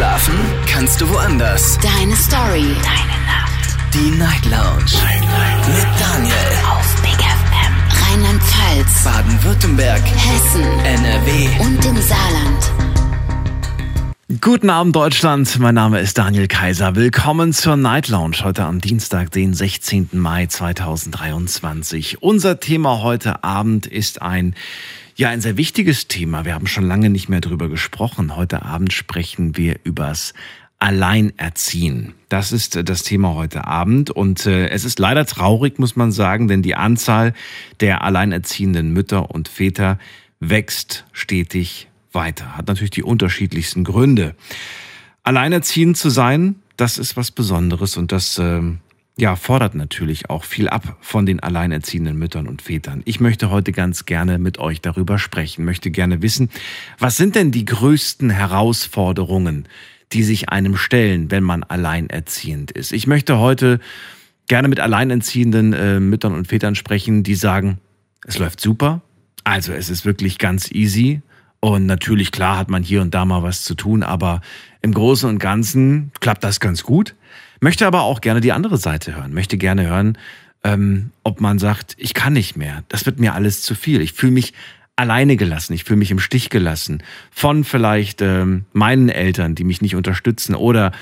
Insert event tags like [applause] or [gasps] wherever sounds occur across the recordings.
Schlafen kannst du woanders. Deine Story. Deine Nacht. Die Night Lounge. Night, Night. Mit Daniel. Auf Big FM. Rheinland-Pfalz. Baden-Württemberg. Hessen. NRW. Und im Saarland. Guten Abend Deutschland, mein Name ist Daniel Kaiser. Willkommen zur Night Lounge heute am Dienstag, den 16. Mai 2023. Unser Thema heute Abend ist ein ja, ein sehr wichtiges Thema. Wir haben schon lange nicht mehr drüber gesprochen. Heute Abend sprechen wir übers Alleinerziehen. Das ist äh, das Thema heute Abend und äh, es ist leider traurig, muss man sagen, denn die Anzahl der alleinerziehenden Mütter und Väter wächst stetig weiter. Hat natürlich die unterschiedlichsten Gründe. Alleinerziehend zu sein, das ist was Besonderes und das äh, ja, fordert natürlich auch viel ab von den alleinerziehenden Müttern und Vätern. Ich möchte heute ganz gerne mit euch darüber sprechen, möchte gerne wissen, was sind denn die größten Herausforderungen, die sich einem stellen, wenn man alleinerziehend ist. Ich möchte heute gerne mit alleinerziehenden äh, Müttern und Vätern sprechen, die sagen, es läuft super, also es ist wirklich ganz easy und natürlich klar hat man hier und da mal was zu tun, aber im Großen und Ganzen klappt das ganz gut. Möchte aber auch gerne die andere Seite hören. Möchte gerne hören, ähm, ob man sagt, ich kann nicht mehr. Das wird mir alles zu viel. Ich fühle mich alleine gelassen. Ich fühle mich im Stich gelassen. Von vielleicht ähm, meinen Eltern, die mich nicht unterstützen oder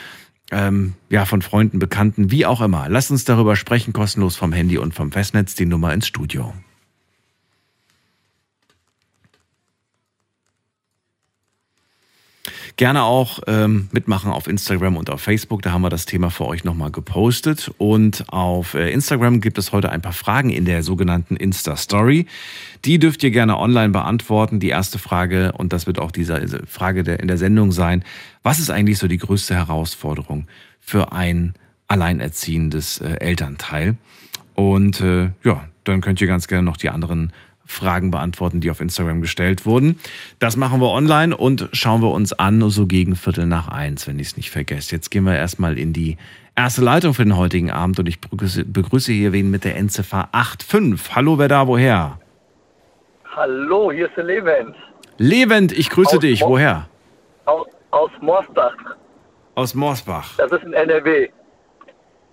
ähm, ja, von Freunden, Bekannten, wie auch immer. Lass uns darüber sprechen, kostenlos vom Handy und vom Festnetz, die Nummer ins Studio. Gerne auch ähm, mitmachen auf Instagram und auf Facebook. Da haben wir das Thema für euch nochmal gepostet. Und auf äh, Instagram gibt es heute ein paar Fragen in der sogenannten Insta-Story. Die dürft ihr gerne online beantworten. Die erste Frage, und das wird auch diese Frage der, in der Sendung sein, was ist eigentlich so die größte Herausforderung für ein alleinerziehendes äh, Elternteil? Und äh, ja, dann könnt ihr ganz gerne noch die anderen Fragen beantworten, die auf Instagram gestellt wurden. Das machen wir online und schauen wir uns an, so gegen Viertel nach eins, wenn ich es nicht vergesse. Jetzt gehen wir erstmal in die erste Leitung für den heutigen Abend und ich begrüße, begrüße hier wen mit der Endziffer 85. Hallo, wer da, woher? Hallo, hier ist der Levent. Levent, ich grüße aus dich. Mo woher? Aus, aus Morsbach. Aus Morsbach. Das ist in NRW.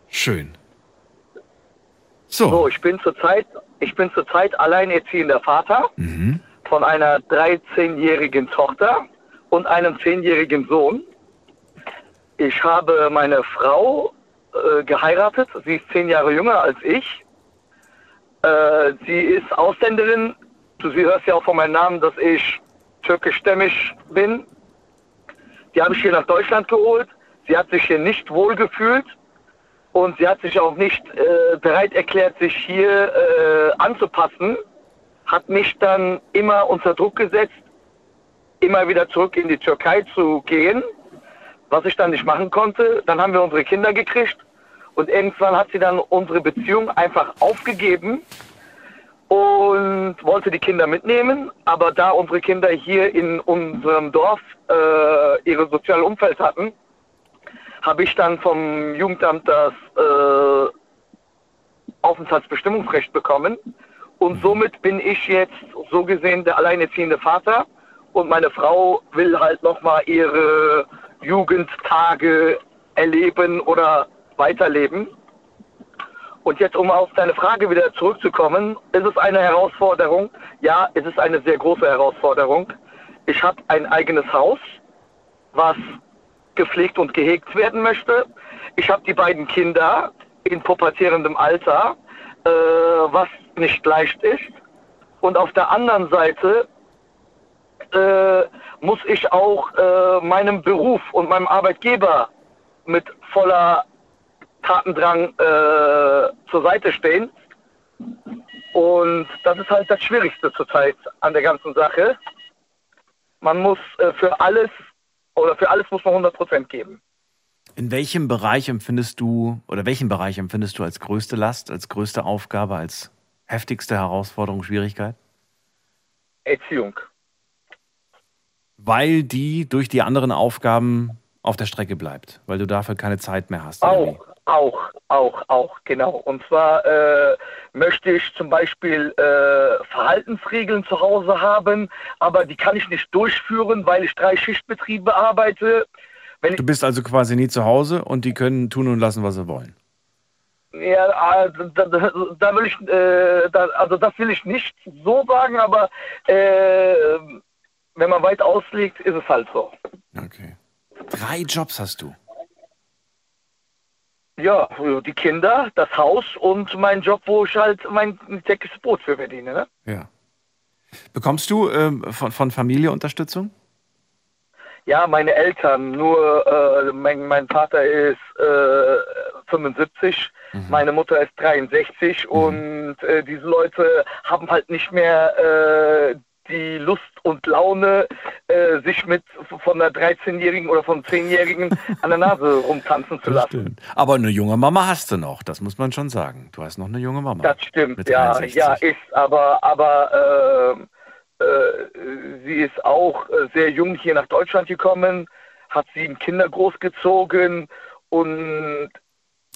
Schön. So. so, ich bin zurzeit ich bin zurzeit alleinerziehender Vater mhm. von einer 13-jährigen Tochter und einem 10-jährigen Sohn. Ich habe meine Frau äh, geheiratet. Sie ist zehn Jahre jünger als ich. Äh, sie ist Ausländerin. Du sie hörst ja auch von meinem Namen, dass ich türkischstämmig bin. Die habe ich hier nach Deutschland geholt. Sie hat sich hier nicht wohl gefühlt und sie hat sich auch nicht äh, bereit erklärt, sich hier äh, anzupassen, hat mich dann immer unter Druck gesetzt, immer wieder zurück in die Türkei zu gehen, was ich dann nicht machen konnte. Dann haben wir unsere Kinder gekriegt und irgendwann hat sie dann unsere Beziehung einfach aufgegeben und wollte die Kinder mitnehmen, aber da unsere Kinder hier in unserem Dorf äh, ihre soziale Umfeld hatten, habe ich dann vom Jugendamt das äh, Aufenthaltsbestimmungsrecht bekommen. Und somit bin ich jetzt so gesehen der alleinerziehende Vater. Und meine Frau will halt nochmal ihre Jugendtage erleben oder weiterleben. Und jetzt, um auf deine Frage wieder zurückzukommen, ist es eine Herausforderung? Ja, es ist eine sehr große Herausforderung. Ich habe ein eigenes Haus, was gepflegt und gehegt werden möchte. Ich habe die beiden Kinder in pubertierendem Alter, äh, was nicht leicht ist. Und auf der anderen Seite äh, muss ich auch äh, meinem Beruf und meinem Arbeitgeber mit voller Tatendrang äh, zur Seite stehen. Und das ist halt das Schwierigste zurzeit an der ganzen Sache. Man muss äh, für alles oder für alles muss man 100% geben. In welchem Bereich empfindest du oder welchen Bereich empfindest du als größte Last, als größte Aufgabe, als heftigste Herausforderung, Schwierigkeit? Erziehung. Weil die durch die anderen Aufgaben auf der Strecke bleibt, weil du dafür keine Zeit mehr hast. Auch, auch, auch, auch, genau. Und zwar äh, möchte ich zum Beispiel äh, Verhaltensregeln zu Hause haben, aber die kann ich nicht durchführen, weil ich drei Schichtbetriebe arbeite. du bist also quasi nie zu Hause und die können tun und lassen, was sie wollen. Ja, also, da, da, will ich, äh, da, also das will ich nicht so sagen, aber äh, wenn man weit ausliegt, ist es halt so. Okay. Drei Jobs hast du. Ja, die Kinder, das Haus und mein Job, wo ich halt mein tägliches Brot für verdiene. Ne? Ja. Bekommst du ähm, von, von Familie Unterstützung? Ja, meine Eltern. Nur äh, mein, mein Vater ist äh, 75, mhm. meine Mutter ist 63 mhm. und äh, diese Leute haben halt nicht mehr äh, die Lust und Laune, äh, sich mit von einer 13-Jährigen oder von 10-Jährigen [laughs] an der Nase rumtanzen zu lassen. Stimmt. Aber eine junge Mama hast du noch, das muss man schon sagen. Du hast noch eine junge Mama. Das stimmt, ja, ja, ist, aber, aber äh, äh, sie ist auch äh, sehr jung hier nach Deutschland gekommen, hat sieben Kinder großgezogen und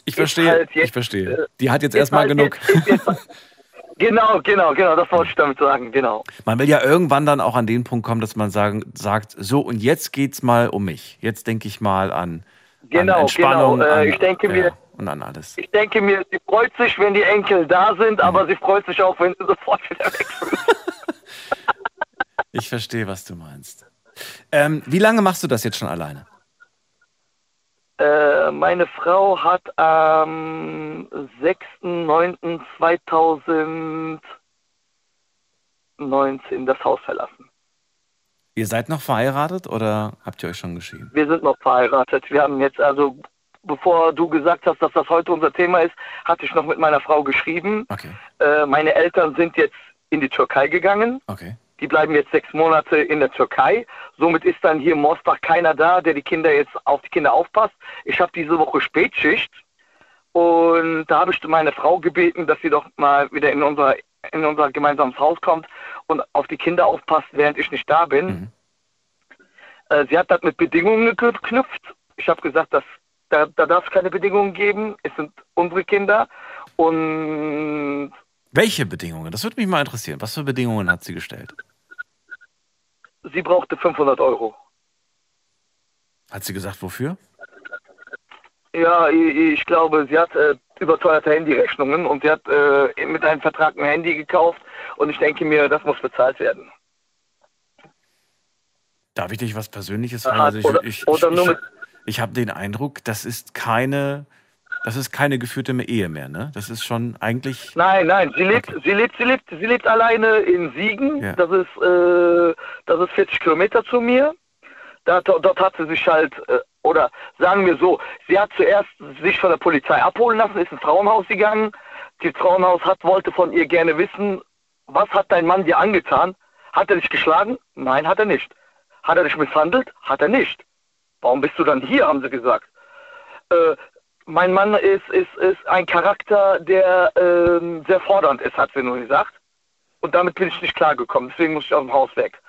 ich verstehe, halt jetzt, ich verstehe. Äh, Die hat jetzt erstmal halt genug. Jetzt, jetzt, [laughs] Genau, genau, genau, das wollte ich damit sagen, genau. Man will ja irgendwann dann auch an den Punkt kommen, dass man sagen, sagt, so und jetzt geht's mal um mich. Jetzt denke ich mal an, genau, an Entspannung, genau. Äh, ich denke an, mir, ja, und an alles. Ich denke mir, sie freut sich, wenn die Enkel da sind, mhm. aber sie freut sich auch, wenn sie sofort wieder weg sind. [laughs] ich verstehe, was du meinst. Ähm, wie lange machst du das jetzt schon alleine? Äh, meine Frau hat am 6.9.2019 das Haus verlassen. Ihr seid noch verheiratet oder habt ihr euch schon geschieden? Wir sind noch verheiratet. Wir haben jetzt also, bevor du gesagt hast, dass das heute unser Thema ist, hatte ich noch mit meiner Frau geschrieben. Okay. Äh, meine Eltern sind jetzt in die Türkei gegangen. Okay. Die bleiben jetzt sechs Monate in der Türkei. Somit ist dann hier in Mosbach keiner da, der die Kinder jetzt auf die Kinder aufpasst. Ich habe diese Woche Spätschicht und da habe ich meine Frau gebeten, dass sie doch mal wieder in unser, in unser gemeinsames Haus kommt und auf die Kinder aufpasst, während ich nicht da bin. Mhm. Äh, sie hat das mit Bedingungen geknüpft. Ich habe gesagt, dass da, da darf es keine Bedingungen geben. Es sind unsere Kinder und welche Bedingungen? Das würde mich mal interessieren. Was für Bedingungen hat sie gestellt? Sie brauchte 500 Euro. Hat sie gesagt, wofür? Ja, ich, glaube, sie hat äh, überteuerte Handyrechnungen und sie hat äh, mit einem Vertrag ein Handy gekauft und ich denke mir, das muss bezahlt werden. Darf ich dich was Persönliches fragen? Also ich, ich, ich, ich habe den Eindruck, das ist keine das ist keine geführte Ehe mehr, ne? Das ist schon eigentlich. Nein, nein, sie lebt, okay. sie lebt, sie lebt, sie lebt alleine in Siegen. Ja. Das ist, äh, das ist 40 Kilometer zu mir. Da, dort hat sie sich halt, äh, oder sagen wir so, sie hat zuerst sich von der Polizei abholen lassen, ist ins Frauenhaus gegangen. Die Frauenhaus hat, wollte von ihr gerne wissen, was hat dein Mann dir angetan? Hat er dich geschlagen? Nein, hat er nicht. Hat er dich misshandelt? Hat er nicht. Warum bist du dann hier, haben sie gesagt. Äh, mein Mann ist, ist, ist ein Charakter, der ähm, sehr fordernd ist, hat sie nur gesagt. Und damit bin ich nicht klargekommen, deswegen muss ich aus dem Haus weg.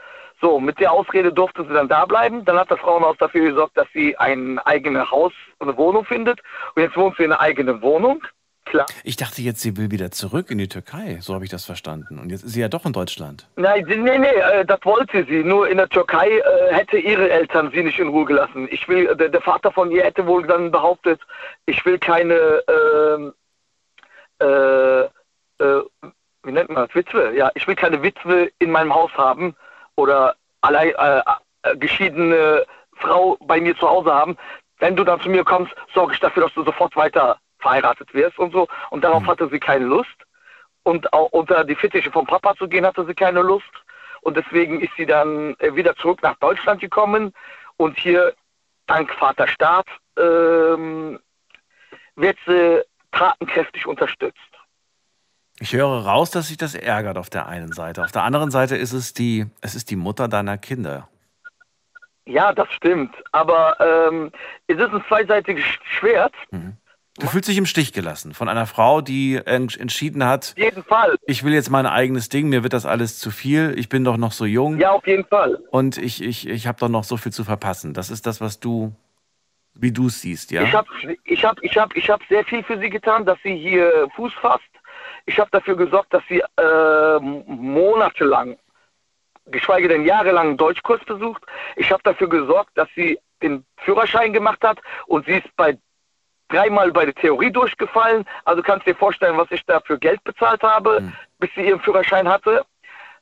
So, mit der Ausrede durfte sie dann da bleiben. Dann hat das Frauenhaus dafür gesorgt, dass sie ein eigenes Haus, eine Wohnung findet. Und jetzt wohnt sie in einer eigenen Wohnung. Klar. Ich dachte jetzt, sie will wieder zurück in die Türkei. So habe ich das verstanden. Und jetzt ist sie ja doch in Deutschland. Nein, nee, nee, äh, das wollte sie. Nur in der Türkei äh, hätte ihre Eltern sie nicht in Ruhe gelassen. Ich will, der, Vater von ihr hätte wohl dann behauptet, ich will keine, ähm, äh, äh, wie nennt man das, Witwe? Ja, ich will keine Witwe in meinem Haus haben oder allein äh, geschiedene Frau bei mir zu Hause haben. Wenn du dann zu mir kommst, sorge ich dafür, dass du sofort weiter verheiratet wirst und so. Und darauf mhm. hatte sie keine Lust. Und auch unter die Fittiche vom Papa zu gehen, hatte sie keine Lust. Und deswegen ist sie dann äh, wieder zurück nach Deutschland gekommen. Und hier, dank Vaterstaat, ähm, wird sie tatenkräftig unterstützt. Ich höre raus, dass sich das ärgert auf der einen Seite. Auf der anderen Seite ist es die, es ist die Mutter deiner Kinder. Ja, das stimmt. Aber ähm, es ist ein zweiseitiges Schwert. Mhm. Du fühlst dich im Stich gelassen von einer Frau, die entschieden hat, jeden Fall. ich will jetzt mein eigenes Ding, mir wird das alles zu viel, ich bin doch noch so jung. Ja, auf jeden Fall. Und ich, ich, ich habe doch noch so viel zu verpassen. Das ist das, was du, wie du es siehst, ja? Ich habe ich hab, ich hab, ich hab sehr viel für sie getan, dass sie hier Fuß fasst. Ich habe dafür gesorgt, dass sie äh, monatelang, geschweige denn jahrelang einen Deutschkurs besucht. Ich habe dafür gesorgt, dass sie den Führerschein gemacht hat und sie ist bei dreimal bei der Theorie durchgefallen. Also kannst du dir vorstellen, was ich da für Geld bezahlt habe, mhm. bis sie ihren Führerschein hatte.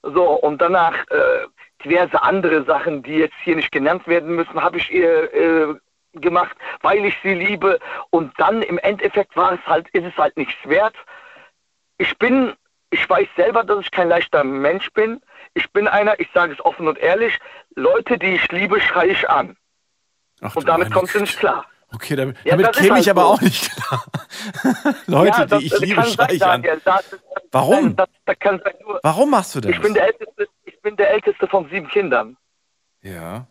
So, und danach äh, diverse andere Sachen, die jetzt hier nicht genannt werden müssen, habe ich ihr äh, gemacht, weil ich sie liebe. Und dann im Endeffekt war es halt, ist es halt nichts wert. Ich bin, ich weiß selber, dass ich kein leichter Mensch bin. Ich bin einer, ich sage es offen und ehrlich, Leute, die ich liebe, schreie ich an. Ach, und damit kommst du nicht klar. Okay, damit, ja, damit käme halt ich aber so. auch nicht klar. [laughs] Leute, ja, das, die ich liebe, schreie ich an. Warum? Das, das Warum machst du das? Ich bin, der älteste, ich bin der älteste von sieben Kindern. Ja.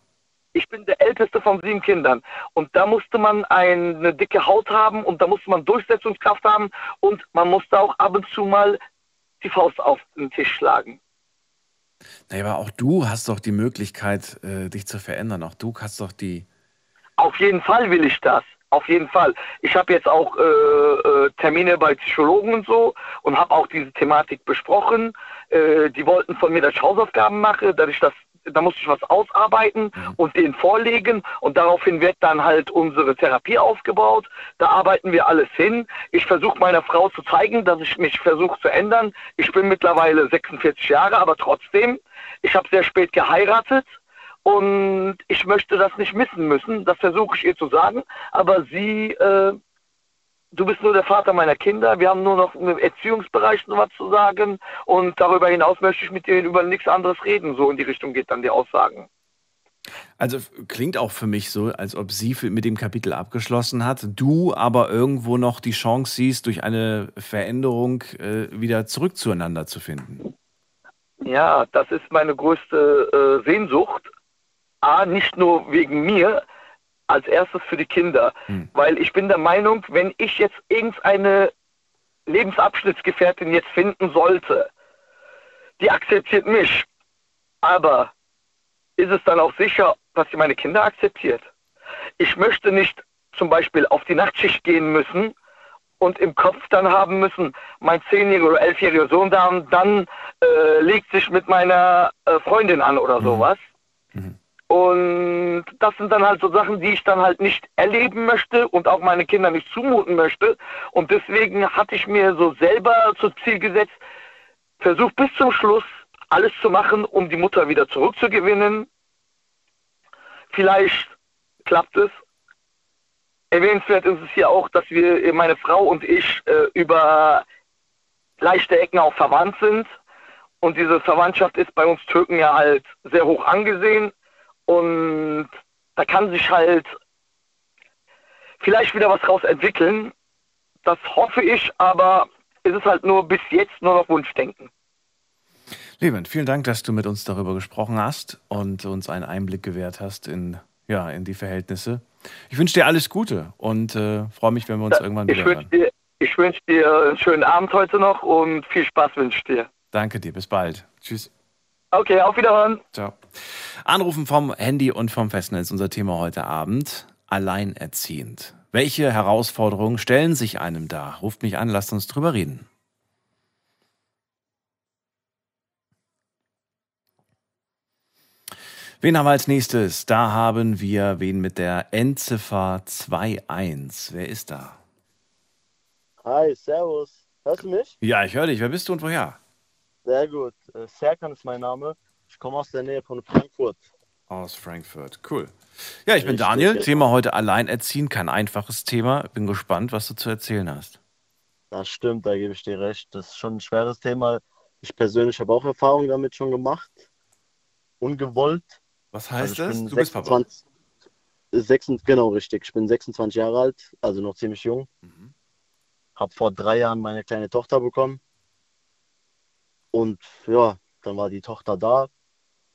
Ich bin der älteste von sieben Kindern. Und da musste man eine dicke Haut haben und da musste man Durchsetzungskraft haben und man musste auch ab und zu mal die Faust auf den Tisch schlagen. Naja, aber auch du hast doch die Möglichkeit, äh, dich zu verändern. Auch du hast doch die. Auf jeden Fall will ich das. Auf jeden Fall. Ich habe jetzt auch äh, äh, Termine bei Psychologen und so und habe auch diese Thematik besprochen. Äh, die wollten von mir, dass ich Hausaufgaben mache, dass ich das da musste ich was ausarbeiten mhm. und den vorlegen und daraufhin wird dann halt unsere Therapie aufgebaut. Da arbeiten wir alles hin. Ich versuche meiner Frau zu zeigen, dass ich mich versuche zu ändern. Ich bin mittlerweile 46 Jahre, aber trotzdem, ich habe sehr spät geheiratet und ich möchte das nicht missen müssen. Das versuche ich ihr zu sagen, aber sie äh, du bist nur der Vater meiner Kinder, wir haben nur noch im Erziehungsbereich noch was zu sagen und darüber hinaus möchte ich mit dir über nichts anderes reden. So in die Richtung geht dann die Aussagen. Also klingt auch für mich so, als ob sie mit dem Kapitel abgeschlossen hat, du aber irgendwo noch die Chance siehst, durch eine Veränderung äh, wieder zurück zueinander zu finden. Ja, das ist meine größte äh, Sehnsucht. A, nicht nur wegen mir, als erstes für die Kinder. Hm. Weil ich bin der Meinung, wenn ich jetzt irgendeine Lebensabschnittsgefährtin jetzt finden sollte, die akzeptiert mich, aber ist es dann auch sicher, dass sie meine Kinder akzeptiert? Ich möchte nicht zum Beispiel auf die Nachtschicht gehen müssen und im Kopf dann haben müssen, mein zehnjähriger oder elfjähriger Sohn da und dann äh, legt sich mit meiner äh, Freundin an oder mhm. sowas. Mhm. Und das sind dann halt so Sachen, die ich dann halt nicht erleben möchte und auch meine Kinder nicht zumuten möchte. Und deswegen hatte ich mir so selber zum Ziel gesetzt, versuch bis zum Schluss alles zu machen, um die Mutter wieder zurückzugewinnen. Vielleicht klappt es. Erwähnenswert ist es hier auch, dass wir, meine Frau und ich, äh, über leichte Ecken auch verwandt sind. Und diese Verwandtschaft ist bei uns Türken ja halt sehr hoch angesehen. Und da kann sich halt vielleicht wieder was raus entwickeln. Das hoffe ich, aber es ist halt nur bis jetzt nur noch Wunschdenken. Leben, vielen Dank, dass du mit uns darüber gesprochen hast und uns einen Einblick gewährt hast in, ja, in die Verhältnisse. Ich wünsche dir alles Gute und äh, freue mich, wenn wir uns ja, irgendwann wieder hören. Dir, ich wünsche dir einen schönen Abend heute noch und viel Spaß wünsche ich dir. Danke dir, bis bald. Tschüss. Okay, auf Wiederhören. Ciao. Anrufen vom Handy und vom Festnetz, unser Thema heute Abend. Alleinerziehend. Welche Herausforderungen stellen sich einem da? Ruft mich an, lasst uns drüber reden. Wen haben wir als nächstes? Da haben wir wen mit der Endziffer 21. Wer ist da? Hi, servus. Hörst du mich? Ja, ich höre dich. Wer bist du und woher? Sehr gut. Äh, Serkan ist mein Name. Ich komme aus der Nähe von Frankfurt. Aus Frankfurt. Cool. Ja, ich bin Richtig, Daniel. Genau. Thema heute Alleinerziehen. Kein einfaches Thema. Bin gespannt, was du zu erzählen hast. Das stimmt, da gebe ich dir recht. Das ist schon ein schweres Thema. Ich persönlich habe auch Erfahrungen damit schon gemacht. Ungewollt. Was heißt also das? Du 26, bist Papa. 6, genau, richtig. Ich bin 26 Jahre alt, also noch ziemlich jung. Mhm. Habe vor drei Jahren meine kleine Tochter bekommen. Und ja, dann war die Tochter da.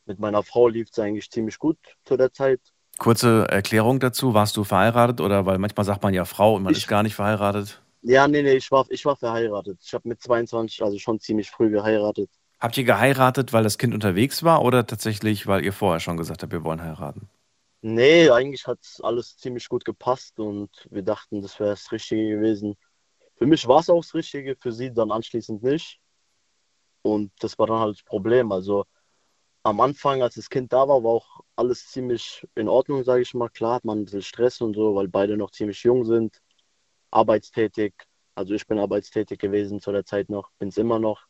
Mit meiner Frau lief es eigentlich ziemlich gut zu der Zeit. Kurze Erklärung dazu, warst du verheiratet oder weil manchmal sagt man ja Frau und man ich, ist gar nicht verheiratet? Ja, nee, nee, ich war, ich war verheiratet. Ich habe mit 22, also schon ziemlich früh geheiratet. Habt ihr geheiratet, weil das Kind unterwegs war oder tatsächlich, weil ihr vorher schon gesagt habt, wir wollen heiraten? Nee, eigentlich hat alles ziemlich gut gepasst und wir dachten, das wäre das Richtige gewesen. Für mich war es auch das Richtige, für sie dann anschließend nicht. Und das war dann halt das Problem. Also am Anfang, als das Kind da war, war auch alles ziemlich in Ordnung, sage ich mal. Klar hat man ein bisschen Stress und so, weil beide noch ziemlich jung sind, arbeitstätig. Also ich bin arbeitstätig gewesen zu der Zeit noch, bin es immer noch.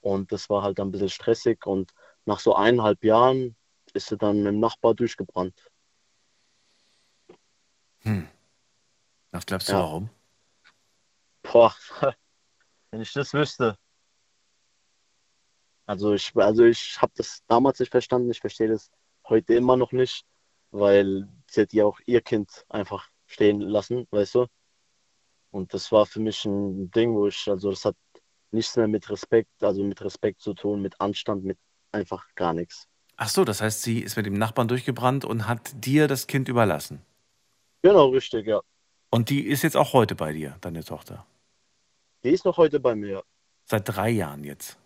Und das war halt ein bisschen stressig. Und nach so eineinhalb Jahren ist sie dann mit dem Nachbar durchgebrannt. Hm. Was glaubst du, ja. warum? Boah, wenn ich das wüsste. Also ich, also ich habe das damals nicht verstanden, ich verstehe das heute immer noch nicht, weil sie hat ja auch ihr Kind einfach stehen lassen, weißt du? Und das war für mich ein Ding, wo ich, also das hat nichts mehr mit Respekt, also mit Respekt zu tun, mit Anstand, mit einfach gar nichts. Ach so, das heißt, sie ist mit dem Nachbarn durchgebrannt und hat dir das Kind überlassen. Genau, richtig, ja. Und die ist jetzt auch heute bei dir, deine Tochter? Die ist noch heute bei mir. Seit drei Jahren jetzt?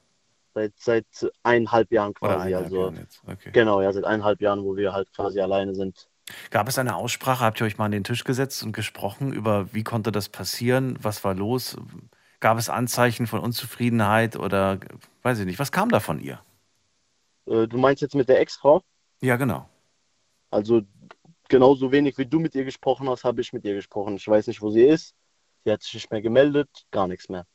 Seit, seit eineinhalb Jahren quasi. Eineinhalb also, Jahren okay. Genau, ja, seit eineinhalb Jahren, wo wir halt quasi alleine sind. Gab es eine Aussprache? Habt ihr euch mal an den Tisch gesetzt und gesprochen über, wie konnte das passieren? Was war los? Gab es Anzeichen von Unzufriedenheit oder weiß ich nicht? Was kam da von ihr? Äh, du meinst jetzt mit der Ex-Frau? Ja, genau. Also genauso wenig wie du mit ihr gesprochen hast, habe ich mit ihr gesprochen. Ich weiß nicht, wo sie ist. Sie hat sich nicht mehr gemeldet, gar nichts mehr.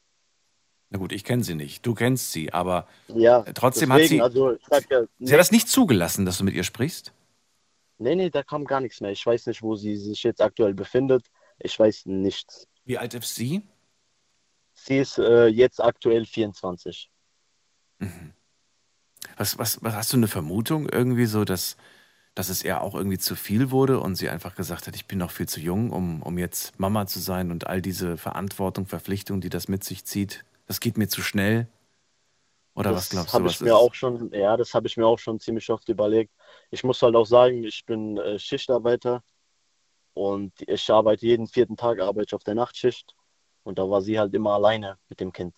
Na gut, ich kenne sie nicht. Du kennst sie, aber ja, trotzdem deswegen, hat sie. Also, ja, sie hat das nicht zugelassen, dass du mit ihr sprichst? Nee, nee, da kam gar nichts mehr. Ich weiß nicht, wo sie sich jetzt aktuell befindet. Ich weiß nichts. Wie alt ist sie? Sie ist äh, jetzt aktuell 24. Mhm. Was, was, was hast du eine Vermutung irgendwie so, dass, dass es ihr auch irgendwie zu viel wurde und sie einfach gesagt hat, ich bin noch viel zu jung, um, um jetzt Mama zu sein und all diese Verantwortung, Verpflichtung, die das mit sich zieht, das geht mir zu schnell? Oder das was glaubst du? Was ich mir auch schon, ja, das habe ich mir auch schon ziemlich oft überlegt. Ich muss halt auch sagen, ich bin äh, Schichtarbeiter und ich arbeite jeden vierten Tag arbeite ich auf der Nachtschicht und da war sie halt immer alleine mit dem Kind.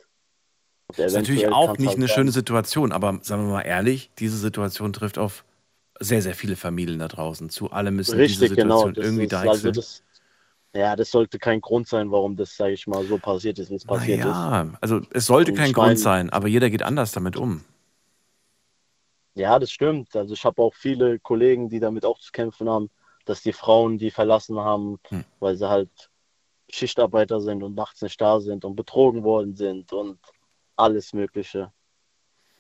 Das ist natürlich auch nicht halt eine sein. schöne Situation, aber sagen wir mal ehrlich, diese Situation trifft auf sehr, sehr viele Familien da draußen zu. Alle müssen Richtig, diese. Situation genau. irgendwie da also das, Ja, das sollte kein Grund sein, warum das, sage ich mal, so passiert ist, wie es passiert ja, ist. also es sollte Und kein Grund sein, aber jeder geht anders damit um. Ja, das stimmt. Also ich habe auch viele Kollegen, die damit auch zu kämpfen haben, dass die Frauen die verlassen haben, hm. weil sie halt Schichtarbeiter sind und nachts nicht da sind und betrogen worden sind und alles Mögliche.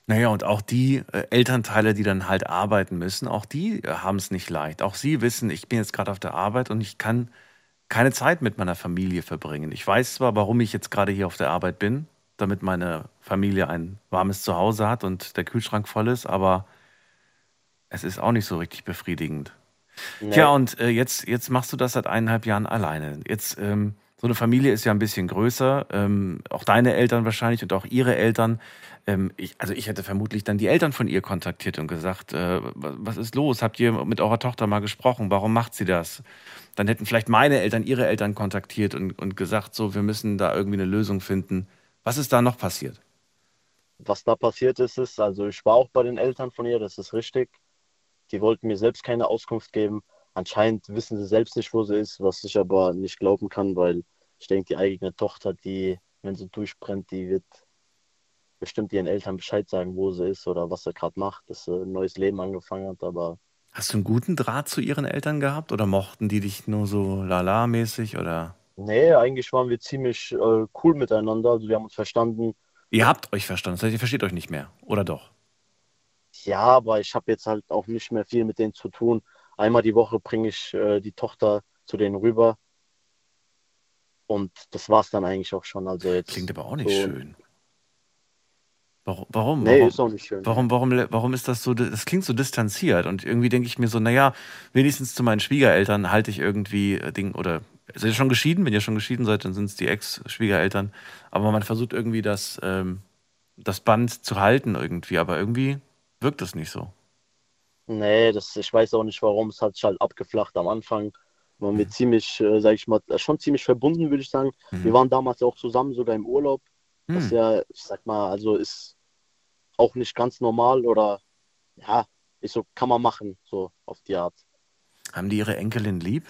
Naja, und auch die äh, Elternteile, die dann halt arbeiten müssen, auch die äh, haben es nicht leicht. Auch sie wissen, ich bin jetzt gerade auf der Arbeit und ich kann keine Zeit mit meiner Familie verbringen. Ich weiß zwar, warum ich jetzt gerade hier auf der Arbeit bin, damit meine Familie ein warmes Zuhause hat und der Kühlschrank voll ist, aber es ist auch nicht so richtig befriedigend. Nee. Tja, und äh, jetzt, jetzt machst du das seit eineinhalb Jahren alleine. Jetzt ähm, so eine Familie ist ja ein bisschen größer, ähm, auch deine Eltern wahrscheinlich und auch ihre Eltern. Ähm, ich, also ich hätte vermutlich dann die Eltern von ihr kontaktiert und gesagt, äh, was ist los? Habt ihr mit eurer Tochter mal gesprochen? Warum macht sie das? Dann hätten vielleicht meine Eltern ihre Eltern kontaktiert und, und gesagt, so, wir müssen da irgendwie eine Lösung finden. Was ist da noch passiert? Was da passiert ist, ist, also ich war auch bei den Eltern von ihr, das ist richtig. Die wollten mir selbst keine Auskunft geben anscheinend wissen sie selbst nicht, wo sie ist, was ich aber nicht glauben kann, weil ich denke, die eigene Tochter, die, wenn sie durchbrennt, die wird bestimmt ihren Eltern Bescheid sagen, wo sie ist oder was sie gerade macht, dass sie ein neues Leben angefangen hat, aber. Hast du einen guten Draht zu ihren Eltern gehabt oder mochten die dich nur so lala-mäßig oder? Nee, eigentlich waren wir ziemlich äh, cool miteinander. Also wir haben uns verstanden. Ihr habt euch verstanden, das heißt, ihr versteht euch nicht mehr, oder doch? Ja, aber ich habe jetzt halt auch nicht mehr viel mit denen zu tun einmal die Woche bringe ich äh, die Tochter zu denen rüber. Und das war es dann eigentlich auch schon. Also jetzt Klingt aber auch nicht so schön. Warum? Warum? Nee, warum, ist auch nicht schön. Warum, warum, warum ist das so? Das klingt so distanziert und irgendwie denke ich mir so, naja, wenigstens zu meinen Schwiegereltern halte ich irgendwie äh, Ding oder seid ihr schon geschieden? Wenn ihr schon geschieden seid, dann sind es die Ex-Schwiegereltern. Aber man versucht irgendwie das, ähm, das Band zu halten irgendwie, aber irgendwie wirkt das nicht so. Nee, das, ich weiß auch nicht warum. Es hat sich halt abgeflacht am Anfang. Waren wir mhm. ziemlich, äh, sag ich mal, äh, schon ziemlich verbunden, würde ich sagen. Mhm. Wir waren damals auch zusammen, sogar im Urlaub. Mhm. Was ja, ich sag mal, also ist auch nicht ganz normal oder ja, ist so, kann man machen, so auf die Art. Haben die ihre Enkelin lieb?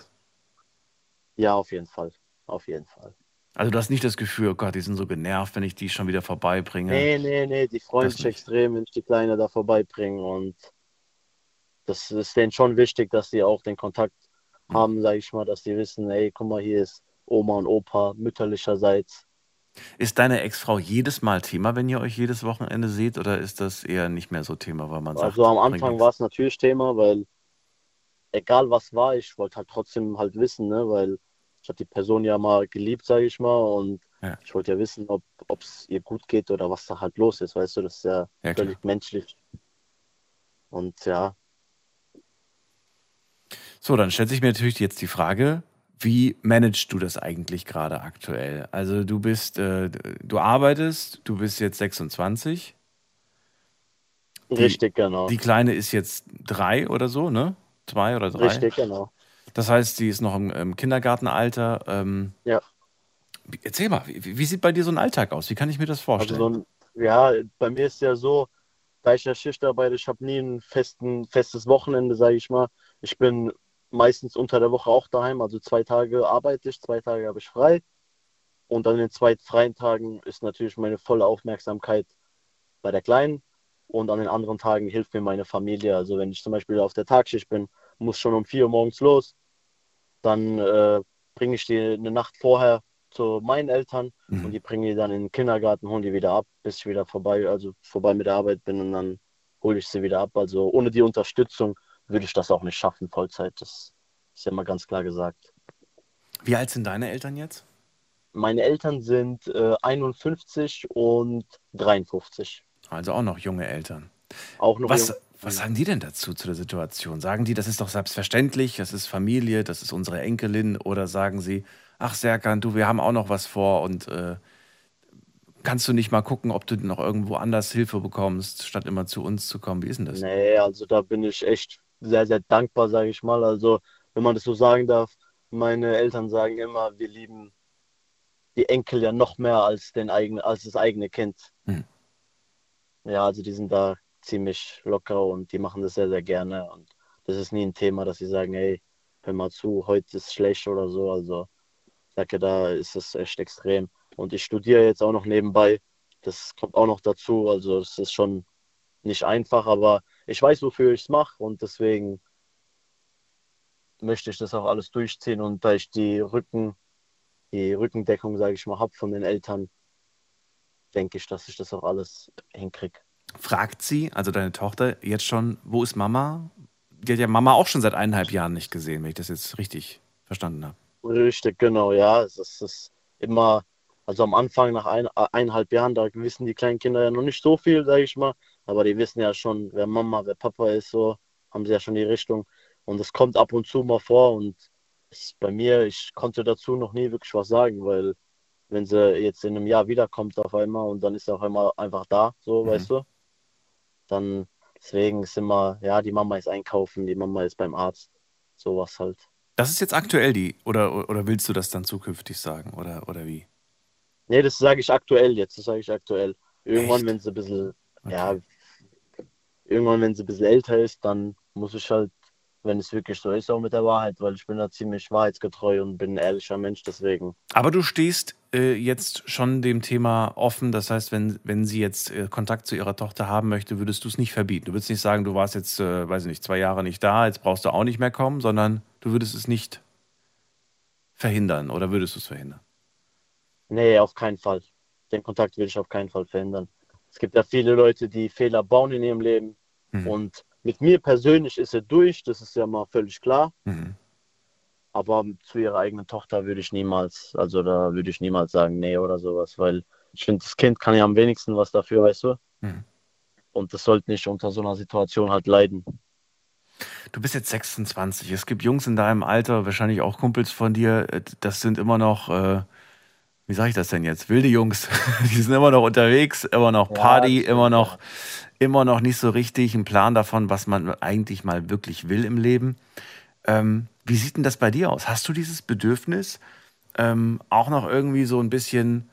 Ja, auf jeden Fall. Auf jeden Fall. Also du hast nicht das Gefühl, oh Gott, die sind so genervt, wenn ich die schon wieder vorbeibringe. Nee, nee, nee, die freuen sich extrem, wenn ich die Kleine da vorbeibringe. Und das ist denen schon wichtig, dass sie auch den Kontakt mhm. haben, sage ich mal, dass die wissen, ey, guck mal, hier ist Oma und Opa mütterlicherseits. Ist deine Ex-Frau jedes Mal Thema, wenn ihr euch jedes Wochenende seht, oder ist das eher nicht mehr so Thema, weil man sagt, Also am Anfang war es natürlich Thema, weil egal was war, ich wollte halt trotzdem halt wissen, ne, weil ich habe die Person ja mal geliebt, sage ich mal, und ja. ich wollte ja wissen, ob es ihr gut geht oder was da halt los ist, weißt du, das ist ja, ja völlig klar. menschlich. Und ja. So, dann stellt sich mir natürlich jetzt die Frage, wie managst du das eigentlich gerade aktuell? Also du bist, äh, du arbeitest, du bist jetzt 26. Richtig, genau. Die Kleine ist jetzt drei oder so, ne? Zwei oder drei? Richtig, genau. Das heißt, sie ist noch im, im Kindergartenalter. Ähm, ja. Erzähl mal, wie, wie, sieht bei dir so ein Alltag aus? Wie kann ich mir das vorstellen? Also so ein, ja, bei mir ist ja so, da ich ja Schicht arbeite, ich habe nie ein festen, festes Wochenende, sage ich mal. Ich bin meistens unter der Woche auch daheim, also zwei Tage arbeite ich, zwei Tage habe ich frei. Und an den zwei freien Tagen ist natürlich meine volle Aufmerksamkeit bei der Kleinen. Und an den anderen Tagen hilft mir meine Familie. Also wenn ich zum Beispiel auf der Tagschicht bin, muss schon um vier Uhr morgens los. Dann äh, bringe ich die eine Nacht vorher zu meinen Eltern mhm. und die bringen die dann in den Kindergarten, holen die wieder ab, bis ich wieder vorbei, also vorbei mit der Arbeit bin und dann hole ich sie wieder ab. Also ohne die Unterstützung würde ich das auch nicht schaffen, Vollzeit. Das ist ja mal ganz klar gesagt. Wie alt sind deine Eltern jetzt? Meine Eltern sind äh, 51 und 53. Also auch noch junge Eltern. Auch noch was, was sagen die denn dazu, zu der Situation? Sagen die, das ist doch selbstverständlich, das ist Familie, das ist unsere Enkelin? Oder sagen sie, ach Serkan, du, wir haben auch noch was vor und äh, kannst du nicht mal gucken, ob du noch irgendwo anders Hilfe bekommst, statt immer zu uns zu kommen? Wie ist denn das? Nee, also da bin ich echt sehr, sehr dankbar, sage ich mal. Also, wenn man das so sagen darf, meine Eltern sagen immer, wir lieben die Enkel ja noch mehr als, den eigenen, als das eigene Kind. Hm. Ja, also die sind da ziemlich locker und die machen das sehr, sehr gerne. Und das ist nie ein Thema, dass sie sagen, hey, hör mal zu, heute ist schlecht oder so. Also ich sage, da ist es echt extrem. Und ich studiere jetzt auch noch nebenbei. Das kommt auch noch dazu. Also es ist schon nicht einfach, aber ich weiß, wofür ich es mache und deswegen möchte ich das auch alles durchziehen und da ich die Rücken, die Rückendeckung, sage ich mal, habe von den Eltern, denke ich, dass ich das auch alles hinkriege. Fragt sie, also deine Tochter, jetzt schon, wo ist Mama? Die hat ja Mama auch schon seit eineinhalb Jahren nicht gesehen, wenn ich das jetzt richtig verstanden habe. Richtig, genau, ja. Es ist immer, also am Anfang nach ein, eineinhalb Jahren, da wissen die kleinen Kinder ja noch nicht so viel, sage ich mal. Aber die wissen ja schon, wer Mama, wer Papa ist, so haben sie ja schon die Richtung. Und es kommt ab und zu mal vor und bei mir, ich konnte dazu noch nie wirklich was sagen, weil wenn sie jetzt in einem Jahr wiederkommt auf einmal und dann ist sie auf einmal einfach da, so, mhm. weißt du, dann deswegen ist immer, ja, die Mama ist einkaufen, die Mama ist beim Arzt, sowas halt. Das ist jetzt aktuell die, oder, oder willst du das dann zukünftig sagen, oder, oder wie? Nee, das sage ich aktuell jetzt, das sage ich aktuell. Irgendwann, Echt? wenn sie ein bisschen, okay. ja, irgendwann, wenn sie ein bisschen älter ist, dann muss ich halt, wenn es wirklich so ist, auch mit der Wahrheit, weil ich bin da ziemlich wahrheitsgetreu und bin ein ehrlicher Mensch, deswegen. Aber du stehst äh, jetzt schon dem Thema offen, das heißt, wenn, wenn sie jetzt äh, Kontakt zu ihrer Tochter haben möchte, würdest du es nicht verbieten. Du würdest nicht sagen, du warst jetzt, äh, weiß ich nicht, zwei Jahre nicht da, jetzt brauchst du auch nicht mehr kommen, sondern du würdest es nicht verhindern oder würdest du es verhindern? Nee, auf keinen Fall. Den Kontakt würde ich auf keinen Fall verhindern. Es gibt ja viele Leute, die Fehler bauen in ihrem Leben. Mhm. Und mit mir persönlich ist er durch, das ist ja mal völlig klar. Mhm. Aber zu ihrer eigenen Tochter würde ich niemals, also da würde ich niemals sagen, nee oder sowas, weil ich finde, das Kind kann ja am wenigsten was dafür, weißt du? Mhm. Und das sollte nicht unter so einer Situation halt leiden. Du bist jetzt 26. Es gibt Jungs in deinem Alter, wahrscheinlich auch Kumpels von dir, äh, das sind immer noch äh, wie sage ich das denn jetzt? Wilde Jungs, [laughs] die sind immer noch unterwegs, immer noch Party, ja, immer noch, immer noch nicht so richtig ein Plan davon, was man eigentlich mal wirklich will im Leben. Ähm, wie sieht denn das bei dir aus? Hast du dieses Bedürfnis, ähm, auch noch irgendwie so ein bisschen,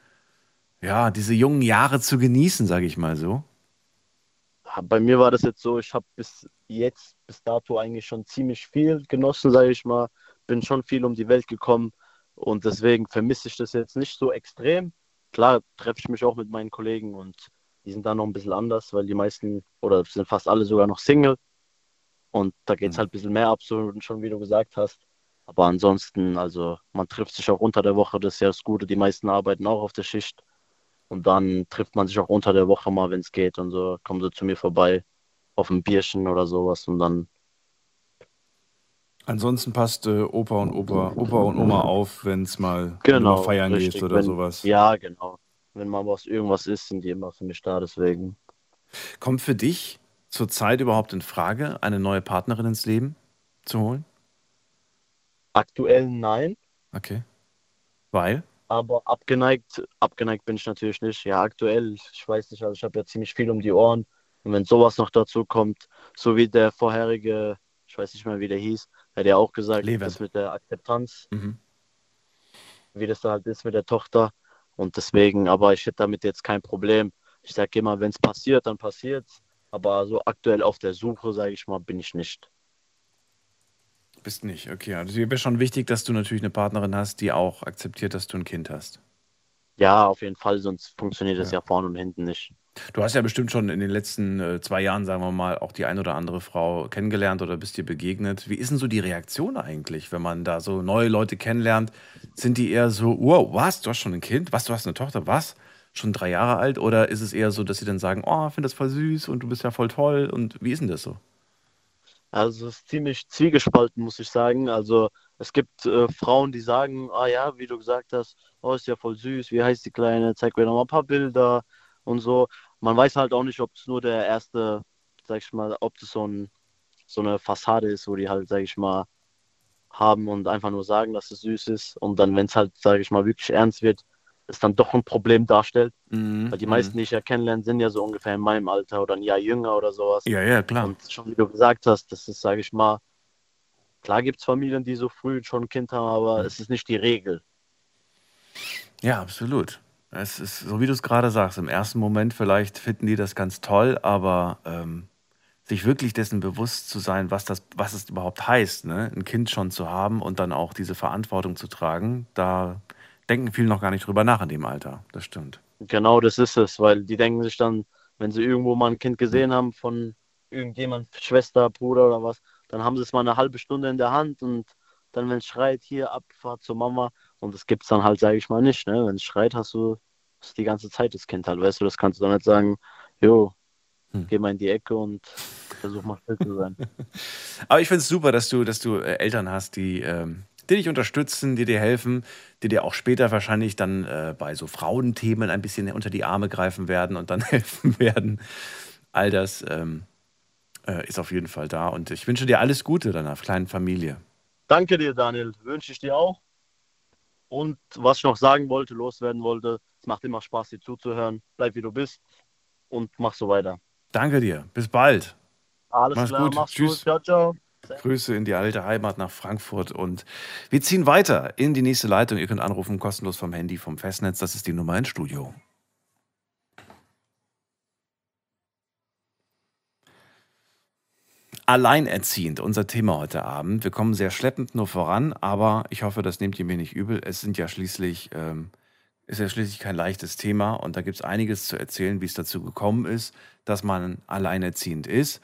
ja, diese jungen Jahre zu genießen, sage ich mal so? Bei mir war das jetzt so, ich habe bis jetzt, bis dato eigentlich schon ziemlich viel genossen, sage ich mal. Bin schon viel um die Welt gekommen Und deswegen vermisse ich das jetzt nicht so extrem. Klar treffe ich mich auch mit meinen Kollegen und die sind da noch ein bisschen anders, weil die meisten oder sind fast alle sogar noch Single. Und da geht es mhm. halt ein bisschen mehr ab, so schon wie du gesagt hast. Aber ansonsten, also man trifft sich auch unter der Woche, das ist ja das Gute. Die meisten arbeiten auch auf der Schicht. Und dann trifft man sich auch unter der Woche mal, wenn es geht. Und so kommen sie zu mir vorbei auf ein Bierchen oder sowas. Und dann Ansonsten passt äh, Opa und Opa, Opa und Oma auf, wenn es mal genau, feiern richtig, gehst oder wenn, sowas. Ja, genau. Wenn mal was irgendwas ist, sind die immer für mich da, deswegen. Kommt für dich zurzeit überhaupt in Frage, eine neue Partnerin ins Leben zu holen? Aktuell nein. Okay. Weil? Aber abgeneigt, abgeneigt bin ich natürlich nicht. Ja, aktuell, ich weiß nicht, also ich habe ja ziemlich viel um die Ohren. Und wenn sowas noch dazu kommt, so wie der vorherige, ich weiß nicht mehr, wie der hieß, hat er auch gesagt, Leben. das mit der Akzeptanz, mhm. wie das da halt ist mit der Tochter. Und deswegen, aber ich hätte damit jetzt kein Problem. Ich sage immer, wenn es passiert, dann passiert es. Aber so aktuell auf der Suche, sage ich mal, bin ich nicht. Bist nicht, okay. Also dir wäre schon wichtig, dass du natürlich eine Partnerin hast, die auch akzeptiert, dass du ein Kind hast. Ja, auf jeden Fall, sonst funktioniert das ja, ja vorne und hinten nicht. Du hast ja bestimmt schon in den letzten äh, zwei Jahren, sagen wir mal, auch die ein oder andere Frau kennengelernt oder bist dir begegnet. Wie ist denn so die Reaktion eigentlich, wenn man da so neue Leute kennenlernt? Sind die eher so, wow, was, du hast schon ein Kind? Was, du hast eine Tochter? Was? Schon drei Jahre alt? Oder ist es eher so, dass sie dann sagen, oh, ich finde das voll süß und du bist ja voll toll? Und wie ist denn das so? Also es ist ziemlich zwiegespalten, muss ich sagen. Also es gibt äh, Frauen, die sagen, ah ja, wie du gesagt hast, oh, ist ja voll süß, wie heißt die Kleine, zeig mir noch mal ein paar Bilder und so man weiß halt auch nicht, ob es nur der erste, sag ich mal, ob das so, ein, so eine Fassade ist, wo die halt, sag ich mal, haben und einfach nur sagen, dass es süß ist. Und dann, wenn es halt, sag ich mal, wirklich ernst wird, es dann doch ein Problem darstellt. Mhm. Weil die meisten, mhm. die ich ja kennenlerne, sind ja so ungefähr in meinem Alter oder ein Jahr jünger oder sowas. Ja, ja, klar. Und schon wie du gesagt hast, das ist, sag ich mal, klar gibt es Familien, die so früh schon ein Kind haben, aber mhm. es ist nicht die Regel. Ja, absolut. Es ist, so wie du es gerade sagst, im ersten Moment vielleicht finden die das ganz toll, aber ähm, sich wirklich dessen bewusst zu sein, was, das, was es überhaupt heißt, ne? ein Kind schon zu haben und dann auch diese Verantwortung zu tragen, da denken viele noch gar nicht drüber nach in dem Alter. Das stimmt. Genau, das ist es, weil die denken sich dann, wenn sie irgendwo mal ein Kind gesehen haben von irgendjemand, Schwester, Bruder oder was, dann haben sie es mal eine halbe Stunde in der Hand und dann, wenn es schreit, hier, Abfahrt zur Mama, und das gibt es dann halt, sage ich mal, nicht. Ne? Wenn es schreit, hast du die ganze Zeit das Kind halt. Weißt du, das kannst du dann nicht sagen, jo, hm. geh mal in die Ecke und versuch mal still zu sein. [laughs] Aber ich finde es super, dass du, dass du äh, Eltern hast, die, ähm, die dich unterstützen, die dir helfen, die dir auch später wahrscheinlich dann äh, bei so Frauenthemen ein bisschen unter die Arme greifen werden und dann [laughs] helfen werden. All das ähm, äh, ist auf jeden Fall da. Und ich wünsche dir alles Gute deiner kleinen Familie. Danke dir, Daniel. Wünsche ich dir auch. Und was ich noch sagen wollte, loswerden wollte, es macht immer Spaß, dir zuzuhören. Bleib wie du bist und mach so weiter. Danke dir. Bis bald. Alles mach's klar, gut. mach's Tschüss. gut. Ciao, ciao. Grüße in die alte Heimat nach Frankfurt und wir ziehen weiter in die nächste Leitung. Ihr könnt anrufen, kostenlos vom Handy, vom Festnetz. Das ist die Nummer ins Studio. Alleinerziehend, unser Thema heute Abend. Wir kommen sehr schleppend nur voran, aber ich hoffe, das nehmt ihr mir nicht übel. Es sind ja schließlich, ähm, ist ja schließlich kein leichtes Thema und da gibt es einiges zu erzählen, wie es dazu gekommen ist, dass man alleinerziehend ist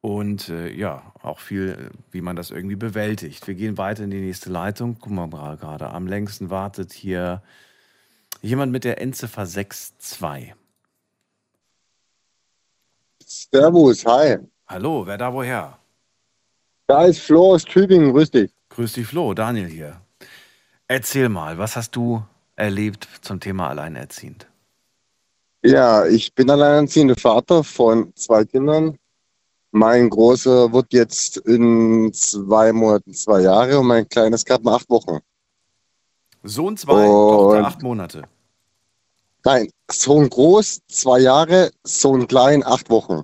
und äh, ja, auch viel, wie man das irgendwie bewältigt. Wir gehen weiter in die nächste Leitung. Guck mal gerade, am längsten wartet hier jemand mit der Endziffer 62. Servus, hi. Hallo, wer da woher? Da ist Flo aus Tübingen, grüß dich. Grüß dich, Flo, Daniel hier. Erzähl mal, was hast du erlebt zum Thema Alleinerziehend? Ja, ich bin alleinerziehender Vater von zwei Kindern. Mein Großer wird jetzt in zwei Monaten zwei Jahre und mein Kleines gerade mal acht Wochen. Sohn zwei, Tochter acht Monate. Nein, Sohn groß, zwei Jahre, Sohn klein, acht Wochen.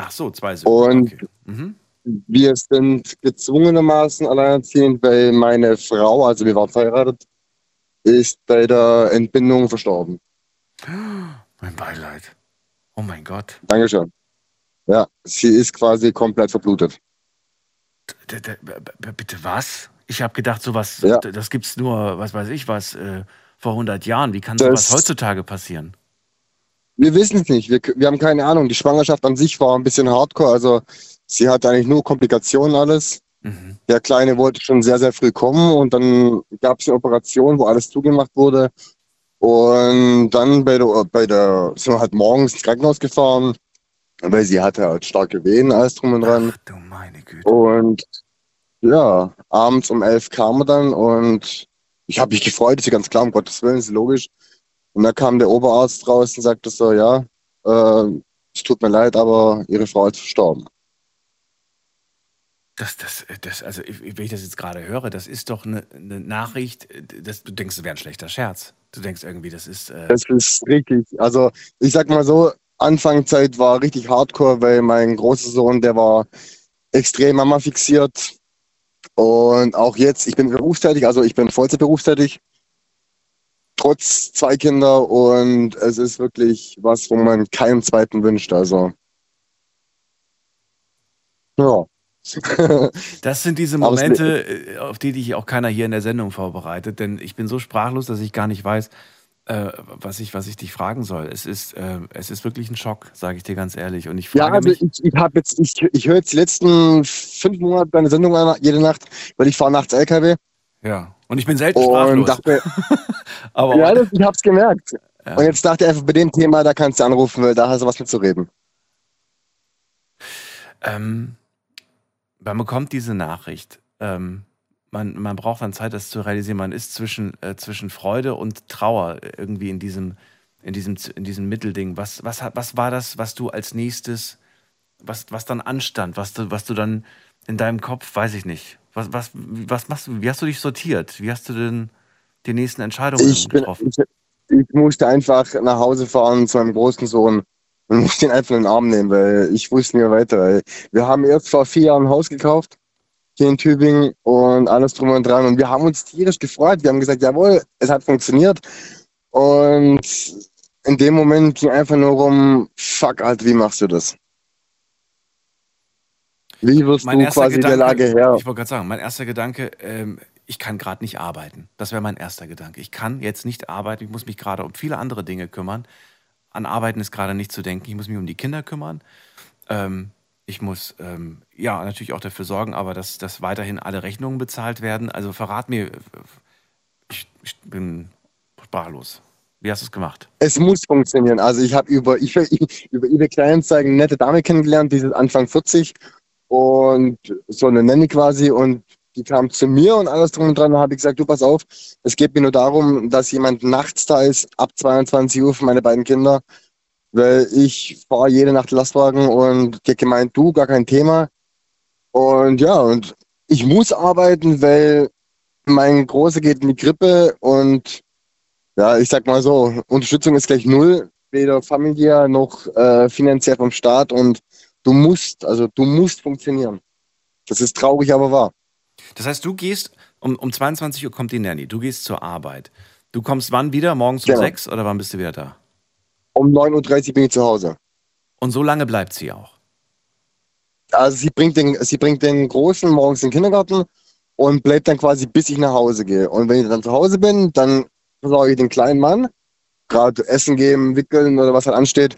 Ach so, zwei Söhne. Und okay. mhm. wir sind gezwungenermaßen alleinerziehend, weil meine Frau, also wir waren verheiratet, ist bei der Entbindung verstorben. [gasps] Mein Beileid. Oh mein Gott. Dankeschön. Ja, sie ist quasi komplett verblutet. Bitte was? Ich habe gedacht, sowas, ja. das gibt's nur, was weiß ich was, äh, vor 100 Jahren. Wie kann sowas heutzutage passieren? Wir wissen es nicht. Wir, wir haben keine Ahnung. Die Schwangerschaft an sich war ein bisschen hardcore. Also sie hatte eigentlich nur Komplikationen alles. Mhm. Der Kleine wollte schon sehr, sehr früh kommen und dann gab es eine Operation, wo alles zugemacht wurde. Und dann bei der, bei der, sind wir halt morgens ins Krankenhaus gefahren, weil sie hatte halt starke Wehen, alles drum und dran. Ach, du meine Güte. Und ja, abends um elf kam er dann und ich habe mich gefreut, ist ja ganz klar, um Gottes Willen, ist logisch. Und da kam der Oberarzt raus und sagte so, ja, äh, es tut mir leid, aber Ihre Frau ist verstorben. Das, das, das, also, wenn ich das jetzt gerade höre, das ist doch eine, eine Nachricht, das, du denkst, es wäre ein schlechter Scherz. Du denkst irgendwie, das ist. Äh das ist richtig. Also, ich sag mal so, Anfangszeit war richtig hardcore, weil mein großer Sohn, der war extrem Mama fixiert. Und auch jetzt, ich bin berufstätig, also ich bin Vollzeit berufstätig, trotz zwei Kinder und es ist wirklich was, wo man keinen zweiten wünscht. Also, ja. [laughs] Das sind diese Momente, äh, auf die dich auch keiner hier in der Sendung vorbereitet, denn ich bin so sprachlos, dass ich gar nicht weiß, äh, was, ich, was ich dich fragen soll. Es ist, äh, es ist wirklich ein Schock, sage ich dir ganz ehrlich. Und ich frage ja, also mich, ich, ich habe jetzt, ich, ich höre jetzt die letzten fünf Monate deine Sendung jede Nacht, weil ich fahre nachts LKW. Ja. Und ich bin selten sprachlos. Dachte, [laughs] Aber ja, das, ich habe es gemerkt. Ja. Und jetzt dachte ich einfach, bei dem Thema, da kannst du anrufen, weil da hast du was mitzureden. Ähm, man bekommt diese Nachricht. Ähm, man, man braucht dann Zeit, das zu realisieren. Man ist zwischen, äh, zwischen Freude und Trauer irgendwie in diesem, in diesem, in diesem Mittelding. Was, was, was war das, was du als nächstes, was, was dann anstand, was du, was du dann in deinem Kopf, weiß ich nicht. Was, was, was machst du, wie hast du dich sortiert? Wie hast du denn die nächsten Entscheidungen ich getroffen? Bin, ich, ich musste einfach nach Hause fahren zu meinem großen Sohn und [laughs] musste ihn einfach in den Arm nehmen, weil ich wusste nicht mehr weiter. Wir haben erst vor vier Jahren ein Haus gekauft hier in Tübingen und alles drum und dran. Und wir haben uns tierisch gefreut. Wir haben gesagt, jawohl, es hat funktioniert. Und in dem Moment ging einfach nur um, fuck, halt, wie machst du das? Wie wirst mein du quasi Gedanke, der Lage her? Ich wollte gerade sagen, mein erster Gedanke, ähm, ich kann gerade nicht arbeiten. Das wäre mein erster Gedanke. Ich kann jetzt nicht arbeiten, ich muss mich gerade um viele andere Dinge kümmern. An Arbeiten ist gerade nicht zu denken. Ich muss mich um die Kinder kümmern. Ähm, ich muss ähm, ja natürlich auch dafür sorgen, aber dass, dass weiterhin alle Rechnungen bezahlt werden. Also verrat mir, ich, ich bin sprachlos. Wie hast du es gemacht? Es muss funktionieren. Also ich habe über, ich, [laughs] über eBay Kleinanzeigen eine nette Dame kennengelernt, die ist Anfang 40 und so eine Nanny quasi und die kam zu mir und alles drum und dran. Da habe gesagt, du pass auf, es geht mir nur darum, dass jemand nachts da ist, ab 22 Uhr für meine beiden Kinder weil ich fahre jede Nacht Lastwagen und die gemeint, du, gar kein Thema. Und ja, und ich muss arbeiten, weil mein Großer geht in die Grippe und ja, ich sag mal so, Unterstützung ist gleich null, weder familiär noch äh, finanziell vom Staat und du musst, also du musst funktionieren. Das ist traurig, aber wahr. Das heißt, du gehst, um, um 22 Uhr kommt die Nanny, du gehst zur Arbeit. Du kommst wann wieder? Morgens um genau. sechs oder wann bist du wieder da? um 9.30 Uhr bin ich zu Hause. Und so lange bleibt sie auch? Also sie bringt den, sie bringt den Großen morgens in den Kindergarten und bleibt dann quasi, bis ich nach Hause gehe. Und wenn ich dann zu Hause bin, dann versorge ich den kleinen Mann, gerade Essen geben, wickeln oder was halt ansteht.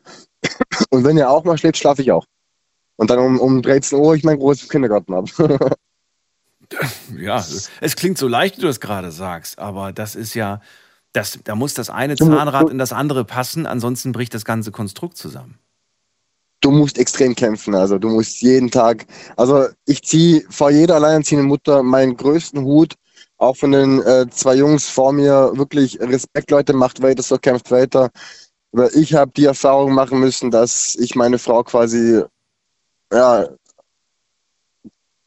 Und wenn er auch mal schläft, schlafe ich auch. Und dann um, um 13 Uhr ich meinen großen Kindergarten ab. [laughs] ja, es klingt so leicht, wie du das gerade sagst, aber das ist ja, das, da muss das eine Zahnrad in das andere passen, ansonsten bricht das ganze Konstrukt zusammen. Du musst extrem kämpfen, also du musst jeden Tag, also ich ziehe vor jeder alleinerziehenden Mutter meinen größten Hut, auch von den äh, zwei Jungs vor mir, wirklich Respekt, Leute, macht weiter, so kämpft weiter. Weil ich habe die Erfahrung machen müssen, dass ich meine Frau quasi, ja,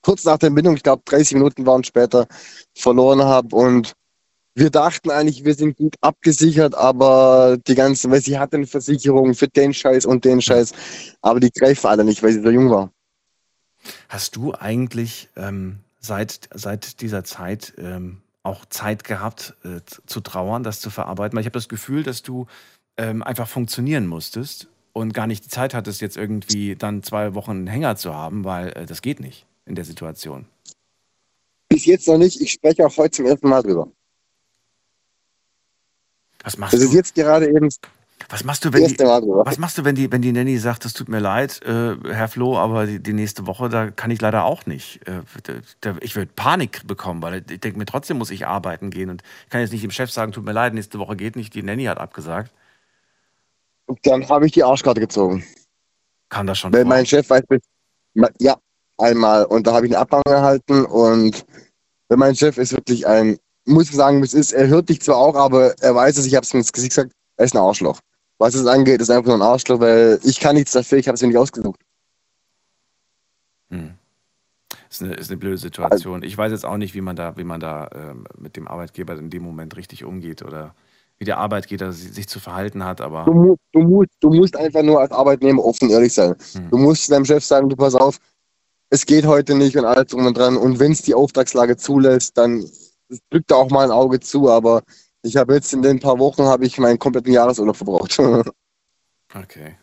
kurz nach der Entbindung, ich glaube 30 Minuten waren später, verloren habe und wir dachten eigentlich, wir sind gut abgesichert, aber die ganzen, weil sie hatten eine Versicherung für den Scheiß und den Scheiß, aber die greifen alle nicht, weil sie so jung war. Hast du eigentlich ähm, seit, seit dieser Zeit ähm, auch Zeit gehabt äh, zu trauern, das zu verarbeiten? Weil ich habe das Gefühl, dass du ähm, einfach funktionieren musstest und gar nicht die Zeit hattest, jetzt irgendwie dann zwei Wochen einen Hänger zu haben, weil äh, das geht nicht in der Situation. Bis jetzt noch nicht. Ich spreche auch heute zum ersten Mal drüber. Was machst Das du? ist jetzt gerade eben das Was machst du, wenn die, was machst du, wenn die, wenn die Nanny sagt, es tut mir leid, äh, Herr Flo, aber die, die nächste Woche, da kann ich leider auch nicht. Äh, da, ich würde Panik bekommen, weil ich denke mir, trotzdem muss ich arbeiten gehen und ich kann jetzt nicht dem Chef sagen, tut mir leid, nächste Woche geht nicht, die Nanny hat abgesagt. Dann habe ich die Arschkarte gezogen. Kann das schon Weil vor? mein Chef weiß, ja, einmal. Und da habe ich eine Abmahnung erhalten. Und wenn mein Chef ist wirklich ein, muss ich sagen, es ist, er hört dich zwar auch, aber er weiß es, ich habe es mir ins Gesicht gesagt, er ist ein Arschloch. Was es angeht, ist einfach nur ein Arschloch, weil ich kann nichts dafür, ich habe es mir nicht ausgesucht. Hm. Ist eine, ist eine blöde Situation. Ich weiß jetzt auch nicht, wie man da, wie man da ähm, mit dem Arbeitgeber in dem Moment richtig umgeht oder wie der Arbeitgeber si- sich zu verhalten hat, aber Du, du, musst, du musst einfach nur als Arbeitnehmer offen ehrlich sein. Hm. Du musst deinem Chef sagen, du pass auf, es geht heute nicht und alles drum und dran. Und wenn es die Auftragslage zulässt, dann drückt da auch mal ein Auge zu. Aber ich habe jetzt in den paar Wochen habe ich meinen kompletten Jahresurlaub verbraucht. [laughs] Okay.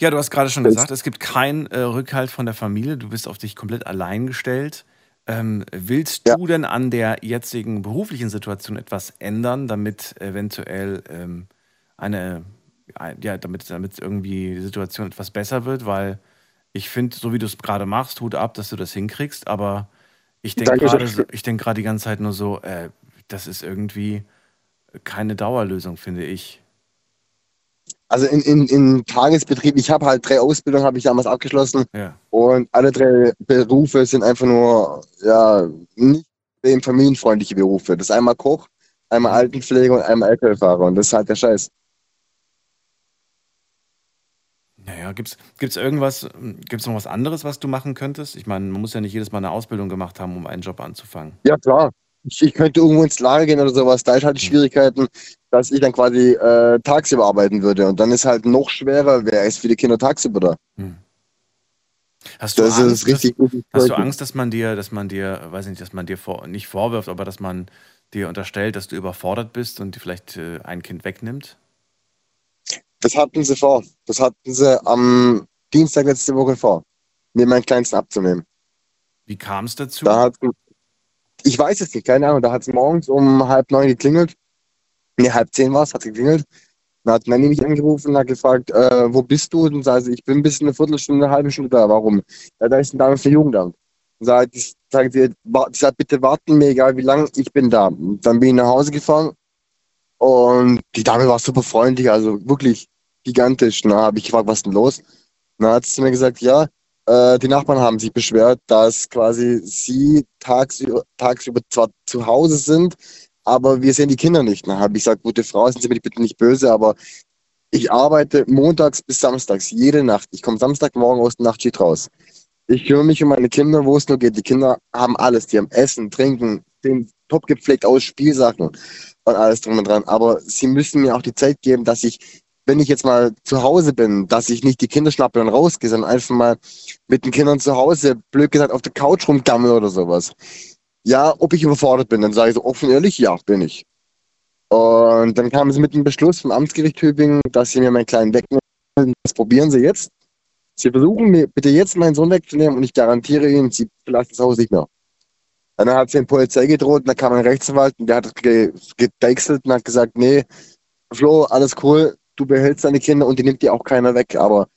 Ja, du hast gerade schon gesagt, es gibt keinen äh, Rückhalt von der Familie. Du bist auf dich komplett allein gestellt. Ähm, willst Ja. du denn an der jetzigen beruflichen Situation etwas ändern, damit eventuell ähm, eine, ein- ja, damit, damit irgendwie die Situation etwas besser wird? Weil ich finde, so wie du es gerade machst, Hut ab, dass du das hinkriegst, aber ich denke gerade so, ich denke gerade die ganze Zeit nur so, äh, das ist irgendwie keine Dauerlösung, finde ich. Also in, in, in Tagesbetrieb, ich habe halt drei Ausbildungen, habe ich damals abgeschlossen Ja. und alle drei Berufe sind einfach nur, ja, nicht extrem familienfreundliche Berufe. Das ist einmal Koch, einmal Altenpflege und einmal LKW-Fahrer und das ist halt der Scheiß. Naja, gibt's gibt's irgendwas, gibt's noch was anderes, was du machen könntest? Ich meine, man muss ja nicht jedes Mal eine Ausbildung gemacht haben, um einen Job anzufangen. Ja, klar. Ich, ich könnte irgendwo ins Lager gehen oder sowas. Da ist halt die Schwierigkeiten, dass ich dann quasi äh, tagsüber arbeiten würde. Und dann ist halt noch schwerer, wer ist für die Kinder tagsüber da. Hm. Hast du Das Angst, ist richtig dass, hast du Angst, dass man dir, dass man dir, weiß nicht, dass man dir vor, nicht vorwirft, aber dass man dir unterstellt, dass du überfordert bist und dir vielleicht äh, ein Kind wegnimmt? Das hatten sie vor. Das hatten sie am Dienstag letzte Woche vor, mir meinen Kleinsten abzunehmen. Wie kam es dazu? Da hat, ich weiß es nicht, keine Ahnung. Da hat es morgens um halb neun geklingelt. Nee, halb zehn war es, hat geklingelt. Dann hat Nanny mich angerufen und hat gefragt, äh, wo bist du? Und sage ich, bin bis eine Viertelstunde, eine halbe Stunde da. Warum? Ja, da ist ein Dame für Jugendamt. Und sagt, ich sage dir, wa- ich sag, bitte warten, mir egal wie lange, ich bin da. Und dann bin ich nach Hause gefahren und die Dame war super freundlich, also wirklich gigantisch. Da habe ich gefragt, was ist denn los? Dann hat sie mir gesagt, ja, äh, die Nachbarn haben sich beschwert, dass quasi sie tagsüber, tagsüber zwar zu Hause sind, aber wir sehen die Kinder nicht. Dann habe ich gesagt, gute Frau, sind Sie mir bitte nicht böse, aber ich arbeite montags bis samstags, jede Nacht. Ich komme Samstagmorgen aus der Nachtschicht raus. Ich kümmere mich um meine Kinder, wo es nur geht. Die Kinder haben alles. Die haben Essen, Trinken, sehen top gepflegt aus, Spielsachen und alles drum und dran. Aber sie müssen mir auch die Zeit geben, dass ich, wenn ich jetzt mal zu Hause bin, dass ich nicht die Kinder schnappe und rausgehe, sondern einfach mal mit den Kindern zu Hause, blöd gesagt, auf der Couch rumgammel oder sowas. Ja, ob ich überfordert bin, dann sage ich so offen ehrlich, ja, bin ich. Und dann kamen sie mit dem Beschluss vom Amtsgericht Tübingen, dass sie mir meinen Kleinen wegnehmen. Das probieren sie jetzt. Sie versuchen mir bitte jetzt meinen Sohn wegzunehmen und ich garantiere Ihnen, sie verlassen das Haus nicht mehr. Und dann hat sie den Polizei gedroht und dann kam ein Rechtsanwalt und der hat ge gedeichselt und hat gesagt, nee, Flo, alles cool, du behältst deine Kinder und die nimmt dir auch keiner weg. Aber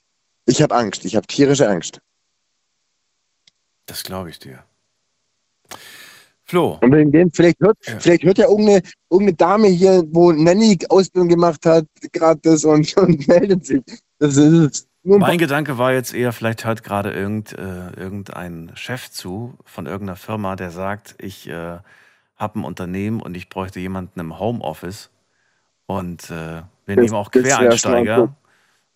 ich habe Angst, ich habe tierische Angst. Das glaube ich dir. Flo, Und wegen dem, vielleicht hört, Ja. vielleicht hört ja irgendeine, irgendeine Dame hier, wo Nanny Ausbildung gemacht hat, gerade das und, [laughs] und meldet sich. Das ist mein Gedanke war jetzt eher, vielleicht hört gerade irgend, äh, irgendein Chef zu von irgendeiner Firma, der sagt, ich äh, habe ein Unternehmen und ich bräuchte jemanden im Homeoffice. Und äh, wir nehmen auch das Quereinsteiger.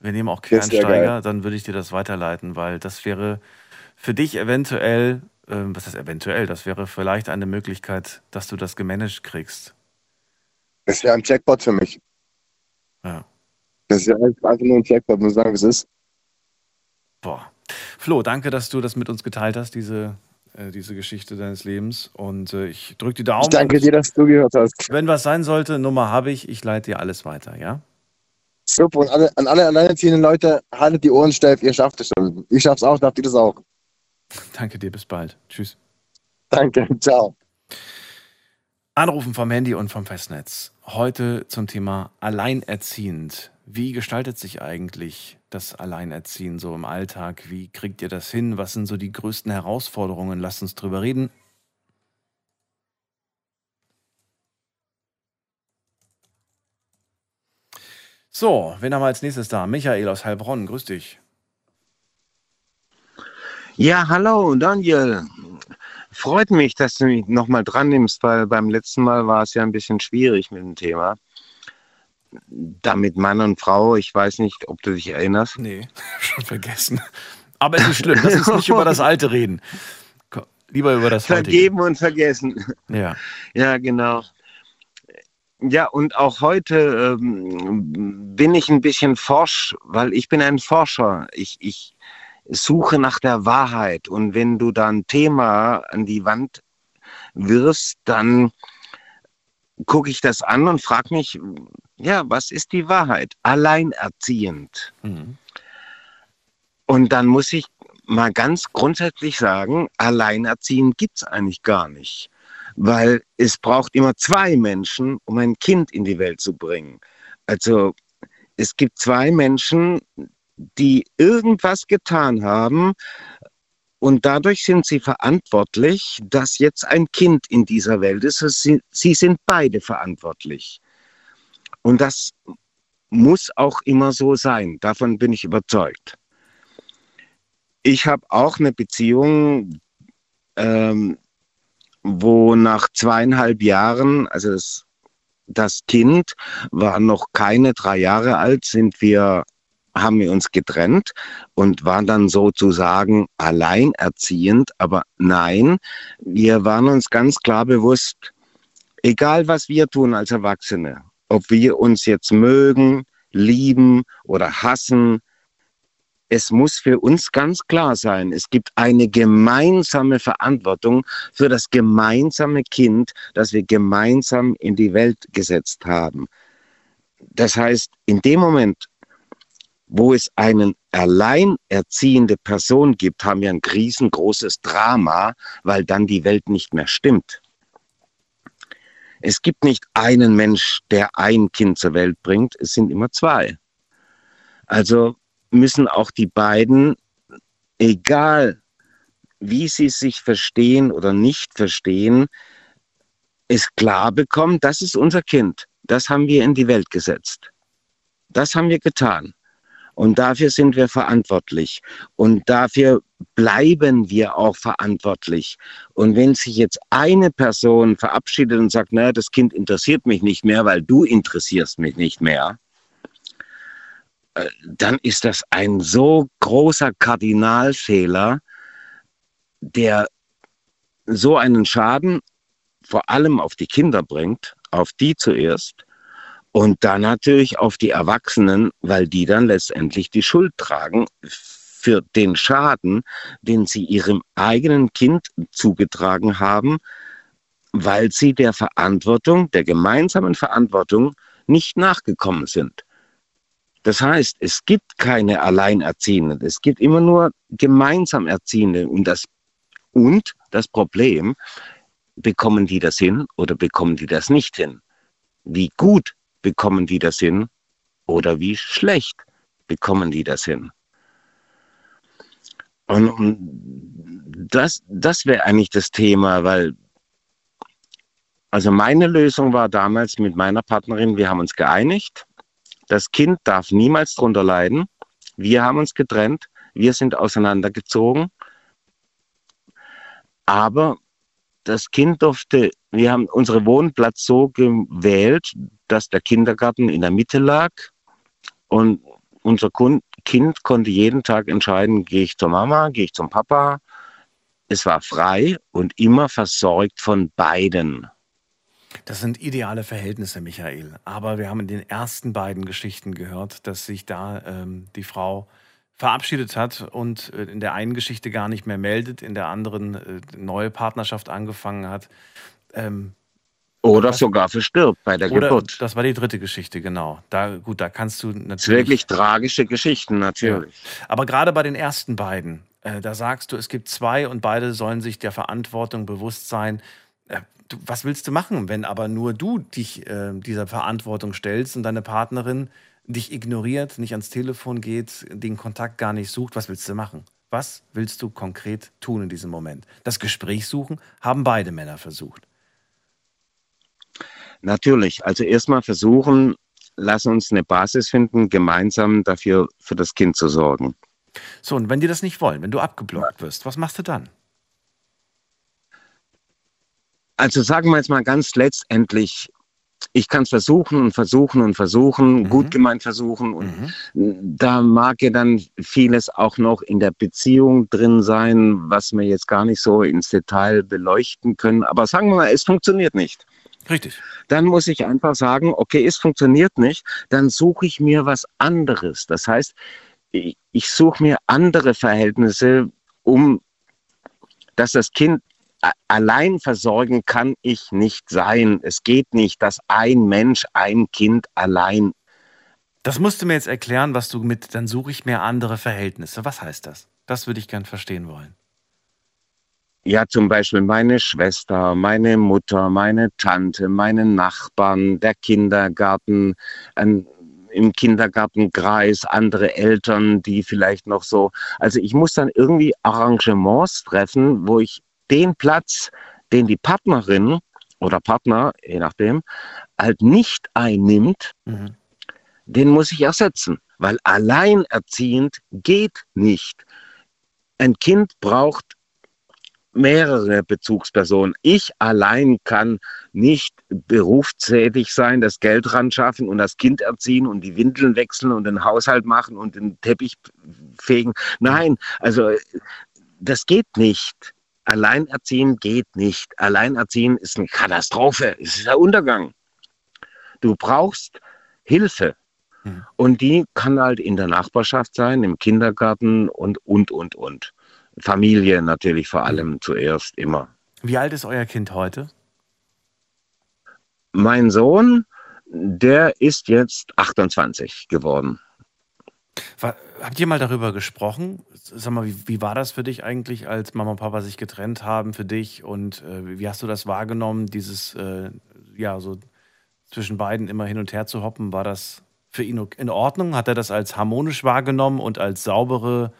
Wir nehmen auch Quereinsteiger, dann würde ich dir das weiterleiten, weil das wäre für dich eventuell, ähm, was heißt eventuell, das wäre vielleicht eine Möglichkeit, dass du das gemanagt kriegst. Das wäre ein Jackpot für mich. Ja. Das ist ja einfach nur ein Jackpot, muss ich sagen, was ist. Boah. Flo, danke, dass du das mit uns geteilt hast, diese, äh, diese Geschichte deines Lebens. Und äh, ich drücke die Daumen. Ich danke dir, dass du gehört hast. Wenn was sein sollte, Nummer habe ich. Ich leite dir alles weiter, ja? Super. Und alle, an alle alleinerziehenden Leute, haltet die Ohren steif, ihr schafft es schon. Ich schaff's auch, darf ihr das auch. [laughs] Danke dir, bis bald. Tschüss. Danke, ciao. Anrufen vom Handy und vom Festnetz. Heute zum Thema Alleinerziehend. Wie gestaltet sich eigentlich das Alleinerziehen so im Alltag? Wie kriegt ihr das hin? Was sind so die größten Herausforderungen? Lasst uns drüber reden. So, wen haben wir als nächstes da? Michael aus Heilbronn, grüß dich. Ja, hallo Daniel. Freut mich, dass du mich nochmal dran nimmst, weil beim letzten Mal war es ja ein bisschen schwierig mit dem Thema. Damit Mann und Frau, ich weiß nicht, ob du dich erinnerst. Nee, [laughs] schon vergessen. Aber es ist schlimm, lass uns nicht über das [laughs] Alte reden. Lieber über das Vergeben Heutige. und vergessen. Ja. Ja, genau. Ja, und auch heute ähm, bin ich ein bisschen forsch, weil ich bin ein Forscher. Ich, ich suche nach der Wahrheit. Und wenn du da ein Thema an die Wand wirst, dann gucke ich das an und frage mich, ja, was ist die Wahrheit? Alleinerziehend. Mhm. Und dann muss ich mal ganz grundsätzlich sagen, alleinerziehend gibt es eigentlich gar nicht weil es braucht immer zwei Menschen, um ein Kind in die Welt zu bringen. Also es gibt zwei Menschen, die irgendwas getan haben und dadurch sind sie verantwortlich, dass jetzt ein Kind in dieser Welt ist. Sie sind beide verantwortlich. Und das muss auch immer so sein. Davon bin ich überzeugt. Ich habe auch eine Beziehung, ähm, wo nach zweieinhalb Jahren, also das, das Kind war noch keine drei Jahre alt, sind wir haben wir uns getrennt und waren dann sozusagen alleinerziehend. Aber nein, wir waren uns ganz klar bewusst, egal was wir tun als Erwachsene, ob wir uns jetzt mögen, lieben oder hassen, es muss für uns ganz klar sein, es gibt eine gemeinsame Verantwortung für das gemeinsame Kind, das wir gemeinsam in die Welt gesetzt haben. Das heißt, in dem Moment, wo es eine alleinerziehende Person gibt, haben wir ein riesengroßes Drama, weil dann die Welt nicht mehr stimmt. Es gibt nicht einen Mensch, der ein Kind zur Welt bringt, es sind immer zwei. Also müssen auch die beiden, egal wie sie sich verstehen oder nicht verstehen, es klar bekommen, das ist unser Kind. Das haben wir in die Welt gesetzt. Das haben wir getan. Und dafür sind wir verantwortlich. Und dafür bleiben wir auch verantwortlich. Und wenn sich jetzt eine Person verabschiedet und sagt, naja, das Kind interessiert mich nicht mehr, weil du interessierst mich nicht mehr, äh, dann ist das ein so großer Kardinalfehler, der so einen Schaden vor allem auf die Kinder bringt, auf die zuerst und dann natürlich auf die Erwachsenen, weil die dann letztendlich die Schuld tragen für den Schaden, den sie ihrem eigenen Kind zugetragen haben, weil sie der Verantwortung, der gemeinsamen Verantwortung nicht nachgekommen sind. Das heißt, es gibt keine Alleinerziehenden, es gibt immer nur gemeinsam Erziehende. Und das, und das Problem, bekommen die das hin oder bekommen die das nicht hin? Wie gut bekommen die das hin oder wie schlecht bekommen die das hin? Und, das, das wäre eigentlich das Thema, weil also meine Lösung war damals mit meiner Partnerin, wir haben uns geeinigt, das Kind darf niemals drunter leiden. Wir haben uns getrennt, wir sind auseinandergezogen. Aber das Kind durfte, wir haben unseren Wohnplatz so gewählt, dass der Kindergarten in der Mitte lag und unser Kind konnte jeden Tag entscheiden, gehe ich zur Mama, gehe ich zum Papa. Es war frei und immer versorgt von beiden. Das sind ideale Verhältnisse, Michael. Aber wir haben in den ersten beiden Geschichten gehört, dass sich da ähm, die Frau verabschiedet hat und äh, in der einen Geschichte gar nicht mehr meldet, in der anderen äh, neue Partnerschaft angefangen hat. Ähm, oder sogar verstirbt bei der Geburt. Das war die dritte Geschichte, genau. Da, gut, da kannst du natürlich. Das wirklich tragische Geschichten, natürlich. Ja. Aber gerade bei den ersten beiden, Äh, da sagst du, es gibt zwei und beide sollen sich der Verantwortung bewusst sein. Äh, du, was willst du machen, wenn aber nur du dich äh, dieser Verantwortung stellst und deine Partnerin dich ignoriert, nicht ans Telefon geht, den Kontakt gar nicht sucht? Was willst du machen? Was willst du konkret tun in diesem Moment? Das Gespräch suchen haben beide Männer versucht. Natürlich. Also erstmal versuchen, lass uns eine Basis finden, gemeinsam dafür für das Kind zu sorgen. So, und wenn die das nicht wollen, wenn du abgeblockt wirst, was machst du dann? Also sagen wir jetzt mal ganz letztendlich, ich kann es versuchen und versuchen und versuchen, mhm. gut gemeint versuchen. Und mhm. da mag ja dann vieles auch noch in der Beziehung drin sein, was wir jetzt gar nicht so ins Detail beleuchten können. Aber sagen wir mal, es funktioniert nicht. Richtig. Dann muss ich einfach sagen, okay, es funktioniert nicht, dann suche ich mir was anderes. Das heißt, ich suche mir andere Verhältnisse, um dass das Kind allein versorgen kann ich nicht sein. Es geht nicht, dass ein Mensch ein Kind allein. Das musst du mir jetzt erklären, was du mit, dann suche ich mir andere Verhältnisse. Was heißt das? Das würde ich gern verstehen wollen. Ja, zum Beispiel meine Schwester, meine Mutter, meine Tante, meine Nachbarn, der Kindergarten, ein, im Kindergartenkreis, andere Eltern, die vielleicht noch so. Also ich muss dann irgendwie Arrangements treffen, wo ich den Platz, den die Partnerin oder Partner, je nachdem, halt nicht einnimmt, mhm. den muss ich ersetzen. Weil alleinerziehend geht nicht. Ein Kind braucht mehrere Bezugspersonen. Ich allein kann nicht berufstätig sein, das Geld ran schaffen und das Kind erziehen und die Windeln wechseln und den Haushalt machen und den Teppich fegen. Nein, also das geht nicht. Alleinerziehen geht nicht. Alleinerziehen ist eine Katastrophe. Es ist der Untergang. Du brauchst Hilfe. Hm. Und die kann halt in der Nachbarschaft sein, im Kindergarten und, und, und, und. Familie natürlich vor allem zuerst immer. Wie alt ist euer Kind heute? Mein Sohn, der ist jetzt 28 geworden. War, habt ihr mal darüber gesprochen? Sag mal, wie, wie, war das für dich eigentlich, als Mama und Papa sich getrennt haben für dich? Und äh, wie hast du das wahrgenommen, dieses, äh, ja, so zwischen beiden immer hin und her zu hoppen? War das für ihn in Ordnung? Hat er das als harmonisch wahrgenommen und als saubere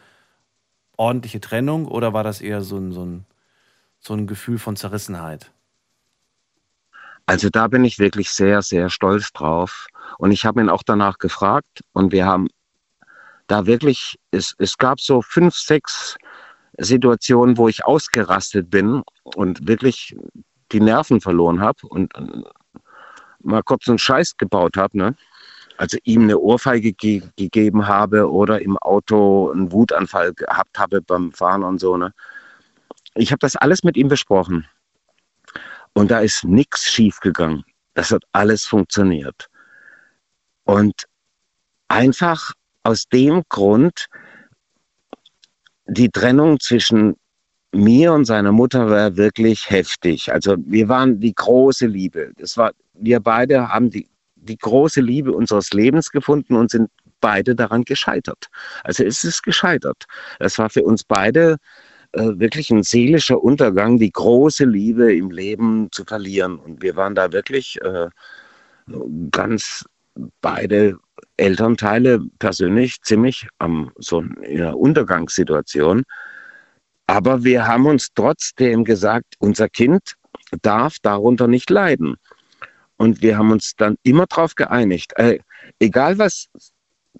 ordentliche Trennung oder war das eher so ein, so ein, so ein Gefühl von Zerrissenheit? Also da bin ich wirklich sehr, sehr stolz drauf. Und ich habe ihn auch danach gefragt und wir haben da wirklich, es, es gab so fünf, sechs Situationen, wo ich ausgerastet bin und wirklich die Nerven verloren habe und mal kurz einen Scheiß gebaut habe. Ne? also ihm eine Ohrfeige ge gegeben habe oder im Auto einen Wutanfall gehabt habe beim Fahren und so. Ne? Ich habe das alles mit ihm besprochen. Und da ist nichts schiefgegangen. Das hat alles funktioniert. Und einfach aus dem Grund, die Trennung zwischen mir und seiner Mutter war wirklich heftig. Also wir waren die große Liebe. Das war, wir beide haben die die große Liebe unseres Lebens gefunden und sind beide daran gescheitert. Also es ist gescheitert. Es war für uns beide äh, wirklich ein seelischer Untergang, die große Liebe im Leben zu verlieren. Und wir waren da wirklich äh, ganz beide Elternteile persönlich ziemlich am so in einer Untergangssituation. Aber wir haben uns trotzdem gesagt, unser Kind darf darunter nicht leiden. Und wir haben uns dann immer darauf geeinigt, äh, egal was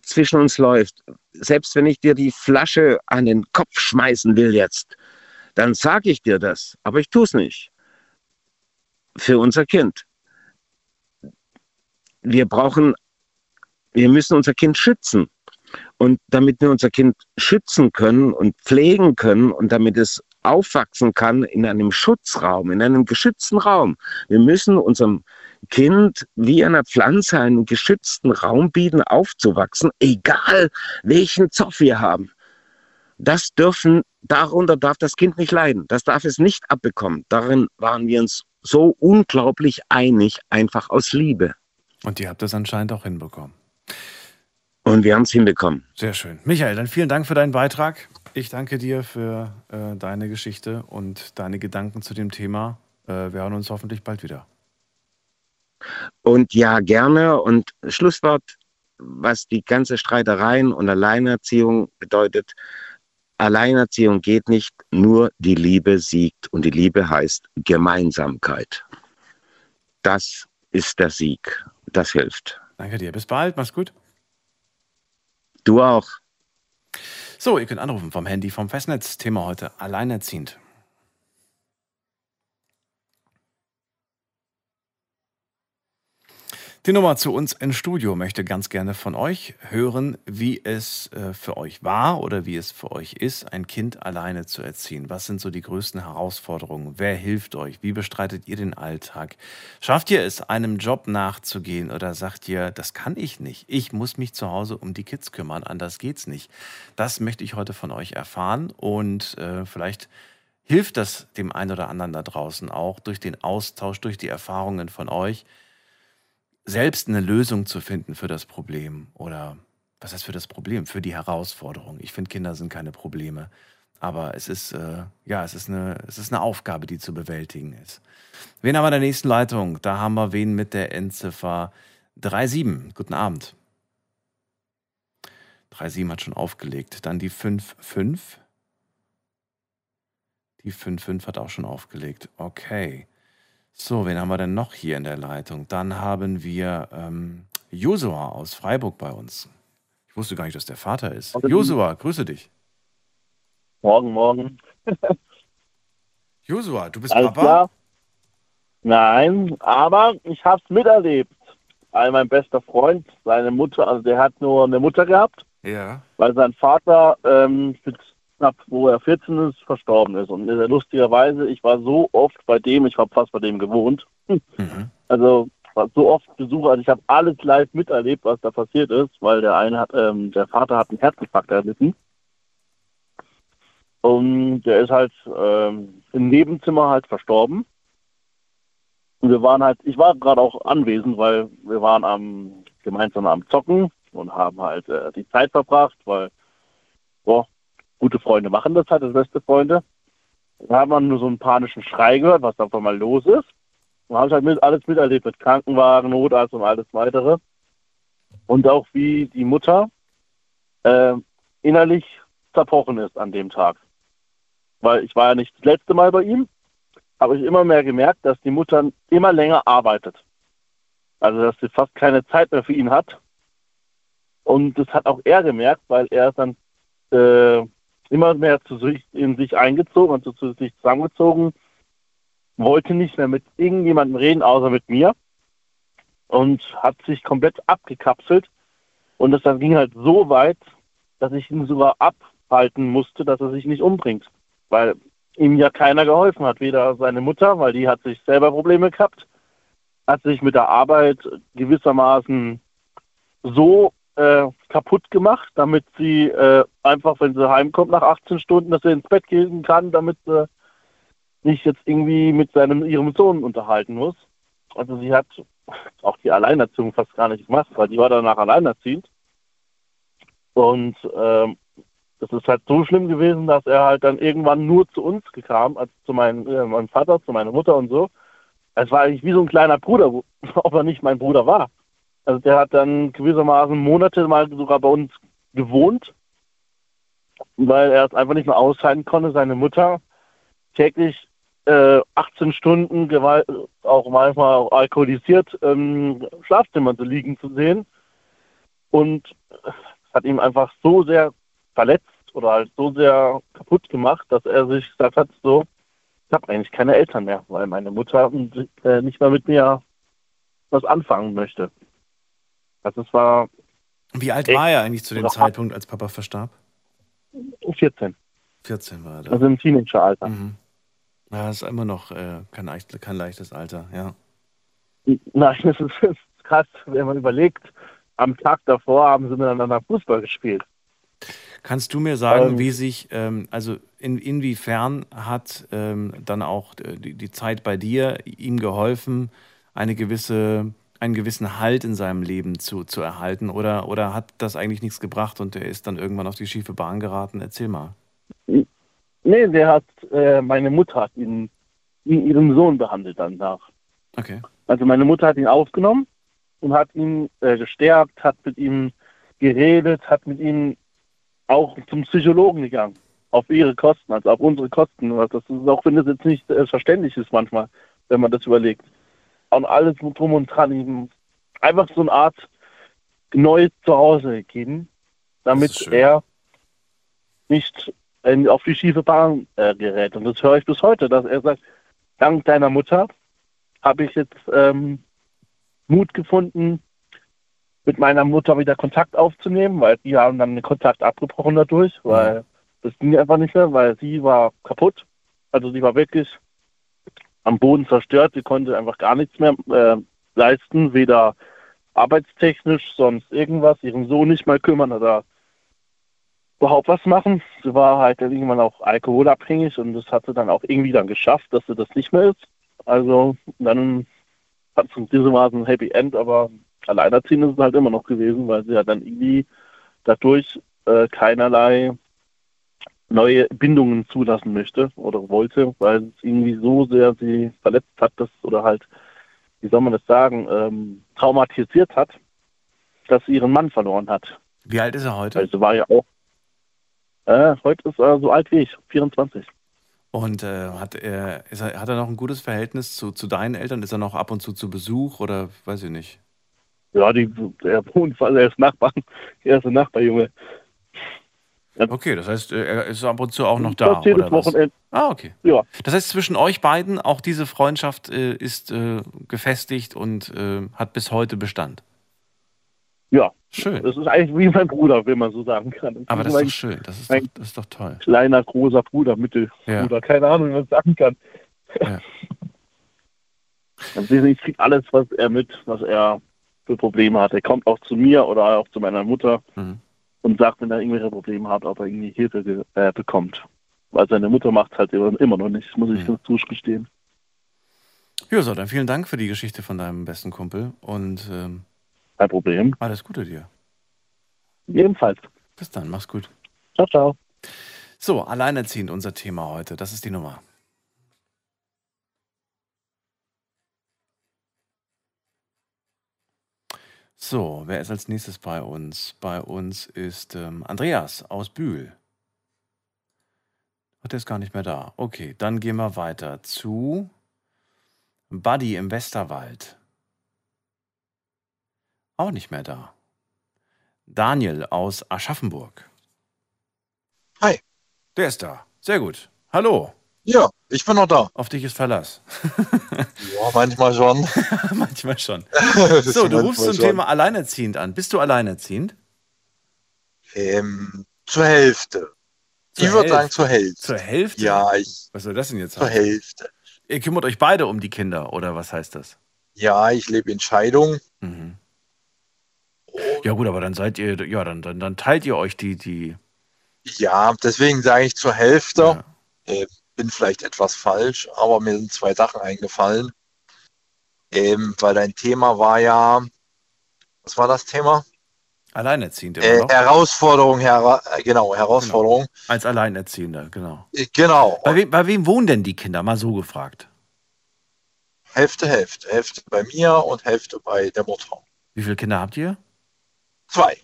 zwischen uns läuft, selbst wenn ich dir die Flasche an den Kopf schmeißen will jetzt, dann sage ich dir das, aber ich tue es nicht. Für unser Kind. Wir brauchen, wir müssen unser Kind schützen. Und damit wir unser Kind schützen können und pflegen können und damit es aufwachsen kann in einem Schutzraum, in einem geschützten Raum, wir müssen unserem Kind wie einer Pflanze einen geschützten Raum bieten, aufzuwachsen, egal welchen Zoff wir haben. Das dürfen, darunter darf das Kind nicht leiden. Das darf es nicht abbekommen. Darin waren wir uns so unglaublich einig, einfach aus Liebe. Und ihr habt das anscheinend auch hinbekommen. Und wir haben es hinbekommen. Sehr schön. Michael, dann vielen Dank für deinen Beitrag. Ich danke dir für äh, deine Geschichte und deine Gedanken zu dem Thema. Äh, wir hören uns hoffentlich bald wieder. Und ja, gerne. Und Schlusswort, was die ganze Streitereien und Alleinerziehung bedeutet. Alleinerziehung geht nicht, nur die Liebe siegt. Und die Liebe heißt Gemeinsamkeit. Das ist der Sieg. Das hilft. Danke dir. Bis bald. Mach's gut. Du auch. So, ihr könnt anrufen vom Handy, vom Festnetz. Thema heute alleinerziehend. Die Nummer zu uns ins Studio möchte ganz gerne von euch hören, wie es äh, für euch war oder wie es für euch ist, ein Kind alleine zu erziehen. Was sind so die größten Herausforderungen? Wer hilft euch? Wie bestreitet ihr den Alltag? Schafft ihr es, einem Job nachzugehen oder sagt ihr, das kann ich nicht? Ich muss mich zu Hause um die Kids kümmern, anders geht's nicht. Das möchte ich heute von euch erfahren und äh, vielleicht hilft das dem einen oder anderen da draußen auch durch den Austausch, durch die Erfahrungen von euch selbst eine Lösung zu finden für das Problem oder was heißt für das Problem, für die Herausforderung. Ich finde, Kinder sind keine Probleme, aber es ist äh, ja, es ist eine es ist eine Aufgabe, die zu bewältigen ist. Wen haben wir in der nächsten Leitung? Da haben wir wen mit der Endziffer 37. Guten Abend. 37 hat schon aufgelegt. Dann die 55. Die 55 hat auch schon aufgelegt. Okay. So, wen haben wir denn noch hier in der Leitung? Dann haben wir ähm, Josua aus Freiburg bei uns. Ich wusste gar nicht, dass der Vater ist. Josua, grüße dich. Morgen, morgen. [laughs] Josua, du bist Alles Papa? klar? Nein, aber ich habe es miterlebt. Weil mein bester Freund, seine Mutter, also der hat nur eine Mutter gehabt, Ja. weil sein Vater ähm, knapp, wo er 14 ist, verstorben ist. Und lustigerweise, ich war so oft bei dem, ich habe fast bei dem gewohnt. Mhm. Also war so oft Besuch, also ich habe alles live miterlebt, was da passiert ist, weil der eine hat, ähm, der Vater hat einen Herzinfarkt erlitten. Und der ist halt ähm, im Nebenzimmer halt verstorben. Und wir waren halt, ich war gerade auch anwesend, weil wir waren am gemeinsam am Zocken und haben halt äh, die Zeit verbracht, weil boah, gute Freunde machen das halt, das beste Freunde. Da hat man nur so einen panischen Schrei gehört, was da auf einmal los ist. Und habe ich halt mit, alles miterlebt, mit Krankenwagen, Notarzt und alles weitere. Und auch wie die Mutter äh, innerlich zerbrochen ist an dem Tag. Weil ich war ja nicht das letzte Mal bei ihm, habe ich immer mehr gemerkt, dass die Mutter immer länger arbeitet. Also dass sie fast keine Zeit mehr für ihn hat. Und das hat auch er gemerkt, weil er ist dann äh, immer mehr zu sich, in sich eingezogen und zu sich zusammengezogen, wollte nicht mehr mit irgendjemandem reden, außer mit mir. Und hat sich komplett abgekapselt. Und das dann ging halt so weit, dass ich ihn sogar abhalten musste, dass er sich nicht umbringt. Weil ihm ja keiner geholfen hat. Weder seine Mutter, weil die hat sich selber Probleme gehabt, hat sich mit der Arbeit gewissermaßen so äh, kaputt gemacht, damit sie äh, einfach, wenn sie heimkommt nach 18 Stunden, dass sie ins Bett gehen kann, damit sie nicht jetzt irgendwie mit seinem ihrem Sohn unterhalten muss. Also sie hat auch die Alleinerziehung fast gar nicht gemacht, weil die war danach alleinerziehend. Und ähm, das ist halt so schlimm gewesen, dass er halt dann irgendwann nur zu uns kam, als zu meinem, äh, meinem Vater, zu meiner Mutter und so. Es war eigentlich wie so ein kleiner Bruder, [laughs] ob er nicht mein Bruder war. Also der hat dann gewissermaßen Monate mal sogar bei uns gewohnt, weil er es einfach nicht mehr aushalten konnte, seine Mutter täglich äh, 18 Stunden Gewalt, auch manchmal auch alkoholisiert im Schlafzimmer zu liegen zu sehen. Und es hat ihm einfach so sehr verletzt oder halt so sehr kaputt gemacht, dass er sich gesagt hat, so, ich habe eigentlich keine Eltern mehr, weil meine Mutter äh, nicht mehr mit mir was anfangen möchte. Also es war Wie alt war er eigentlich zu dem Zeitpunkt, als Papa verstarb? 14, 14 war er da. also im Teenageralter. Mhm. Ja, das ist immer noch äh, kein, kein leichtes Alter, ja. Nein, das ist, das ist krass, wenn man überlegt, am Tag davor haben sie miteinander Fußball gespielt. Kannst du mir sagen, Ähm. wie sich, ähm, also in, inwiefern hat ähm, dann auch äh, die, die Zeit bei dir ihm geholfen, eine gewisse, einen gewissen Halt in seinem Leben zu, zu erhalten? Oder, oder hat das eigentlich nichts gebracht und er ist dann irgendwann auf die schiefe Bahn geraten? Erzähl mal. Nee, der hat, äh, meine Mutter hat ihn wie ihren Sohn behandelt danach. Okay. Also meine Mutter hat ihn aufgenommen und hat ihn äh, gestärkt, hat mit ihm geredet, hat mit ihm auch zum Psychologen gegangen. Auf ihre Kosten, also auf unsere Kosten. Das ist auch, wenn das jetzt nicht äh, verständlich ist manchmal, wenn man das überlegt. Und alles drum und dran. Ihm einfach so eine Art neues Zuhause gegeben, damit er nicht in, auf die schiefe Bahn äh, gerät. Und das höre ich bis heute, dass er sagt, dank deiner Mutter habe ich jetzt ähm, Mut gefunden, mit meiner Mutter wieder Kontakt aufzunehmen, weil die haben dann den Kontakt abgebrochen dadurch, weil das ging einfach nicht mehr, weil sie war kaputt. Also sie war wirklich am Boden zerstört. Sie konnte einfach gar nichts mehr äh, leisten, weder arbeitstechnisch, sonst irgendwas, ihren Sohn nicht mal kümmern oder überhaupt was machen. Sie war halt irgendwann auch alkoholabhängig und das hat sie dann auch irgendwie dann geschafft, dass sie das nicht mehr ist. Also dann hat es gewissermaßen ein Happy End, aber alleinerziehend ist es halt immer noch gewesen, weil sie ja dann irgendwie dadurch äh, keinerlei neue Bindungen zulassen möchte oder wollte, weil es irgendwie so sehr sie verletzt hat, dass oder halt, wie soll man das sagen, ähm, traumatisiert hat, dass sie ihren Mann verloren hat. Wie alt ist er heute? Also war ja auch, äh, heute ist er so alt wie ich, 24. Und äh, hat, er, er, hat er noch ein gutes Verhältnis zu, zu deinen Eltern? Ist er noch ab und zu zu Besuch oder weiß ich nicht? Ja, die, er wohnt, er ist Nachbar. [laughs] Er ist ein Nachbarjunge. Okay, das heißt, äh, er ist ab und zu auch noch da. Das jedes was? Wochenende. Ah, okay. Ja. Das heißt, zwischen euch beiden, auch diese Freundschaft äh, ist äh, gefestigt und äh, hat bis heute Bestand. Ja. Schön. Das ist eigentlich wie mein Bruder, wenn man so sagen kann. Aber das ist mein doch schön. Das ist doch, das ist doch toll. Kleiner, großer Bruder, Mittelbruder, Ja. keine Ahnung, wie man das sagen kann. Ja. Ich kriege alles, was er mit, was er für Probleme hat. Er kommt auch zu mir oder auch zu meiner Mutter Mhm. Und sagt, wenn er irgendwelche Probleme hat, ob er irgendwie Hilfe äh, bekommt. Weil seine Mutter macht halt immer immer noch nicht, muss ich Mhm. dazu gestehen. Ja, so, dann vielen Dank für die Geschichte von deinem besten Kumpel und ähm, Kein Problem. alles Gute dir. Jedenfalls. Bis dann, mach's gut. Ciao, ciao. So, alleinerziehend unser Thema heute. Das ist die Nummer. So, wer ist als nächstes bei uns? Bei uns ist ähm, Andreas aus Bühl. Ach, der ist gar nicht mehr da. Okay, dann gehen wir weiter zu Buddy im Westerwald. Auch nicht mehr da. Daniel aus Aschaffenburg. Hi. Der ist da. Sehr gut. Hallo. Ja, ich bin noch da. Auf dich ist Verlass. [laughs] Ja, manchmal schon. [laughs] Manchmal schon. [laughs] So, du rufst zum schon. Thema Alleinerziehend an. Bist du alleinerziehend? Ähm, zur Hälfte. Zur ich würde sagen zur Hälfte. Zur Hälfte? Ja, ich, Was soll das denn jetzt zur heißen? Hälfte. Ihr kümmert euch beide um die Kinder, oder was heißt das? Ja, ich lebe in Scheidung. Mhm. Ja gut, aber dann seid ihr, ja, dann, dann, dann teilt ihr euch die, die. Ja, deswegen sage ich zur Hälfte. Ja. Äh, bin vielleicht etwas falsch, aber mir sind zwei Sachen eingefallen. Ähm, weil dein Thema war ja, was war das Thema? Alleinerziehend immer Äh, noch? Herausforderung, hera äh, genau, Herausforderung. Als Alleinerziehender, genau. Äh, Genau. Bei wem, bei wem wohnen denn die Kinder? Mal so gefragt. Hälfte, Hälfte. Hälfte bei mir und Hälfte bei der Mutter. Wie viele Kinder habt ihr? Zwei.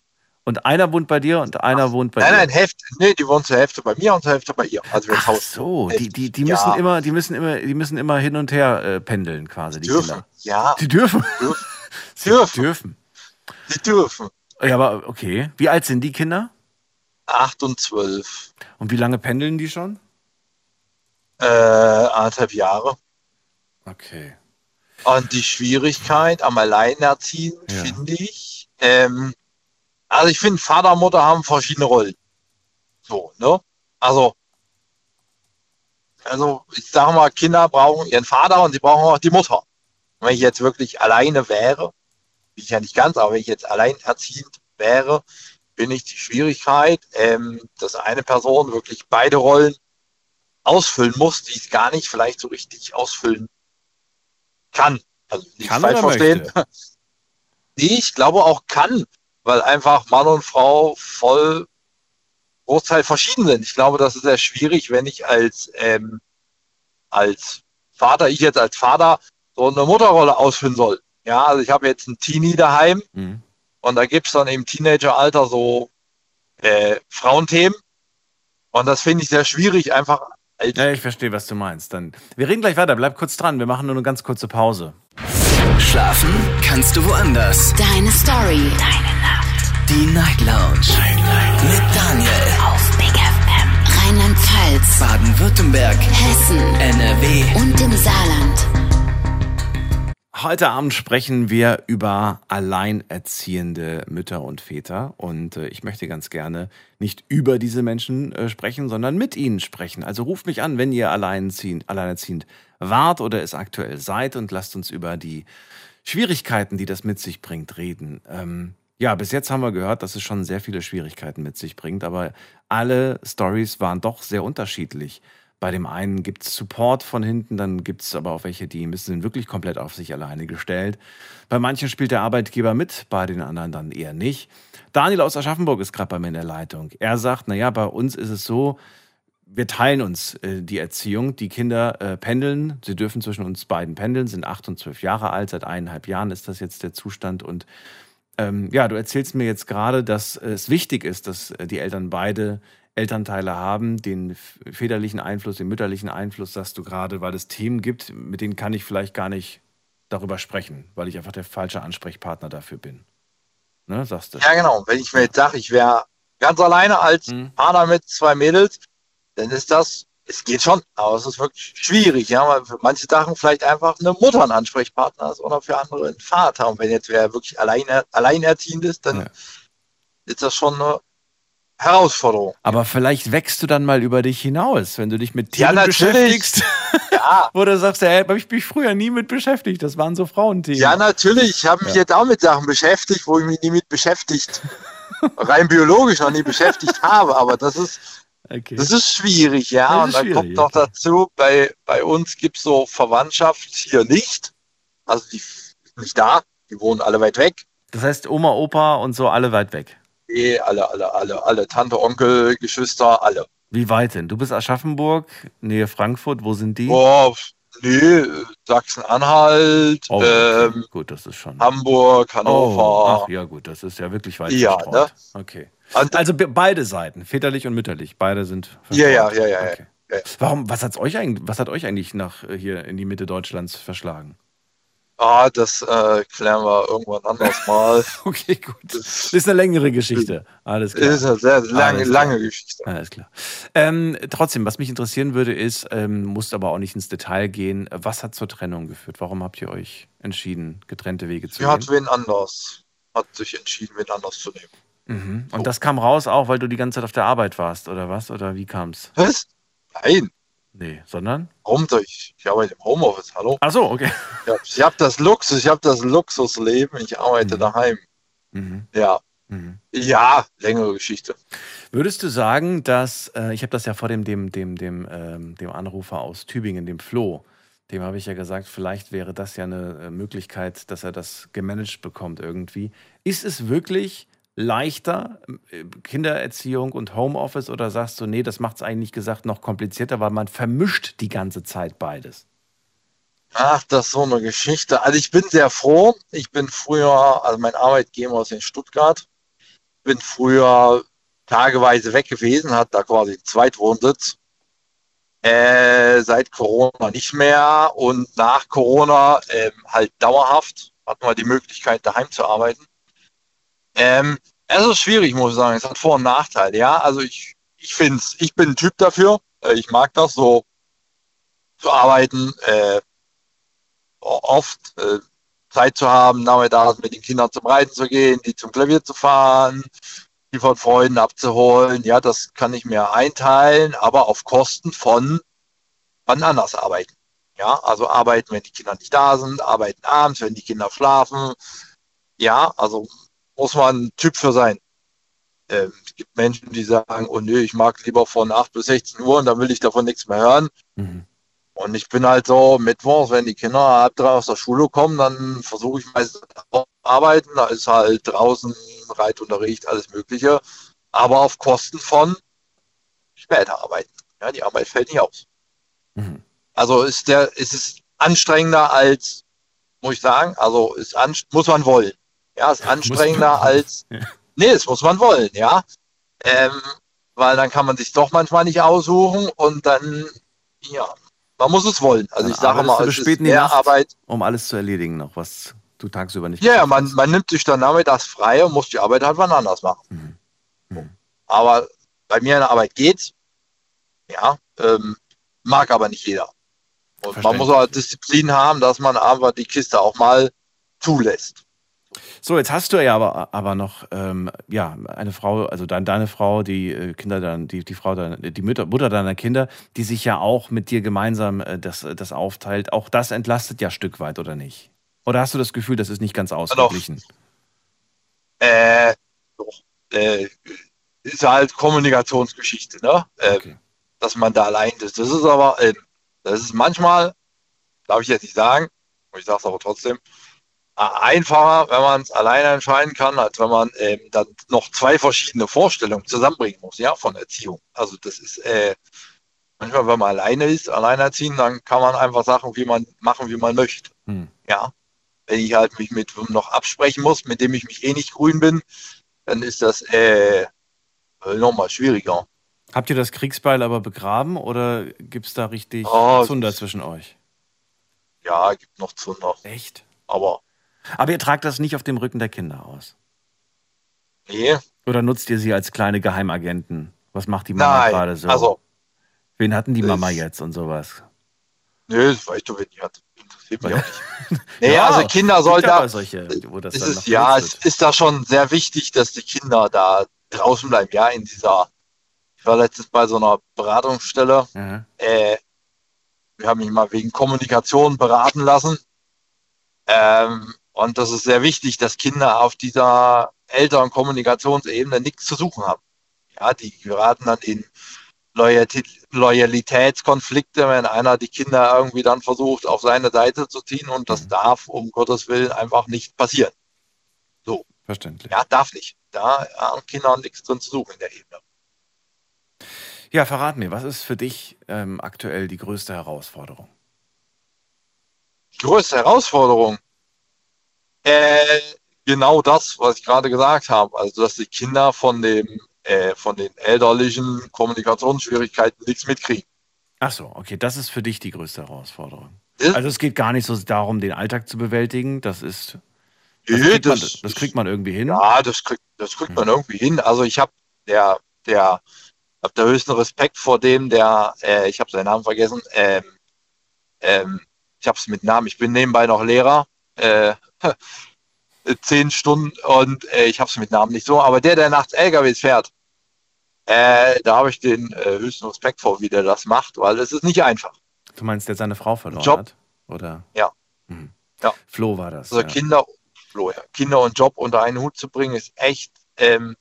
Und einer wohnt bei dir und einer wohnt bei Nein, dir. nein, Hälfte, nee, die wohnt zur Hälfte bei mir und zur Hälfte bei ihr. Also wir Ach tauschen. so, die, die, die Ja. müssen immer, die müssen immer, die müssen immer hin und her äh, pendeln quasi, die dürfen. Kinder. Ja, Die dürfen. dürfen. [laughs] Sie Dürfen. dürfen. die dürfen. Ja, aber okay. Wie alt sind die Kinder? Acht und zwölf. Und wie lange pendeln die schon? Äh, anderthalb Jahre. Okay. Und die Schwierigkeit am Alleinerziehen Ja. finde ich, ähm, also ich finde, Vater und Mutter haben verschiedene Rollen. So, ne? Also, also ich sage mal, Kinder brauchen ihren Vater und sie brauchen auch die Mutter. Und wenn ich jetzt wirklich alleine wäre, bin ich ja nicht ganz, aber wenn ich jetzt alleinerziehend wäre, bin ich die Schwierigkeit, ähm, dass eine Person wirklich beide Rollen ausfüllen muss, die es gar nicht vielleicht so richtig ausfüllen kann. Also nicht Kann falsch verstehen. möchte? [laughs] Nee, ich glaube auch kann, weil einfach Mann und Frau voll Großteil verschieden sind. Ich glaube, das ist sehr schwierig, wenn ich als, ähm, als Vater, ich jetzt als Vater, so eine Mutterrolle ausfüllen soll. Ja, also ich habe jetzt einen Teenie daheim mhm. und da gibt es dann im Teenageralter so äh, Frauenthemen. Und das finde ich sehr schwierig, einfach. Ja, ich verstehe, was du meinst. Dann, wir reden gleich weiter, bleib kurz dran. Wir machen nur eine ganz kurze Pause. Schlafen kannst du woanders. Deine Story. Deine. Die Night Lounge. Night, Night. Mit Daniel. Auf Big FM. Rheinland-Pfalz. Baden-Württemberg. Hessen. NRW. Und im Saarland. Heute Abend sprechen wir über alleinerziehende Mütter und Väter. Und äh, ich möchte ganz gerne nicht über diese Menschen äh, sprechen, sondern mit ihnen sprechen. Also ruft mich an, wenn ihr alleinerziehend, alleinerziehend wart oder es aktuell seid und lasst uns über die Schwierigkeiten, die das mit sich bringt, reden. Ähm, ja, bis jetzt haben wir gehört, dass es schon sehr viele Schwierigkeiten mit sich bringt, aber alle Stories waren doch sehr unterschiedlich. Bei dem einen gibt es Support von hinten, dann gibt es aber auch welche, die sind wirklich komplett auf sich alleine gestellt. Bei manchen spielt der Arbeitgeber mit, bei den anderen dann eher nicht. Daniel aus Aschaffenburg ist gerade bei mir in der Leitung. Er sagt, naja, bei uns ist es so, wir teilen uns äh, die Erziehung. Die Kinder äh, pendeln. Sie dürfen zwischen uns beiden pendeln, sind acht und zwölf Jahre alt. Seit eineinhalb Jahren ist das jetzt der Zustand. Und ähm, ja, du erzählst mir jetzt gerade, dass es wichtig ist, dass äh, die Eltern beide Elternteile haben, den väterlichen Einfluss, den mütterlichen Einfluss, sagst du gerade, weil es Themen gibt, mit denen kann ich vielleicht gar nicht darüber sprechen, weil ich einfach der falsche Ansprechpartner dafür bin. Ne, sagst du? Ja, genau. Wenn ich mir jetzt sage, ich wäre ganz alleine als hm. Partner mit zwei Mädels, dann ist das, es geht schon, aber es ist wirklich schwierig, ja, weil für manche Sachen vielleicht einfach eine Mutter ein Ansprechpartner ist oder für andere ein Vater. Und wenn jetzt wer wirklich alleine, alleinerziehend ist, dann ja. ist das schon eine Herausforderung. Aber vielleicht wächst du dann mal über dich hinaus, wenn du dich mit Themen ja, beschäftigst. [laughs] Ja. [laughs] Wo du sagst, ja, habe ich mich früher nie mit beschäftigt. Das waren so Frauenthemen. Ja, natürlich. Ich habe mich ja. jetzt auch mit Sachen beschäftigt, wo ich mich nie mit beschäftigt, [laughs] rein biologisch noch nie beschäftigt habe. Aber das ist, okay. das ist schwierig, ja. Und dann kommt noch dazu, bei, bei uns gibt es so Verwandtschaft hier nicht. Also die nicht da, die wohnen alle weit weg. Das heißt, Oma, Opa und so alle weit weg. Nee, alle, alle, alle, alle. Tante, Onkel, Geschwister, alle. Wie weit denn? Du bist Aschaffenburg, Nähe Frankfurt, wo sind die? Oh, nee, Sachsen-Anhalt, oh, ähm, gut, das ist schon. Hamburg, Hannover. Oh, ach ja, gut, das ist ja wirklich weit ja, ne? Okay. Also beide Seiten, väterlich und mütterlich, beide sind. Ja, ja, ja, ja, okay. ja. Warum, was, hat's euch eigentlich, was hat euch eigentlich nach äh, hier in die Mitte Deutschlands verschlagen? Ah, das äh, klären wir irgendwann anders mal. [laughs] okay, gut. Das ist eine längere Geschichte. Alles klar. Ist eine sehr lange, lange Geschichte. Alles klar. Ähm, trotzdem, was mich interessieren würde, ist, ähm, musst aber auch nicht ins Detail gehen. Was hat zur Trennung geführt? Warum habt ihr euch entschieden, getrennte Wege zu Sie gehen? hat wen anders. Hat sich entschieden, wen anders zu nehmen. Mhm. Und so. das kam raus auch, weil du die ganze Zeit auf der Arbeit warst, oder was? Oder wie kam's? Was? Nein. Nee, sondern? Warum ich, ich arbeite im Homeoffice, hallo? Ach so, okay. Ja, ich habe das Luxus, ich habe das Luxusleben, ich arbeite mhm. daheim. Mhm. Ja. Mhm. Ja, längere Geschichte. Würdest du sagen, dass, äh, ich habe das ja vor dem, dem, dem, dem, ähm, dem Anrufer aus Tübingen, dem Flo, dem habe ich ja gesagt, vielleicht wäre das ja eine äh, Möglichkeit, dass er das gemanagt bekommt irgendwie. Ist es wirklich leichter, äh, Kindererziehung und Homeoffice, oder sagst du, nee, das macht es eigentlich gesagt noch komplizierter, weil man vermischt die ganze Zeit beides? Ach, das ist so eine Geschichte. Also ich bin sehr froh. Ich bin früher, also mein Arbeitgeber ist in Stuttgart, bin früher tageweise weg gewesen, hat da quasi einen Zweitwohnsitz. Äh, seit Corona nicht mehr und nach Corona äh, halt dauerhaft hat man die Möglichkeit, daheim zu arbeiten. Ähm, es ist schwierig, muss ich sagen. Es hat Vor- und Nachteile. Ja, also ich, ich finde ich bin ein Typ dafür. Äh, ich mag das so zu arbeiten, äh, oft äh, Zeit zu haben, nachmittags mit den Kindern zum Reiten zu gehen, die zum Klavier zu fahren, die von Freunden abzuholen. Ja, das kann ich mir einteilen, aber auf Kosten von wann anders arbeiten. Ja, also arbeiten, wenn die Kinder nicht da sind, arbeiten abends, wenn die Kinder schlafen. Ja, also muss man ein Typ für sein. Ähm, es gibt Menschen, die sagen, oh nö, ich mag lieber von 8 bis 16 Uhr und dann will ich davon nichts mehr hören. Mhm. Und ich bin halt so, mittwochs, wenn die Kinder ab drei aus der Schule kommen, dann versuche ich meistens arbeiten. Da ist halt draußen Reitunterricht, alles Mögliche. Aber auf Kosten von später arbeiten. Ja, die Arbeit fällt nicht aus. Mhm. Also ist der, ist es anstrengender als, muss ich sagen, also ist muss man wollen. Ja, ist anstrengender als, ja. nee, das muss man wollen, ja. Ähm, weil dann kann man sich doch manchmal nicht aussuchen und dann, ja, man muss es wollen. Also dann ich sage mal, es ist mehr Nacht, Arbeit. Um alles zu erledigen noch, was du tagsüber nicht Ja, man, man nimmt sich dann damit das frei und muss die Arbeit halt wann anders machen. Mhm. Mhm. Aber bei mir in der Arbeit geht's. Ja, ähm, mag aber nicht jeder. Und man muss halt Disziplin haben, dass man aber die Kiste auch mal zulässt. So, jetzt hast du ja aber, aber noch ähm, ja, eine Frau, also dein, deine Frau, die äh, Kinder dann, die, die Frau, die Mütter, Mutter deiner Kinder, die sich ja auch mit dir gemeinsam äh, das, das aufteilt. Auch das entlastet ja ein Stück weit, oder nicht? Oder hast du das Gefühl, das ist nicht ganz ausgeglichen? Äh, doch, äh, ist halt Kommunikationsgeschichte, ne? Äh, okay. Dass man da allein ist. Das ist aber, äh, das ist manchmal, darf ich jetzt nicht sagen, ich sage es aber trotzdem, einfacher, wenn man es alleine entscheiden kann, als wenn man ähm, dann noch zwei verschiedene Vorstellungen zusammenbringen muss, ja, von Erziehung. Also das ist äh, manchmal, wenn man alleine ist, alleinerziehen, dann kann man einfach Sachen, wie man machen, wie man möchte. Hm. Ja. Wenn ich halt mich mit noch absprechen muss, mit dem ich mich eh nicht grün bin, dann ist das äh, nochmal schwieriger. Habt ihr das Kriegsbeil aber begraben oder gibt es da richtig oh, Zunder zwischen euch? Ja, gibt noch Zunder. Echt? Aber aber ihr tragt das nicht auf dem Rücken der Kinder aus. Nee. Oder nutzt ihr sie als kleine Geheimagenten? Was macht die Mama Nein, gerade so? Also, Wen hatten die Mama jetzt und sowas? Nö, das weißt du, wen die hat. Interessiert mich auch nicht. [laughs] nee, ja, also Kinder soll da. Solche, wo das ist es, ja, es ist da schon sehr wichtig, dass die Kinder da draußen bleiben. Ja, in dieser. Ich war letztens bei so einer Beratungsstelle. Mhm. Äh, wir haben mich mal wegen Kommunikation beraten lassen. Ähm, und das ist sehr wichtig, dass Kinder auf dieser älteren Kommunikationsebene nichts zu suchen haben. Ja, die geraten dann in Loyalitätskonflikte, wenn einer die Kinder irgendwie dann versucht, auf seine Seite zu ziehen und das mhm. darf um Gottes Willen einfach nicht passieren. So. Verständlich. Ja, darf nicht. Da haben Kinder nichts drin zu suchen in der Ebene. Ja, verrat mir, was ist für dich ähm, aktuell die größte Herausforderung? Die größte Herausforderung? Äh, genau das, was ich gerade gesagt habe. Also, dass die Kinder von, dem, äh, von den elterlichen Kommunikationsschwierigkeiten nichts mitkriegen. Ach so, okay, das ist für dich die größte Herausforderung. Ist also es geht gar nicht so darum, den Alltag zu bewältigen. Das ist. Das, kriegt, das, man, das kriegt man irgendwie hin. Ja, das kriegt, das kriegt man hm. irgendwie hin. Also ich habe der, der, hab der höchsten Respekt vor dem, der, äh, ich habe seinen Namen vergessen, ähm, ähm, ich habe es mit Namen, ich bin nebenbei noch Lehrer, äh, [laughs] zehn Stunden und äh, ich habe es mit Namen nicht so, aber der, der nachts LKWs fährt, äh, da habe ich den äh, höchsten Respekt vor, wie der das macht, weil es ist nicht einfach. Du meinst, der seine Frau verloren Job? hat? Oder? Ja. Mhm. ja. Flo war das. Also ja. Kinder, Flo, ja. Kinder und Job unter einen Hut zu bringen, ist echt ähm,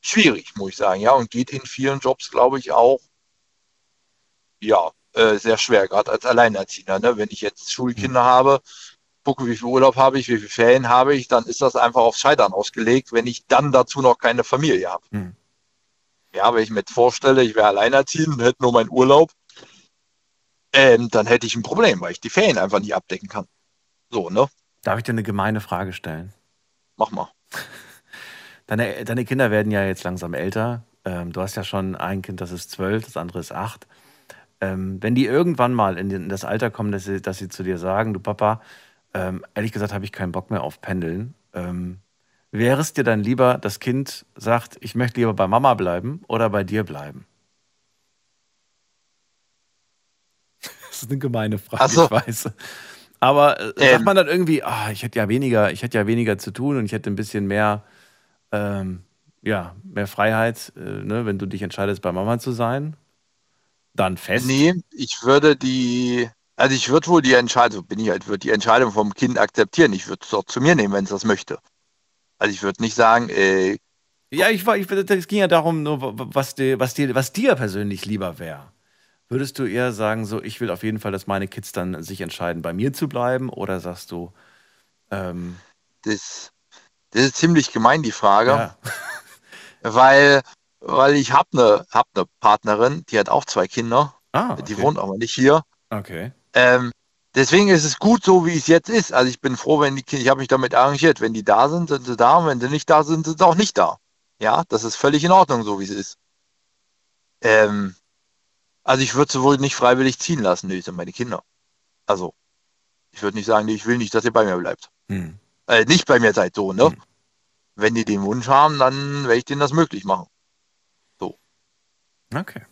schwierig, muss ich sagen. Ja, und geht in vielen Jobs, glaube ich, auch ja, äh, sehr schwer, gerade als Alleinerziehender. Ne? Wenn ich jetzt Schulkinder mhm. habe, gucke, wie viel Urlaub habe ich, wie viele Ferien habe ich, dann ist das einfach aufs Scheitern ausgelegt, wenn ich dann dazu noch keine Familie habe. Hm. Ja, wenn ich mir vorstelle, ich wäre alleinerziehend, hätte nur meinen Urlaub, ähm, dann hätte ich ein Problem, weil ich die Ferien einfach nicht abdecken kann. So, ne? Darf ich dir eine gemeine Frage stellen? Mach mal. [laughs] Deine, deine Kinder werden ja jetzt langsam älter. Ähm, du hast ja schon ein Kind, das ist zwölf, das andere ist acht. Ähm, wenn die irgendwann mal in, in das Alter kommen, dass sie, dass sie zu dir sagen, du Papa, ähm, ehrlich gesagt habe ich keinen Bock mehr auf Pendeln. Ähm, wäre es dir dann lieber, das Kind sagt, ich möchte lieber bei Mama bleiben oder bei dir bleiben? [laughs] Das ist eine gemeine Frage, also, ich weiß. Aber äh, ähm, sagt man dann irgendwie, ah, ich hätte ja weniger, ich hätte ja weniger zu tun und ich hätte ein bisschen mehr, ähm, ja, mehr Freiheit, äh, ne, wenn du dich entscheidest, bei Mama zu sein? Dann fest? Nee, ich würde die, also ich würde wohl die Entscheidung, bin ich halt, würde die Entscheidung vom Kind akzeptieren. Ich würde es auch zu mir nehmen, wenn es das möchte. Also ich würde nicht sagen, äh, ja, ich war, ich, es ging ja darum, nur was dir, was dir, was dir persönlich lieber wäre. Würdest du eher sagen, so, ich will auf jeden Fall, dass meine Kids dann sich entscheiden, bei mir zu bleiben, oder sagst du, ähm, das, das ist ziemlich gemein, die Frage. Ja. [laughs] Weil, weil ich habe eine hab ne Partnerin, die hat auch zwei Kinder. Ah, okay. Die wohnt aber nicht hier. Okay. Ähm, deswegen ist es gut so, wie es jetzt ist. Also ich bin froh, wenn die Kinder, ich habe mich damit arrangiert. Wenn die da sind, sind sie da. Und wenn sie nicht da sind, sind sie auch nicht da. Ja, das ist völlig in Ordnung, so wie es ist. Ähm, also ich würde sie wohl nicht freiwillig ziehen lassen, die sind meine Kinder. Also, ich würde nicht sagen, ich will nicht, dass ihr bei mir bleibt. Hm. Äh, nicht bei mir seid, so, ne? Hm. Wenn die den Wunsch haben, dann werde ich denen das möglich machen. Okay.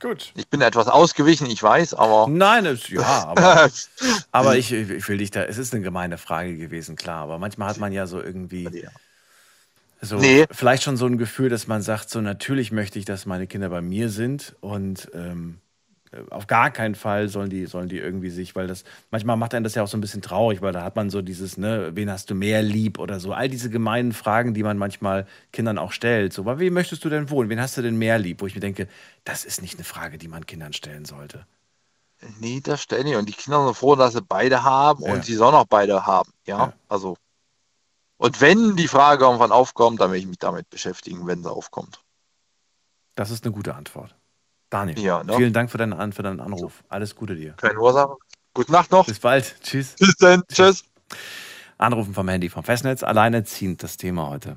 Gut. Ich bin etwas ausgewichen, ich weiß, aber. Nein, es, ja, aber, [laughs] aber ich, ich will dich da, es ist eine gemeine Frage gewesen, klar, aber manchmal hat man ja so irgendwie so Nee. vielleicht schon so ein Gefühl, dass man sagt, so natürlich möchte ich, dass meine Kinder bei mir sind und ähm, auf gar keinen Fall sollen die, sollen die irgendwie sich, weil das, manchmal macht einen das ja auch so ein bisschen traurig, weil da hat man so dieses, ne, wen hast du mehr lieb oder so, all diese gemeinen Fragen, die man manchmal Kindern auch stellt. So, wem möchtest du denn wohnen? Wen hast du denn mehr lieb? Wo ich mir denke, das ist nicht eine Frage, die man Kindern stellen sollte. Nee, das stelle ich. Und die Kinder sind froh, dass sie beide haben Ja. und sie sollen auch beide haben. Ja, Ja. also. Und wenn die Frage irgendwann aufkommt, dann werde ich mich damit beschäftigen, wenn sie aufkommt. Das ist eine gute Antwort. Daniel, Ja, ne? vielen Dank für deinen, für deinen Anruf. Alles Gute dir. Keine Ursache. Gute Nacht noch. Bis bald. Tschüss. Bis dann. Tschüss. Anrufen vom Handy vom Festnetz. Alleinerziehend das Thema heute.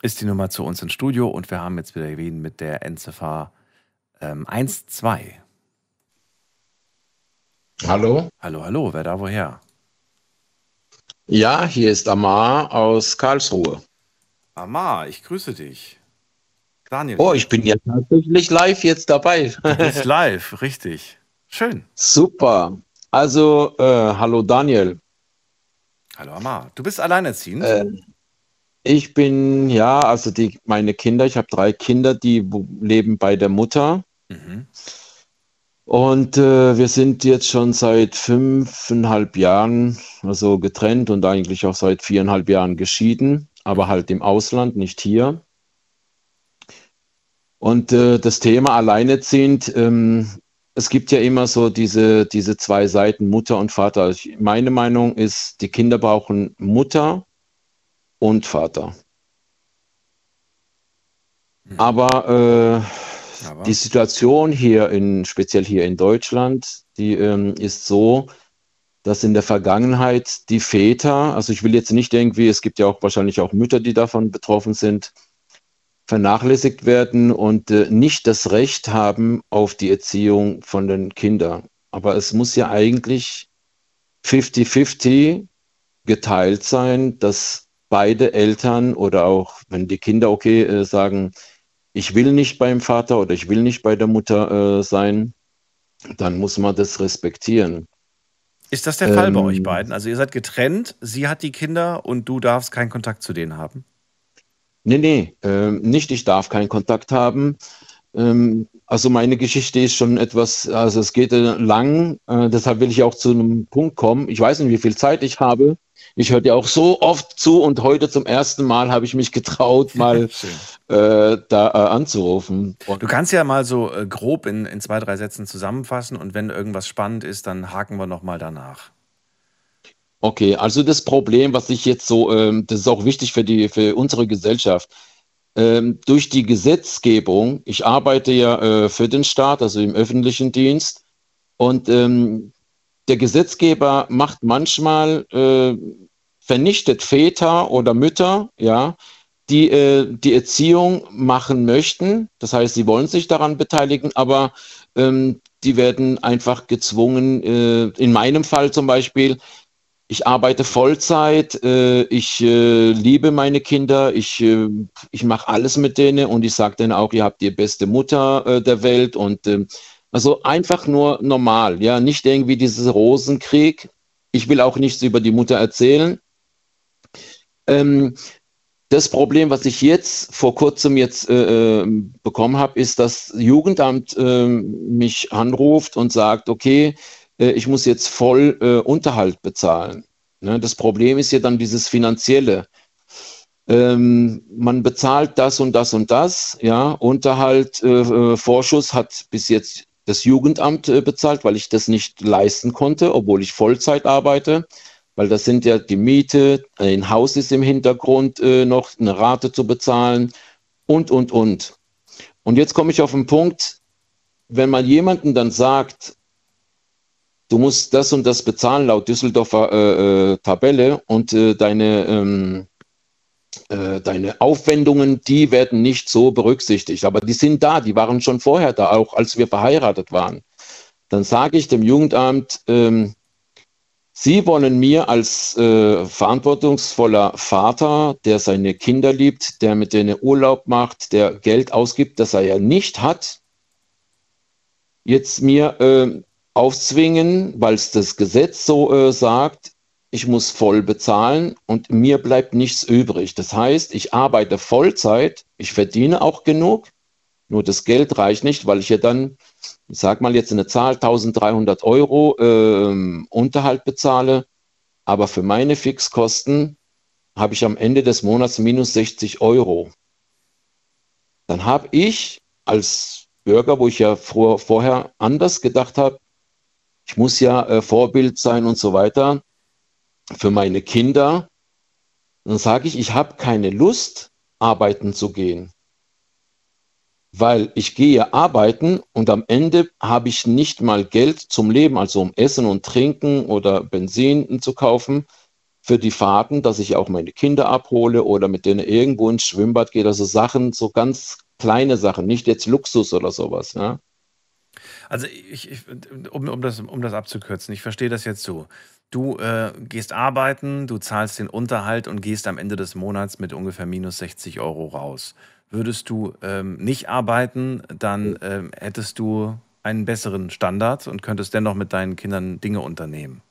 Ist die Nummer zu uns ins Studio und wir haben jetzt wieder wen mit der Endziffer ähm, 1-2. Hallo? Hallo, hallo, wer da woher? Ja, hier ist Amar aus Karlsruhe. Amar, ich grüße dich. Daniel. Oh, ich bin ja tatsächlich live jetzt dabei. Du bist [laughs] live, richtig. Schön. Super. Also, äh, hallo Daniel. Hallo Amar. Du bist alleinerziehend? Äh, ich bin, ja, also die, meine Kinder, ich habe drei Kinder, die leben bei der Mutter. Mhm. Und äh, wir sind jetzt schon seit fünfeinhalb Jahren also getrennt und eigentlich auch seit viereinhalb Jahren geschieden, aber halt im Ausland, nicht hier. Und äh, das Thema alleinerziehend, ähm, es gibt ja immer so diese, diese zwei Seiten, Mutter und Vater. Ich, meine Meinung ist, die Kinder brauchen Mutter und Vater. Aber äh, Aber? die Situation hier in, speziell hier in Deutschland, die ähm, ist so, dass in der Vergangenheit die Väter, also ich will jetzt nicht irgendwie, es gibt ja auch wahrscheinlich auch Mütter, die davon betroffen sind, vernachlässigt werden und äh, nicht das Recht haben auf die Erziehung von den Kindern. Aber es muss ja eigentlich 50-50 geteilt sein, dass beide Eltern oder auch wenn die Kinder okay äh, sagen, ich will nicht beim Vater oder ich will nicht bei der Mutter äh, sein, dann muss man das respektieren. Ist das der Fall bei Ähm, euch beiden? Also ihr seid getrennt, sie hat die Kinder und du darfst keinen Kontakt zu denen haben? Nee, nee, ähm, nicht, ich darf keinen Kontakt haben. Ähm, also meine Geschichte ist schon etwas, also es geht äh, lang, äh, deshalb will ich auch zu einem Punkt kommen. Ich weiß nicht, wie viel Zeit ich habe. Ich höre dir auch so oft zu und heute zum ersten Mal habe ich mich getraut, [laughs] mal äh, da äh, anzurufen. Und Du kannst ja mal so äh, grob in, in zwei, drei Sätzen zusammenfassen und wenn irgendwas spannend ist, dann haken wir nochmal danach. Okay, also das Problem, was ich jetzt so, ähm, das ist auch wichtig für die, für unsere Gesellschaft. Ähm, durch die Gesetzgebung, ich arbeite ja äh, für den Staat, also im öffentlichen Dienst, und ähm, der Gesetzgeber macht manchmal, äh, vernichtet Väter oder Mütter, ja, die äh, die Erziehung machen möchten. Das heißt, sie wollen sich daran beteiligen, aber ähm, die werden einfach gezwungen, äh, in meinem Fall zum Beispiel, ich arbeite Vollzeit, äh, ich äh, liebe meine Kinder, ich, äh, ich mache alles mit denen und ich sage denen auch, ihr habt die beste Mutter der Welt und ähm, also einfach nur normal, ja, nicht irgendwie dieses Rosenkrieg. Ich will auch nichts über die Mutter erzählen. Ähm, das Problem, was ich jetzt vor kurzem jetzt äh, äh, bekommen habe, ist, dass Jugendamt äh, mich anruft und sagt, okay, ich muss jetzt voll äh, Unterhalt bezahlen. Ne? Das Problem ist ja dann dieses finanzielle. Ähm, man bezahlt das und das und das, ja, Unterhalt, äh, äh, Vorschuss hat bis jetzt das Jugendamt äh, bezahlt, weil ich das nicht leisten konnte, obwohl ich Vollzeit arbeite. weil das sind ja die Miete, ein Haus ist im Hintergrund äh, noch, eine Rate zu bezahlen und, und, und. Und jetzt komme ich auf den Punkt, wenn man jemanden dann sagt, du musst das und das bezahlen laut Düsseldorfer äh, äh, Tabelle und äh, deine, ähm, äh, deine Aufwendungen, die werden nicht so berücksichtigt. Aber die sind da, die waren schon vorher da, auch als wir verheiratet waren. Dann sage ich dem Jugendamt, ähm, Sie wollen mir als äh, verantwortungsvoller Vater, der seine Kinder liebt, der mit denen Urlaub macht, der Geld ausgibt, das er ja nicht hat, jetzt mir äh, aufzwingen, weil es das Gesetz so äh, sagt, ich muss voll bezahlen und mir bleibt nichts übrig. Das heißt, ich arbeite Vollzeit, ich verdiene auch genug, nur das Geld reicht nicht, weil ich ja dann ich sage mal jetzt eine Zahl, 1300 Euro äh, Unterhalt bezahle, aber für meine Fixkosten habe ich am Ende des Monats minus 60 Euro. Dann habe ich als Bürger, wo ich ja vor, vorher anders gedacht habe, ich muss ja äh, Vorbild sein und so weiter für meine Kinder, dann sage ich, ich habe keine Lust, arbeiten zu gehen weil ich gehe arbeiten und am Ende habe ich nicht mal Geld zum Leben, also um Essen und Trinken oder Benzin zu kaufen für die Fahrten, dass ich auch meine Kinder abhole oder mit denen irgendwo ins Schwimmbad gehe. Also Sachen, so ganz kleine Sachen, nicht jetzt Luxus oder sowas. Ja? Also ich, ich um, um, das, um das abzukürzen, ich verstehe das jetzt so. Du äh, gehst arbeiten, du zahlst den Unterhalt und gehst am Ende des Monats mit ungefähr minus 60 Euro raus. Würdest du ähm, nicht arbeiten, dann ähm, hättest du einen besseren Standard und könntest dennoch mit deinen Kindern Dinge unternehmen.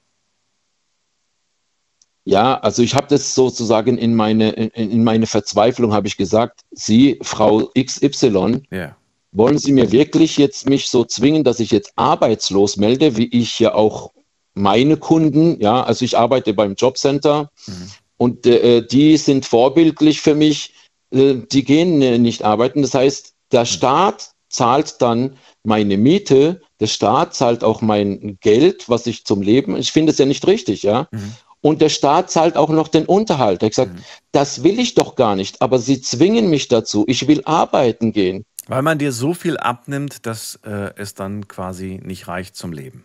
Ja, also ich habe das sozusagen in meine, in, in meine Verzweiflung habe ich gesagt, Sie, Frau XY, yeah. Wollen Sie mir wirklich jetzt mich so zwingen, dass ich jetzt arbeitslos melde, wie ich ja auch meine Kunden, ja, also ich arbeite beim Jobcenter mhm. und äh, die sind vorbildlich für mich äh, die gehen äh, nicht arbeiten. Das heißt, der Staat zahlt dann meine Miete, der Staat zahlt auch mein Geld, was ich zum Leben, ich finde es ja nicht richtig, ja. Mhm. Und der Staat zahlt auch noch den Unterhalt. Ich sage, mhm. das will ich doch gar nicht, aber sie zwingen mich dazu. Ich will arbeiten gehen. Weil man dir so viel abnimmt, dass äh, es dann quasi nicht reicht zum Leben.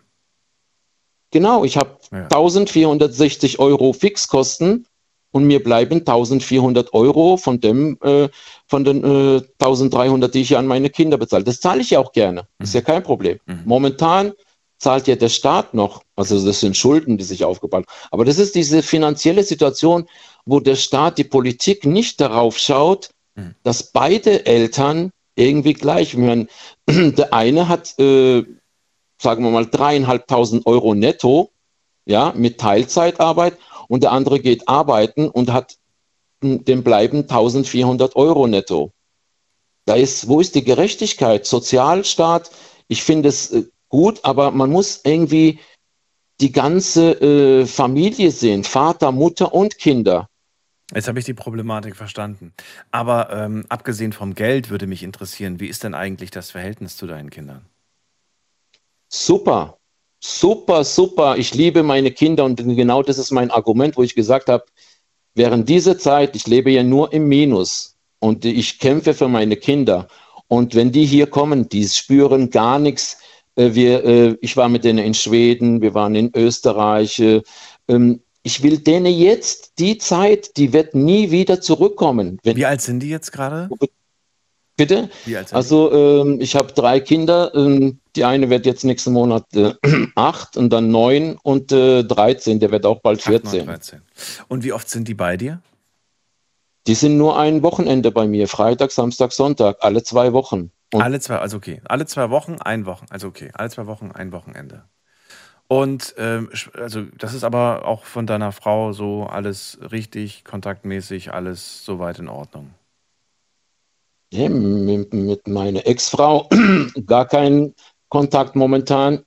Genau, ich habe ja. 1460 Euro Fixkosten und mir bleiben 1400 Euro von dem, äh, von den äh, 1300, die ich ja an meine Kinder bezahle. Das zahle ich ja auch gerne. Mhm. Ist ja kein Problem. Mhm. Momentan zahlt ja der Staat noch, also das sind Schulden, die sich aufgebaut haben. Aber das ist diese finanzielle Situation, wo der Staat, die Politik nicht darauf schaut, mhm. dass beide Eltern irgendwie gleich werden. [clears throat] Der eine hat, äh, sagen wir mal, dreieinhalbtausend Euro netto, ja, mit Teilzeitarbeit und der andere geht arbeiten und hat dem bleiben 1400 Euro netto. Da ist, wo ist die Gerechtigkeit? Sozialstaat, ich finde es äh, gut, aber man muss irgendwie die ganze äh, Familie sehen, Vater, Mutter und Kinder. Jetzt habe ich die Problematik verstanden. Aber ähm, abgesehen vom Geld würde mich interessieren, wie ist denn eigentlich das Verhältnis zu deinen Kindern? Super super, super, ich liebe meine Kinder und genau das ist mein Argument, wo ich gesagt habe, während dieser Zeit, ich lebe ja nur im Minus und ich kämpfe für meine Kinder. Und wenn die hier kommen, die spüren gar nichts. Äh, wir, äh, ich war mit denen in Schweden, wir waren in Österreich. Ich will denen jetzt die Zeit, die wird nie wieder zurückkommen. Wie alt sind die jetzt gerade? Bitte? also ähm, ich habe drei Kinder. Ähm, die eine wird jetzt nächsten Monat äh, [clears throat] acht und dann neun und äh, 13. Der wird auch bald 14. 8, 9, 13. Und wie oft sind die bei dir? Die sind nur ein Wochenende bei mir. Freitag, Samstag, Sonntag. Alle zwei Wochen. Und alle zwei, also okay. Alle zwei Wochen, ein Wochen. Also okay. Alle zwei Wochen, ein Wochenende. Und ähm, also das ist aber auch von deiner Frau so alles richtig, kontaktmäßig, alles soweit in Ordnung. Ja, mit, mit meiner Ex-Frau [clears throat] gar kein Kontakt momentan.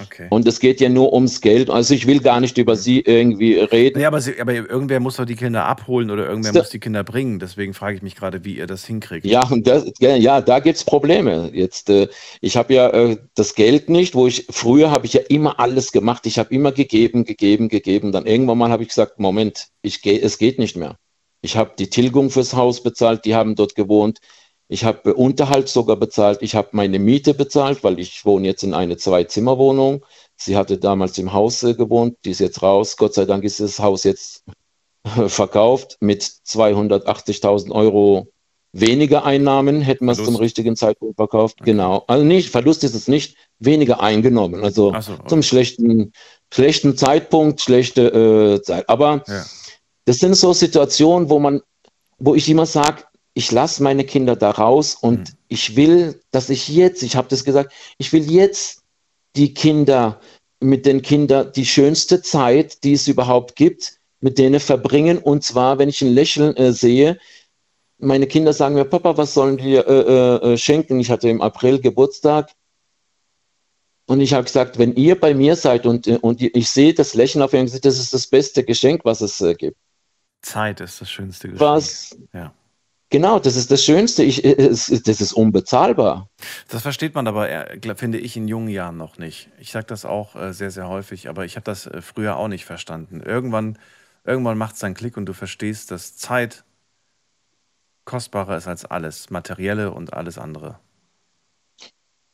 Okay. Und es geht ja nur ums Geld. Also ich will gar nicht über sie irgendwie reden. Ja, aber, sie, aber irgendwer muss doch die Kinder abholen oder irgendwer so. muss die Kinder bringen. Deswegen frage ich mich gerade, wie ihr das hinkriegt. Ja, und das, ja, da gibt es Probleme. Jetzt, äh, ich habe ja äh, das Geld nicht, wo ich früher habe ich ja immer alles gemacht. Ich habe immer gegeben, gegeben, gegeben. Dann irgendwann mal habe ich gesagt, Moment, ich geh, es geht nicht mehr. Ich habe die Tilgung fürs Haus bezahlt, die haben dort gewohnt. Ich habe Unterhalt sogar bezahlt. Ich habe meine Miete bezahlt, weil ich wohne jetzt in eine Zwei-Zimmer-Wohnung. Sie hatte damals im Haus äh, gewohnt, die ist jetzt raus. Gott sei Dank ist das Haus jetzt verkauft mit 280.000 Euro weniger Einnahmen, hätten wir es zum richtigen Zeitpunkt verkauft. Okay. Genau. Also nicht, Verlust ist es nicht, weniger eingenommen. Also so, okay. zum schlechten, schlechten Zeitpunkt, schlechte äh, Zeit. Aber ja. das sind so Situationen, wo man, wo ich immer sage, ich lasse meine Kinder da raus und mhm. ich will, dass ich jetzt, ich habe das gesagt, ich will jetzt die Kinder mit den Kindern die schönste Zeit, die es überhaupt gibt, mit denen verbringen. Und zwar, wenn ich ein Lächeln äh, sehe, meine Kinder sagen mir, Papa, was sollen wir äh, äh, äh schenken? Ich hatte im April Geburtstag. Und ich habe gesagt, wenn ihr bei mir seid und, äh, und ich sehe das Lächeln auf ihrem Gesicht, das ist das beste Geschenk, was es äh, gibt. Zeit ist das schönste Geschenk. Was, ja. Genau, das ist das Schönste. Ich, äh, es, das ist unbezahlbar. Das versteht man aber, äh, finde ich, in jungen Jahren noch nicht. Ich sage das auch äh, sehr, sehr häufig, aber ich habe das früher auch nicht verstanden. Irgendwann, irgendwann macht es einen Klick und du verstehst, dass Zeit kostbarer ist als alles, materielle und alles andere.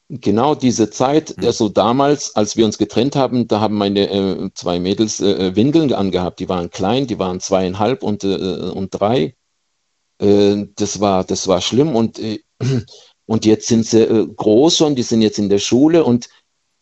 Genau diese Zeit, hm. also damals, als wir uns getrennt haben, da haben meine äh, zwei Mädels äh, Windeln angehabt. Die waren klein, die waren zweieinhalb und, äh, und drei. Äh, das war, das war schlimm und, äh, [clears throat] und jetzt sind sie äh, groß schon, die sind jetzt in der Schule und,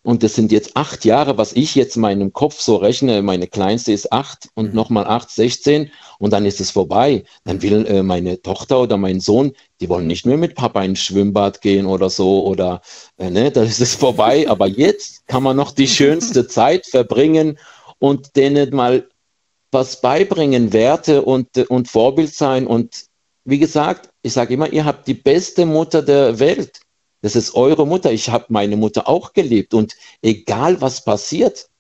und das sind jetzt acht Jahre, was ich jetzt in meinem Kopf so rechne. Meine kleinste ist acht und mhm. nochmal acht, 16 und dann ist es vorbei. Dann will meine Tochter oder mein Sohn, die wollen nicht mehr mit Papa ins Schwimmbad gehen oder so oder, ne, da ist es vorbei. [laughs] Aber jetzt kann man noch die schönste Zeit verbringen und denen mal was beibringen, Werte und, und Vorbild sein und wie gesagt, ich sage immer, ihr habt die beste Mutter der Welt. Das ist eure Mutter. Ich habe meine Mutter auch geliebt. Und egal was passiert,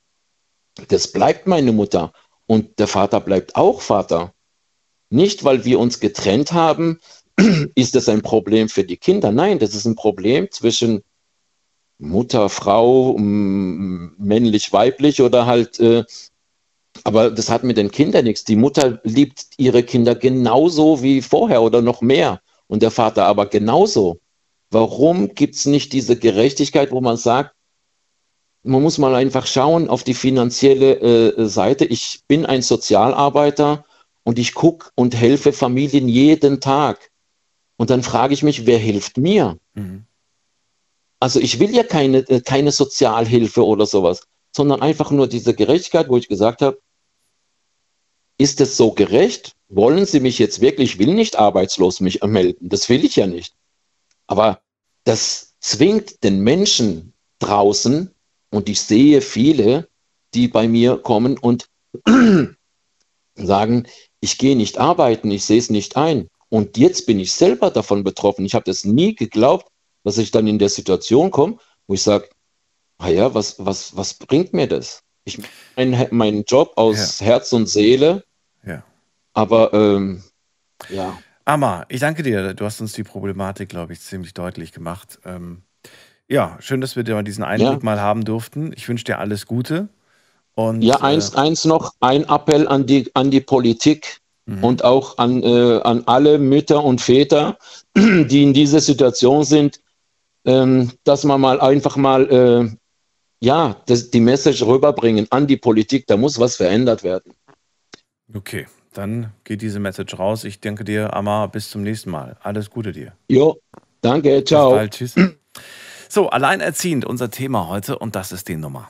das bleibt meine Mutter. Und der Vater bleibt auch Vater. Nicht, weil wir uns getrennt haben, [clears throat] ist das ein Problem für die Kinder. Nein, das ist ein Problem zwischen Mutter, Frau, männlich, weiblich oder halt äh, aber das hat mit den Kindern nichts. Die Mutter liebt ihre Kinder genauso wie vorher oder noch mehr. Und der Vater aber genauso. Warum gibt es nicht diese Gerechtigkeit, wo man sagt, man muss mal einfach schauen auf die finanzielle äh, Seite. Ich bin ein Sozialarbeiter und ich gucke und helfe Familien jeden Tag. Und dann frage ich mich, wer hilft mir? Mhm. Also ich will ja keine, äh, keine Sozialhilfe oder sowas, sondern einfach nur diese Gerechtigkeit, wo ich gesagt habe, ist es so gerecht? Wollen Sie mich jetzt wirklich, ich will nicht arbeitslos mich melden, das will ich ja nicht. Aber das zwingt den Menschen draußen, und ich sehe viele, die bei mir kommen und [clears throat] sagen, ich gehe nicht arbeiten, ich sehe es nicht ein. Und jetzt bin ich selber davon betroffen. Ich habe das nie geglaubt, dass ich dann in der Situation komme, wo ich sage, naja, was, was, was bringt mir das? Ich mein, meinen Job aus ja. Herz und Seele. Ja. Aber ähm, ja. Amma, ich danke dir. Du hast uns die Problematik, glaube ich, ziemlich deutlich gemacht. Ähm, ja, schön, dass wir dir mal diesen Eindruck ja. mal haben durften. Ich wünsche dir alles Gute. Und, ja, eins, äh, eins noch, ein Appell an die, an die Politik mhm. und auch an, äh, an alle Mütter und Väter, [clears throat] die in dieser Situation sind, ähm, dass man mal einfach mal äh, ja, das, die Message rüberbringen an die Politik, da muss was verändert werden. Okay, dann geht diese Message raus. Ich danke dir, Amma. Bis zum nächsten Mal. Alles Gute dir. Jo, danke. Ciao. Bis bald. Tschüss. [clears throat] So, alleinerziehend unser Thema heute und das ist die Nummer.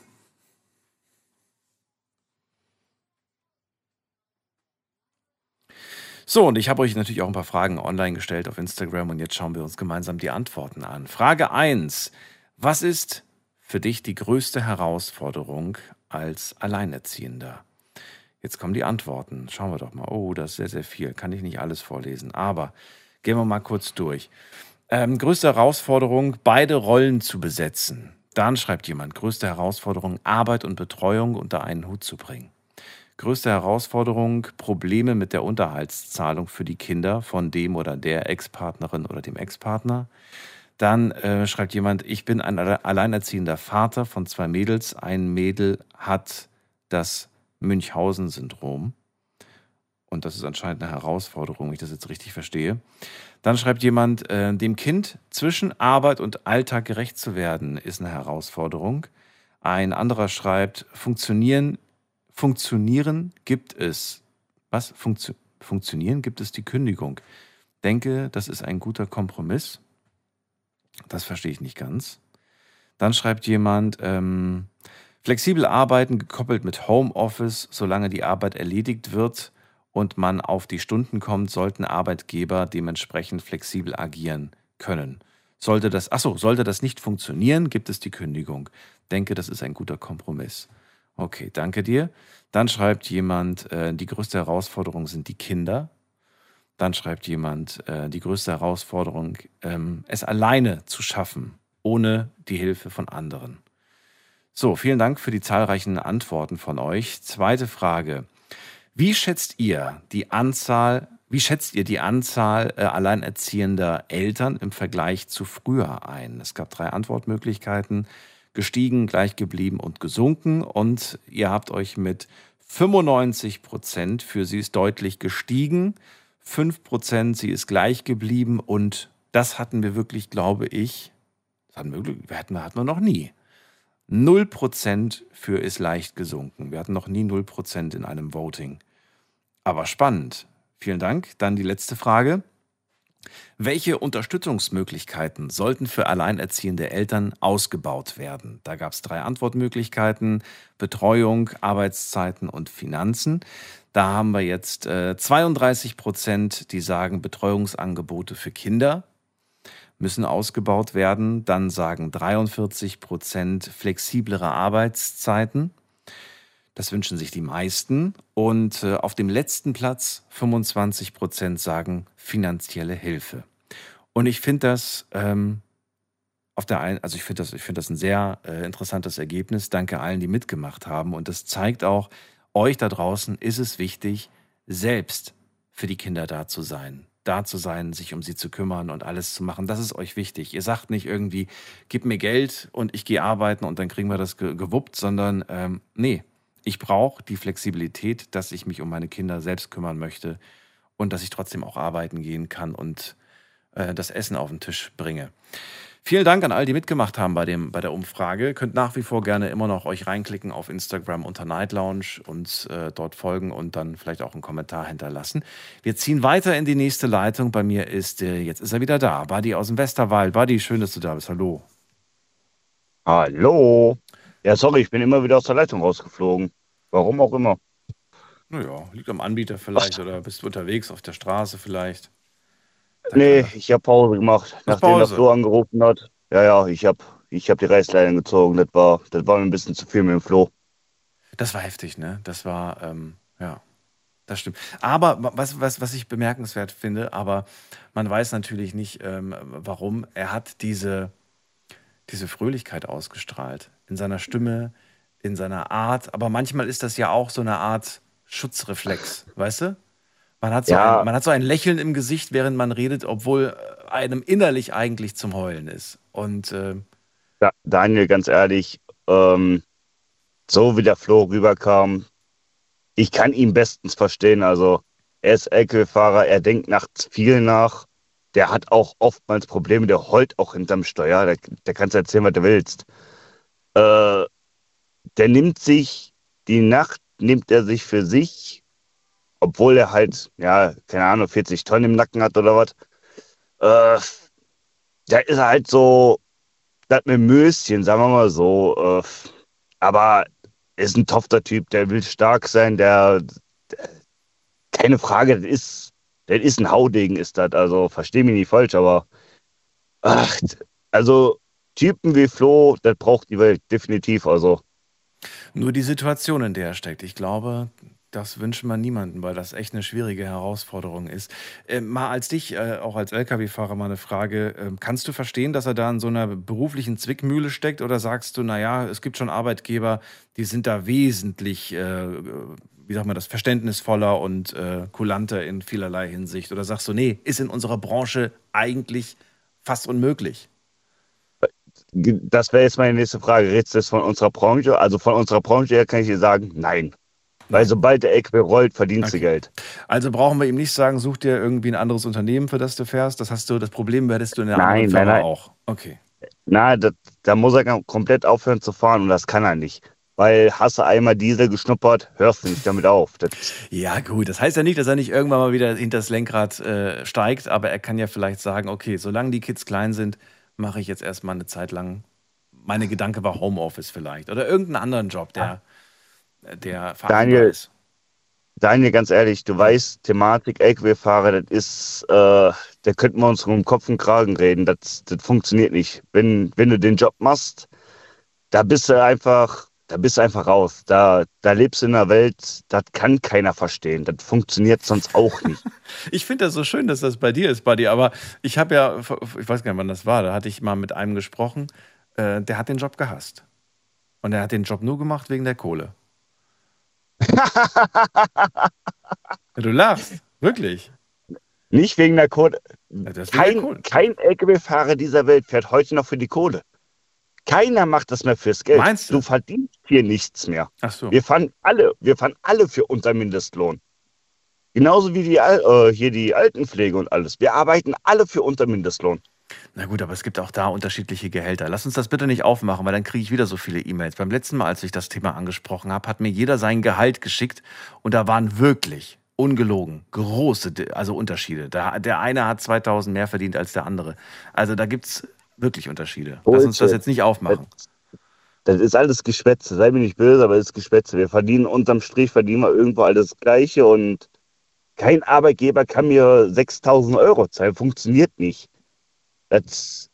So, und ich habe euch natürlich auch ein paar Fragen online gestellt auf Instagram und jetzt schauen wir uns gemeinsam die Antworten an. Frage 1. Was ist für dich die größte Herausforderung als Alleinerziehender? Jetzt kommen die Antworten. Schauen wir doch mal. Oh, das ist sehr, sehr viel. Kann ich nicht alles vorlesen. Aber gehen wir mal kurz durch. Ähm, größte Herausforderung, beide Rollen zu besetzen. Dann schreibt jemand, größte Herausforderung, Arbeit und Betreuung unter einen Hut zu bringen. Größte Herausforderung, Probleme mit der Unterhaltszahlung für die Kinder von dem oder der Ex-Partnerin oder dem Ex-Partner. Dann äh, schreibt jemand, ich bin ein alleinerziehender Vater von zwei Mädels. Ein Mädel hat das Münchhausen-Syndrom. Und das ist anscheinend eine Herausforderung, wenn ich das jetzt richtig verstehe. Dann schreibt jemand, äh, dem Kind zwischen Arbeit und Alltag gerecht zu werden, ist eine Herausforderung. Ein anderer schreibt, funktionieren, funktionieren gibt es. Was? Funktio funktionieren gibt es die Kündigung. Denke, das ist ein guter Kompromiss. Das verstehe ich nicht ganz. Dann schreibt jemand, ähm, flexibel arbeiten gekoppelt mit Homeoffice, solange die Arbeit erledigt wird und man auf die Stunden kommt, sollten Arbeitgeber dementsprechend flexibel agieren können. Sollte das, achso, sollte das nicht funktionieren, gibt es die Kündigung. Denke, das ist ein guter Kompromiss. Okay, danke dir. Dann schreibt jemand, äh, die größte Herausforderung sind die Kinder. Dann schreibt jemand, äh, die größte Herausforderung, ähm, es alleine zu schaffen, ohne die Hilfe von anderen. So, vielen Dank für die zahlreichen Antworten von euch. Zweite Frage. Wie schätzt ihr die Anzahl, wie schätzt ihr die Anzahl äh, alleinerziehender Eltern im Vergleich zu früher ein? Es gab drei Antwortmöglichkeiten. Gestiegen, gleich geblieben und gesunken. Und ihr habt euch mit 95 Prozent, für sie ist deutlich gestiegen, 5 Prozent, sie ist gleich geblieben. Und das hatten wir wirklich, glaube ich, hatten wir, hatten, hatten wir noch nie. 0% für ist leicht gesunken. Wir hatten noch nie 0% in einem Voting. Aber spannend. Vielen Dank. Dann die letzte Frage. Welche Unterstützungsmöglichkeiten sollten für alleinerziehende Eltern ausgebaut werden? Da gab es drei Antwortmöglichkeiten. Betreuung, Arbeitszeiten und Finanzen. Da haben wir jetzt äh, 32 Prozent, die sagen, Betreuungsangebote für Kinder müssen ausgebaut werden. Dann sagen 43 Prozent flexiblere Arbeitszeiten. Das wünschen sich die meisten. Und äh, auf dem letzten Platz 25 Prozent sagen finanzielle Hilfe. Und ich finde das ähm, auf der einen, also ich finde das, ich finde das ein sehr äh, interessantes Ergebnis. Danke allen, die mitgemacht haben. Und das zeigt auch, euch da draußen ist es wichtig, selbst für die Kinder da zu sein. Da zu sein, sich um sie zu kümmern und alles zu machen. Das ist euch wichtig. Ihr sagt nicht irgendwie, gib mir Geld und ich gehe arbeiten und dann kriegen wir das gewuppt, sondern ähm, nee, ich brauche die Flexibilität, dass ich mich um meine Kinder selbst kümmern möchte und dass ich trotzdem auch arbeiten gehen kann und äh, das Essen auf den Tisch bringe. Vielen Dank an all die mitgemacht haben bei, dem, bei der Umfrage. Könnt nach wie vor gerne immer noch euch reinklicken auf Instagram unter Night Lounge und äh, dort folgen und dann vielleicht auch einen Kommentar hinterlassen. Wir ziehen weiter in die nächste Leitung. Bei mir ist, äh, jetzt ist er wieder da, Buddy aus dem Westerwald. Buddy, schön, dass du da bist. Hallo. Hallo. Ja, sorry, ich bin immer wieder aus der Leitung rausgeflogen. Warum auch immer. Naja, liegt am Anbieter vielleicht oder bist du unterwegs auf der Straße vielleicht. Da nee, ich habe Pause gemacht, nachdem Pause. das Flo angerufen hat. Ja, ja, ich habe ich hab die Reißleine gezogen. Das war, das war mir ein bisschen zu viel mit dem Flo. Das war heftig, ne? Das war, ähm, ja, das stimmt. Aber was, was, was ich bemerkenswert finde, aber man weiß natürlich nicht, ähm, warum. Er hat diese, diese Fröhlichkeit ausgestrahlt in seiner Stimme, in seiner Art. Aber manchmal ist das ja auch so eine Art Schutzreflex, [laughs] weißt du? Man hat, so ja. ein, man hat so ein Lächeln im Gesicht, während man redet, obwohl einem innerlich eigentlich zum Heulen ist. Und äh, ja, Daniel, ganz ehrlich, ähm, so wie der Flo rüberkam, ich kann ihn bestens verstehen. Also er ist LKW-Fahrer, er denkt nachts viel nach. Der hat auch oftmals Probleme, der heult auch hinterm Steuer. Der, der kannst erzählen, was du willst. Äh, der nimmt sich die Nacht, nimmt er sich für sich, obwohl er halt, ja, keine Ahnung, 40 Tonnen im Nacken hat oder was. Äh, da ist er halt so, das mit Möschen, sagen wir mal so. Äh, aber ist ein tofter Typ, der will stark sein, der, der keine Frage, das ist, das ist ein Haudegen, ist das. Also versteh mich nicht falsch, aber ach, also Typen wie Flo, das braucht die Welt definitiv. Also nur die Situation, in der er steckt. Ich glaube, Das wünscht man niemanden, weil das echt eine schwierige Herausforderung ist. Äh, mal als dich, äh, auch als Lkw-Fahrer, mal eine Frage. Äh, kannst du verstehen, dass er da in so einer beruflichen Zwickmühle steckt oder sagst du, naja, es gibt schon Arbeitgeber, die sind da wesentlich, äh, wie sagt man das, verständnisvoller und äh, kulanter in vielerlei Hinsicht? Oder sagst du, nee, ist in unserer Branche eigentlich fast unmöglich? Das wäre jetzt meine nächste Frage. Redest du das von unserer Branche? Also von unserer Branche her kann ich dir sagen, nein. Weil sobald der LKW rollt, verdienst okay. du Geld. Also brauchen wir ihm nicht sagen, such dir irgendwie ein anderes Unternehmen, für das du fährst. Das hast du, das Problem hättest du in der nein, anderen Firma nein, nein. auch. Okay. Na, das, da muss er komplett aufhören zu fahren und das kann er nicht. Weil hast du einmal Diesel geschnuppert, hörst du nicht damit auf. Das ja, gut. Das heißt ja nicht, dass er nicht irgendwann mal wieder hinter das Lenkrad äh, steigt, aber er kann ja vielleicht sagen, okay, solange die Kids klein sind, mache ich jetzt erstmal eine Zeit lang. Meine Gedanke war Homeoffice vielleicht oder irgendeinen anderen Job, der, der Daniel, ist. Daniel, ganz ehrlich, du weißt, Thematik LKW-Fahrer, das ist, äh, da könnten wir uns um Kopf und Kragen reden. Das, das funktioniert nicht. Wenn, wenn du den Job machst, da bist du einfach, da bist du einfach raus. Da, da lebst du in einer Welt, das kann keiner verstehen. Das funktioniert sonst auch nicht. [laughs] ich finde das so schön, dass das bei dir ist, Buddy. Aber ich habe ja, ich weiß gar nicht, wann das war, da hatte ich mal mit einem gesprochen, äh, der hat den Job gehasst. Und er hat den Job nur gemacht wegen der Kohle. [laughs] du lachst, wirklich. Nicht wegen der Kohle. Ja, kein, Kohle. kein LKW-Fahrer dieser Welt fährt heute noch für die Kohle. Keiner macht das mehr fürs Geld. Meinst du? Du verdienst hier nichts mehr. Ach so. Wir fahren alle, wir fahren alle für unter Mindestlohn. Genauso wie die, äh, hier die Altenpflege und alles. Wir arbeiten alle für unter Mindestlohn. Na gut, aber es gibt auch da unterschiedliche Gehälter. Lass uns das bitte nicht aufmachen, weil dann kriege ich wieder so viele E-Mails. Beim letzten Mal, als ich das Thema angesprochen habe, hat mir jeder sein Gehalt geschickt und da waren wirklich ungelogen große also Unterschiede. Da, der eine hat 2000 mehr verdient als der andere. Also da gibt es wirklich Unterschiede. Lass uns das jetzt nicht aufmachen. Das ist alles Geschwätze. Sei mir nicht böse, aber es ist Geschwätze. Wir verdienen unterm Strich, verdienen wir irgendwo alles Gleiche und kein Arbeitgeber kann mir 6000 Euro zahlen. Funktioniert nicht. Das,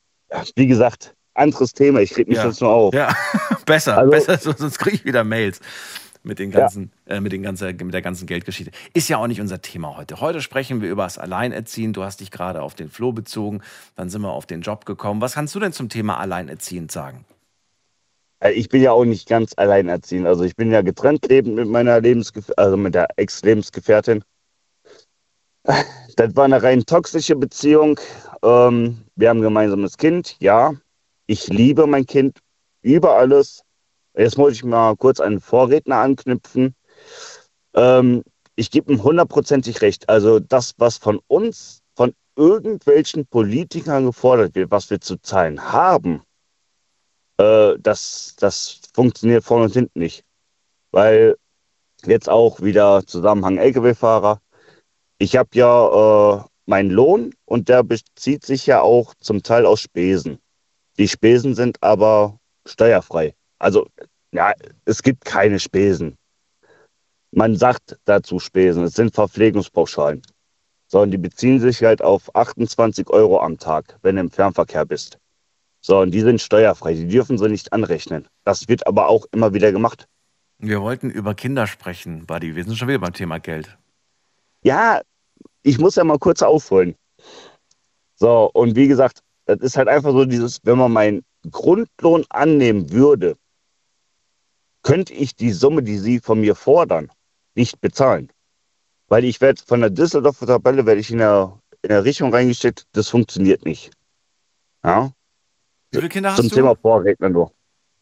wie gesagt, anderes Thema. Ich kriege mich ja. jetzt nur auf. Ja, [laughs] besser, also, besser, sonst kriege ich wieder Mails mit, den ganzen, ja. äh, mit, den ganzen, mit der ganzen Geldgeschichte. Ist ja auch nicht unser Thema heute. Heute sprechen wir über das Alleinerziehen. Du hast dich gerade auf den Floh bezogen. Dann sind wir auf den Job gekommen. Was kannst du denn zum Thema Alleinerziehend sagen? Äh, ich bin ja auch nicht ganz alleinerziehend. Also ich bin ja getrennt lebend mit meiner Lebensgef also mit der Ex-Lebensgefährtin. Das war eine rein toxische Beziehung. Ähm, wir haben ein gemeinsames Kind, ja. Ich liebe mein Kind über alles. Jetzt muss ich mal kurz einen Vorredner anknüpfen. Ähm, ich gebe ihm hundertprozentig recht. Also das, was von uns, von irgendwelchen Politikern gefordert wird, was wir zu zahlen haben, äh, das, das funktioniert vorne und hinten nicht. Weil jetzt auch wieder Zusammenhang Lkw-Fahrer. Ich habe ja äh, meinen Lohn und der bezieht sich ja auch zum Teil aus Spesen. Die Spesen sind aber steuerfrei. Also, ja, es gibt keine Spesen. Man sagt dazu Spesen, es sind Verpflegungspauschalen. So, und die beziehen sich halt auf 28 Euro am Tag, wenn du im Fernverkehr bist. So, und die sind steuerfrei, die dürfen sie nicht anrechnen. Das wird aber auch immer wieder gemacht. Wir wollten über Kinder sprechen, Buddy. Wir sind schon wieder beim Thema Geld. Ja, ich muss ja mal kurz aufholen. So, und wie gesagt, das ist halt einfach so dieses, wenn man meinen Grundlohn annehmen würde, könnte ich die Summe, die Sie von mir fordern, nicht bezahlen. Weil ich werde von der Düsseldorfer Tabelle werde ich in der, in der Richtung reingestellt, das funktioniert nicht. Ja? Wie viele Kinder Zum hast du? Thema Vorredner nur.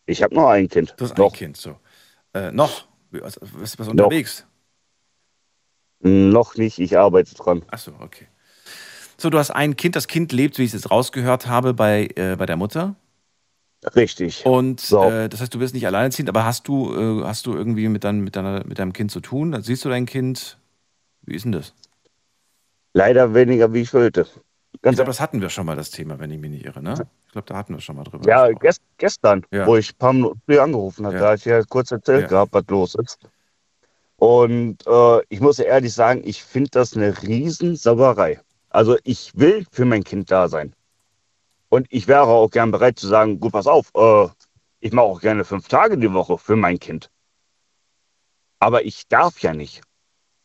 Ich habe noch ein Kind. Du hast noch. ein Kind, so. Äh, noch? Bist du was unterwegs? Noch nicht, ich arbeite dran. Achso, okay. So, du hast ein Kind, das Kind lebt, wie ich es jetzt rausgehört habe, bei, äh, bei der Mutter. Richtig. Und So. äh, das heißt, du bist nicht alleinerziehend, aber hast du, äh, hast du irgendwie mit, dein, mit, deiner, mit deinem Kind zu tun? Dann siehst du dein Kind. Wie ist denn das? Leider weniger, wie ich wollte. ich glaube, das hatten wir schon mal, das Thema, wenn ich mich nicht irre, ne? Ich glaube, da hatten wir schon mal drüber. Ja, gest, gestern, Ja. wo ich ein paar Minuten früher angerufen habe, Ja. da habe ich ja kurz erzählt Ja. gehabt, was los ist. Und äh, ich muss ehrlich sagen, ich finde das eine Riesensauerei. Also ich will für mein Kind da sein. Und ich wäre auch gern bereit zu sagen, gut, pass auf, äh, ich mache auch gerne fünf Tage die Woche für mein Kind. Aber ich darf ja nicht.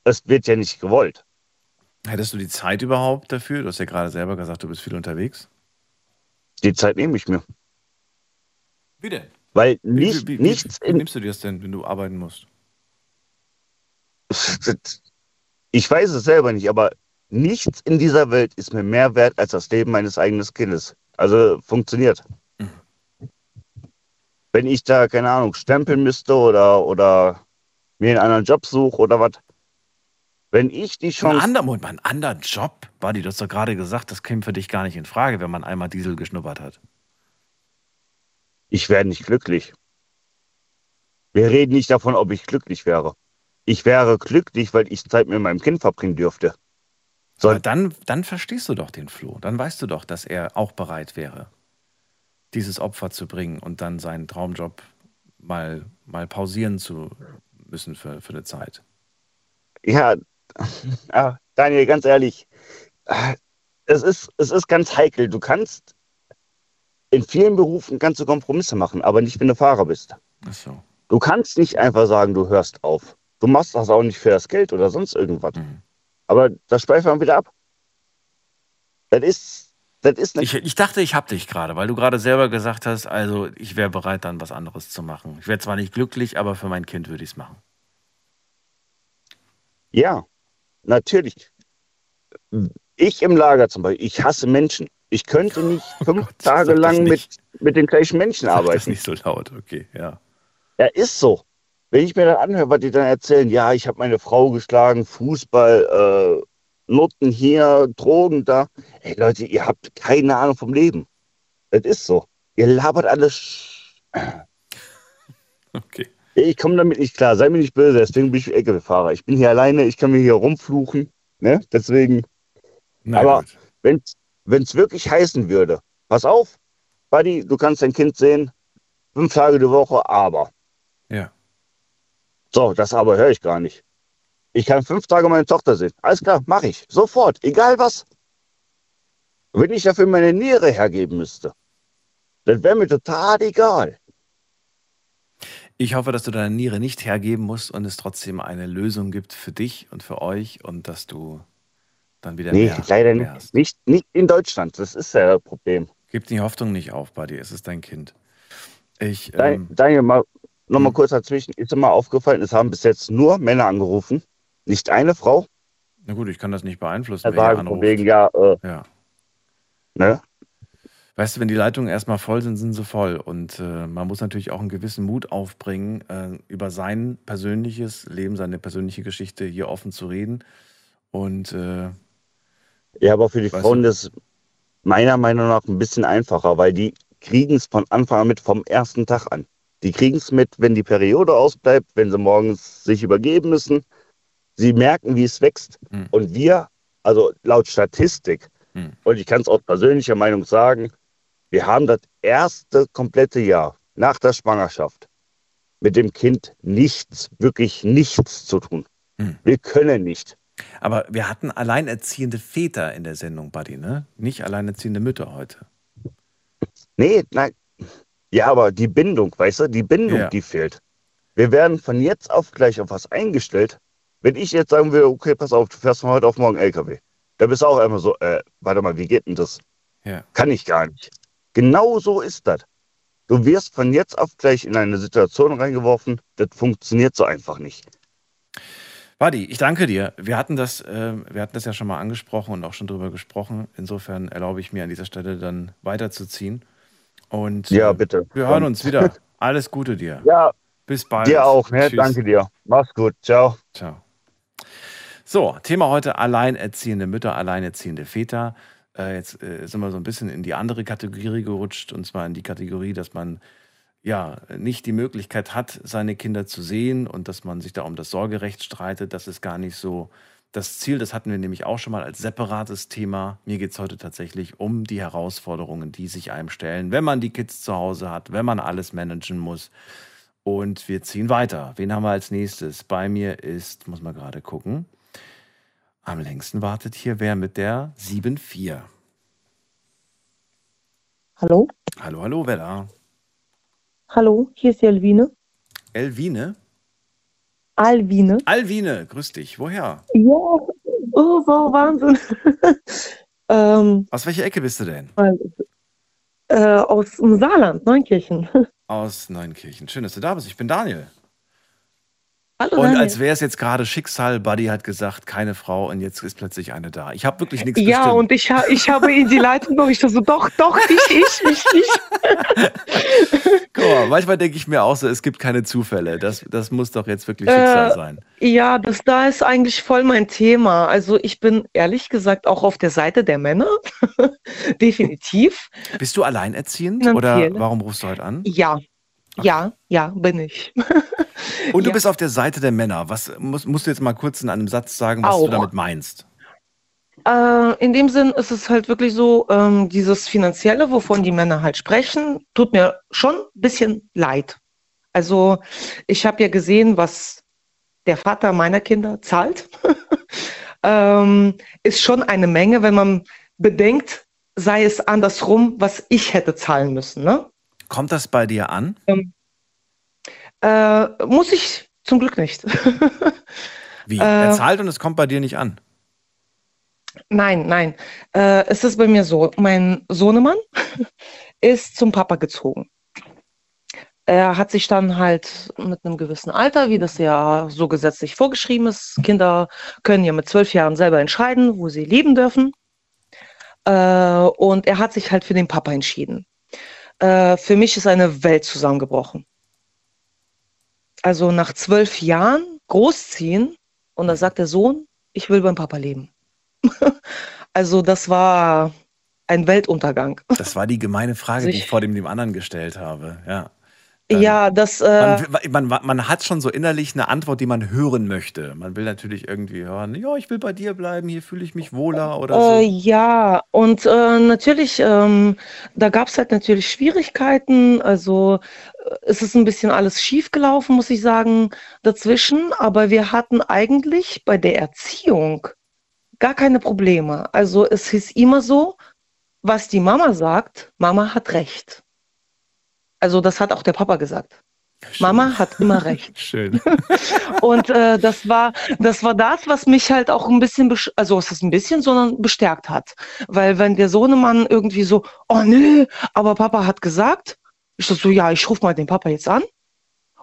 es wird ja nicht gewollt. Hättest du die Zeit überhaupt dafür? Du hast ja gerade selber gesagt, du bist viel unterwegs. Die Zeit nehme ich mir. Wie denn? Weil Wie, nicht, wie, wie, nichts wie nimmst du dir das denn, wenn du arbeiten musst? [laughs] ich weiß es selber nicht, aber nichts in dieser Welt ist mir mehr wert als das Leben meines eigenen Kindes. Also funktioniert. Wenn ich da, keine Ahnung, stempeln müsste oder, oder mir einen anderen Job suche oder was, wenn ich die Ein Chance. anderer, Moment ein anderer Job? Buddy, du hast doch gerade gesagt, das käme für dich gar nicht in Frage, wenn man einmal Diesel geschnuppert hat. Ich wäre nicht glücklich. Wir reden nicht davon, ob ich glücklich wäre. Ich wäre glücklich, weil ich Zeit mit meinem Kind verbringen dürfte. So, Aber dann, dann verstehst du doch den Flo. Dann weißt du doch, dass er auch bereit wäre, dieses Opfer zu bringen und dann seinen Traumjob mal, mal pausieren zu müssen für, für eine Zeit. ja, ah, Daniel, ganz ehrlich, es ist, es ist ganz heikel. Du kannst in vielen Berufen kannst du Kompromisse machen, aber nicht, wenn du Fahrer bist. Ach so. Du kannst nicht einfach sagen, du hörst auf. Du machst das auch nicht für das Geld oder sonst irgendwas. Mhm. Aber das schweifen wir wieder ab. Das ist, das ist eine Ich, ich dachte, ich hab dich gerade, weil du gerade selber gesagt hast, also ich wäre bereit, dann was anderes zu machen. Ich wäre zwar nicht glücklich, aber für mein Kind würde ich es machen. Ja, natürlich. Ich im Lager zum Beispiel, ich hasse Menschen. Ich könnte nicht fünf Oh Gott, Tage lang mit, nicht. mit den gleichen Menschen Sag das arbeiten. nicht so laut, okay, ja. Ja, ist so. Wenn ich mir dann anhöre, was die dann erzählen, ja, ich habe meine Frau geschlagen, Fußball, äh, Nutten hier, Drogen da. Ey Leute, ihr habt keine Ahnung vom Leben. Das ist so. Ihr labert alles. [laughs] Okay. Ich komme damit nicht klar, sei mir nicht böse, deswegen bin ich LKW-Fahrer. Ich bin hier alleine, ich kann mir hier rumfluchen, ne? Deswegen, Na aber wenn es wirklich heißen würde, pass auf, Buddy, du kannst dein Kind sehen, fünf Tage die Woche, aber. So, das aber höre ich gar nicht. Ich kann fünf Tage meine Tochter sehen. Alles klar, mache ich. Sofort, egal was. Wenn ich dafür meine Niere hergeben müsste, dann wäre mir total egal. Ich hoffe, dass du deine Niere nicht hergeben musst und es trotzdem eine Lösung gibt für dich und für euch und dass du dann wieder Nee, mehr, leider mehr nicht. nicht. Nicht in Deutschland, das ist ja das Problem. Gib die Hoffnung nicht auf bei dir, es ist dein Kind. Ich, ähm, Daniel, mal, noch mal hm. kurz dazwischen. Ist mal aufgefallen, es haben bis jetzt nur Männer angerufen, nicht eine Frau. na gut, ich kann das nicht beeinflussen, Da sagen von wegen, ja, äh, Ja. ne? Weißt du, wenn die Leitungen erstmal voll sind, sind sie voll. Und äh, man muss natürlich auch einen gewissen Mut aufbringen, äh, über sein persönliches Leben, seine persönliche Geschichte hier offen zu reden. Und äh, Ja, aber für die Frauen du- ist meiner Meinung nach ein bisschen einfacher, weil die kriegen es von Anfang an mit vom ersten Tag an. Die kriegen es mit, wenn die Periode ausbleibt, wenn sie morgens sich übergeben müssen. Sie merken, wie es wächst. Hm. Und wir, also laut Statistik, Hm. und ich kann es aus persönlicher Meinung sagen, wir haben das erste komplette Jahr nach der Schwangerschaft mit dem Kind nichts, wirklich nichts zu tun. Hm. Wir können nicht. aber wir hatten alleinerziehende Väter in der Sendung, Buddy, ne? Nicht alleinerziehende Mütter heute. Nee, nein. Ja, aber die Bindung, weißt du, die Bindung, Ja. die fehlt. Wir werden von jetzt auf gleich auf was eingestellt. Wenn ich jetzt sagen würde, okay, pass auf, du fährst von heute auf morgen LKW, da bist du auch einfach so, äh, warte mal, wie geht denn das? Ja. Kann ich gar nicht. Genau so ist das. Du wirst von jetzt auf gleich in eine Situation reingeworfen, das funktioniert so einfach nicht. Buddy, ich danke dir. Wir hatten das, äh, wir hatten das ja schon mal angesprochen und auch schon drüber gesprochen. Insofern erlaube ich mir an dieser Stelle dann weiterzuziehen. Und Ja, äh, bitte. wir hören uns wieder. [laughs] Alles Gute dir. Ja, Bis bald. dir auch, ne? Danke dir. Mach's gut. Ciao. Ciao. So, Thema heute alleinerziehende Mütter, alleinerziehende Väter. Äh, jetzt äh, sind wir so ein bisschen in die andere Kategorie gerutscht, und zwar in die Kategorie, dass man ja nicht die Möglichkeit hat, seine Kinder zu sehen und dass man sich da um das Sorgerecht streitet. Das ist gar nicht so das Ziel. Das hatten wir nämlich auch schon mal als separates Thema. Mir geht es heute tatsächlich um die Herausforderungen, die sich einem stellen, wenn man die Kids zu Hause hat, wenn man alles managen muss. Und wir ziehen weiter. Wen haben wir als nächstes? Bei mir ist, muss man gerade gucken, am längsten wartet hier wer mit der 7-4. Hallo? Hallo, hallo, wer da? Hallo, hier ist die Elvine. Elvine? Alvine. Alvine, grüß dich. Woher? Ja, oh, wow, Wahnsinn. [laughs] ähm, Aus welcher Ecke bist du denn? äh, aus dem Saarland, Neunkirchen. [laughs] Aus Neunkirchen. Schön, dass du da bist. Ich bin Daniel. Hallo, Und als wäre es jetzt gerade Schicksal, Buddy hat gesagt, keine Frau und jetzt ist plötzlich eine da. Ich habe wirklich nichts Ja, bestimmt. und ich, ha ich habe in die Leitung noch, ich so, doch, doch, ich, ich, ich, ich. [laughs] Guck mal, manchmal denke ich mir auch so, es gibt keine Zufälle. Das, das muss doch jetzt wirklich Schicksal Äh, sein. Ja, das da ist eigentlich voll mein Thema. Also ich bin ehrlich gesagt auch auf der Seite der Männer. [laughs] Definitiv. Bist du alleinerziehend oder warum rufst du heute an? Ja. Ja, ja, bin ich. Und du [laughs] Ja. bist auf der Seite der Männer. Was musst, musst du jetzt mal kurz in einem Satz sagen, was du Auch. damit meinst? Äh, in dem Sinn ist es halt wirklich so, ähm, dieses Finanzielle, wovon die Männer halt sprechen, tut mir schon ein bisschen leid. Also ich habe ja gesehen, was der Vater meiner Kinder zahlt. [laughs] ähm, ist schon eine Menge, wenn man bedenkt, sei es andersrum, was ich hätte zahlen müssen. Ne? Kommt das bei dir an? Ähm, äh, muss ich zum Glück nicht. [laughs] Wie? Äh, er zahlt und es kommt bei dir nicht an. Nein, nein. Äh, es ist bei mir so, mein Sohnemann [laughs] ist zum Papa gezogen. Er hat sich dann halt mit einem gewissen Alter, wie das ja so gesetzlich vorgeschrieben ist, Kinder können ja mit zwölf Jahren selber entscheiden, wo sie leben dürfen. Äh, und er hat sich halt für den Papa entschieden. Äh, für mich ist eine Welt zusammengebrochen. Also nach zwölf Jahren großziehen und da sagt der Sohn, ich will beim Papa leben. [laughs] Also das war ein Weltuntergang. Das war die gemeine Frage, die Sich- ich vor dem, dem anderen gestellt habe. Ja. Ja, das äh, Man, man, man hat schon so innerlich eine Antwort, die man hören möchte. Man will natürlich irgendwie hören, ja, ich will bei dir bleiben, hier fühle ich mich wohler oder Äh, so. ja, und äh, natürlich, ähm, da gab es halt natürlich Schwierigkeiten. Also äh, es ist ein bisschen alles schief gelaufen, muss ich sagen, dazwischen. Aber wir hatten eigentlich bei der Erziehung gar keine Probleme. Also es hieß immer so, was die Mama sagt, Mama hat recht. Also das hat auch der Papa gesagt. Mama hat immer recht. [laughs] Schön. [laughs] Und äh, das war das war das, was mich halt auch ein bisschen, also es ist ein bisschen, sondern bestärkt hat. Weil wenn der Sohnemann irgendwie so, oh nö, aber Papa hat gesagt, ich so, ja, ich rufe mal den Papa jetzt an.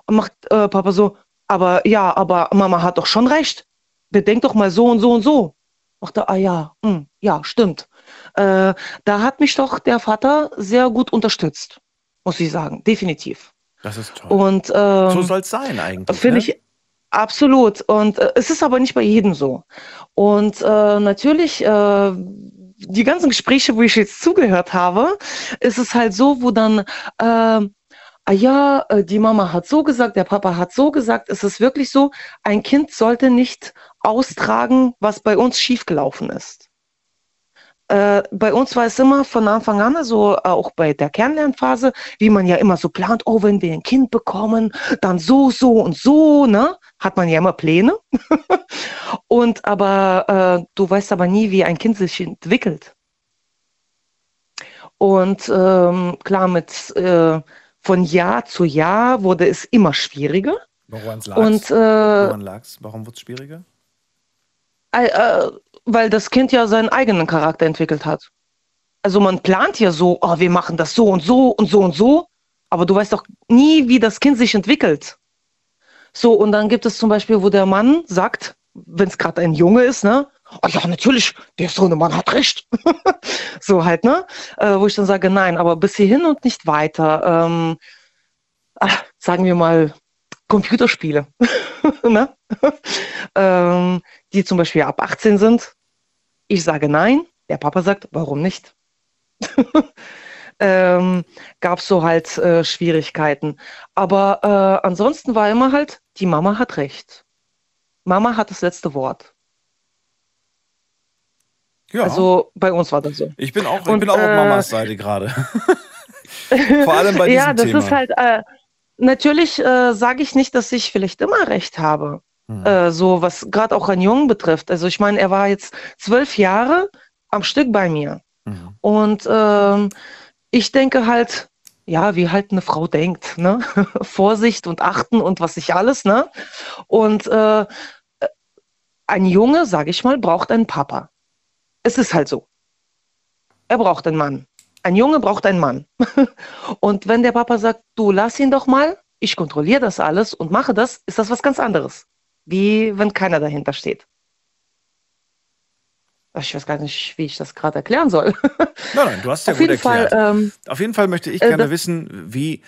Und macht äh, Papa so, aber ja, aber Mama hat doch schon recht. Bedenk doch mal so und so und so. Macht er, ah ja, hm, ja, stimmt. Äh, da hat mich doch der Vater sehr gut unterstützt, muss ich sagen, definitiv. Das ist toll. Und ähm, so soll es sein eigentlich. Finde ne? ich absolut. Und äh, es ist aber nicht bei jedem so. Und äh, natürlich, äh, die ganzen Gespräche, wo ich jetzt zugehört habe, ist es halt so, wo dann, äh, ah ja, äh, die Mama hat so gesagt, der Papa hat so gesagt. Es ist wirklich so, ein Kind sollte nicht austragen, was bei uns schiefgelaufen ist. Äh, bei uns war es immer von Anfang an, also auch bei der Kennenlernphase, wie man ja immer so plant, oh, wenn wir ein Kind bekommen, dann so, so und so, ne? Hat man ja immer Pläne. [laughs] und aber äh, du weißt aber nie, wie ein Kind sich entwickelt. Und ähm, klar, mit äh, von Jahr zu Jahr wurde es immer schwieriger. Woran lag's? Und äh, Woran lag's? Warum wurde es schwieriger? Weil das Kind ja seinen eigenen Charakter entwickelt hat. Also man plant ja so, oh, wir machen das so und so und so und so, aber du weißt doch nie, wie das Kind sich entwickelt. So, und dann gibt es zum Beispiel, wo der Mann sagt, wenn es gerade ein Junge ist, ne, oh ja, natürlich, der Sohnemann hat recht. [laughs] so halt, ne? Äh, wo ich dann sage, nein, aber bis hierhin und nicht weiter. Ähm, ach, sagen wir mal, Computerspiele. [laughs] ne? ähm, die zum Beispiel ab 18 sind. Ich sage nein, der Papa sagt, warum nicht? [laughs] ähm, Gab es so halt äh, Schwierigkeiten. Aber äh, ansonsten war immer halt, die Mama hat recht. Mama hat das letzte Wort. Ja. Also bei uns war das so. Ich bin auch, ich Und, bin auch auf äh, Mamas Seite gerade. [laughs] Vor allem bei diesem ja, das Thema. ist halt, äh, natürlich äh, sage ich nicht, dass ich vielleicht immer recht habe. Hm. Äh, so was gerade auch einen Jungen betrifft. Also ich meine, er war jetzt zwölf Jahre am Stück bei mir. Mhm. Und ähm, ich denke halt, ja, wie halt eine Frau denkt, ne? [laughs] Vorsicht und achten und was ich alles, ne? Und äh, ein Junge, sage ich mal, braucht einen Papa. Es ist halt so. Er braucht einen Mann. Ein Junge braucht einen Mann. [laughs] und wenn der Papa sagt, du lass ihn doch mal, ich kontrolliere das alles und mache das, ist das was ganz anderes. Wie wenn keiner dahinter steht. Ich weiß gar nicht, wie ich das gerade erklären soll. [laughs] Nein, nein, du hast ja Auf gut jeden Fall, erklärt. ähm, Auf jeden Fall möchte ich äh, gerne das- wissen, wie,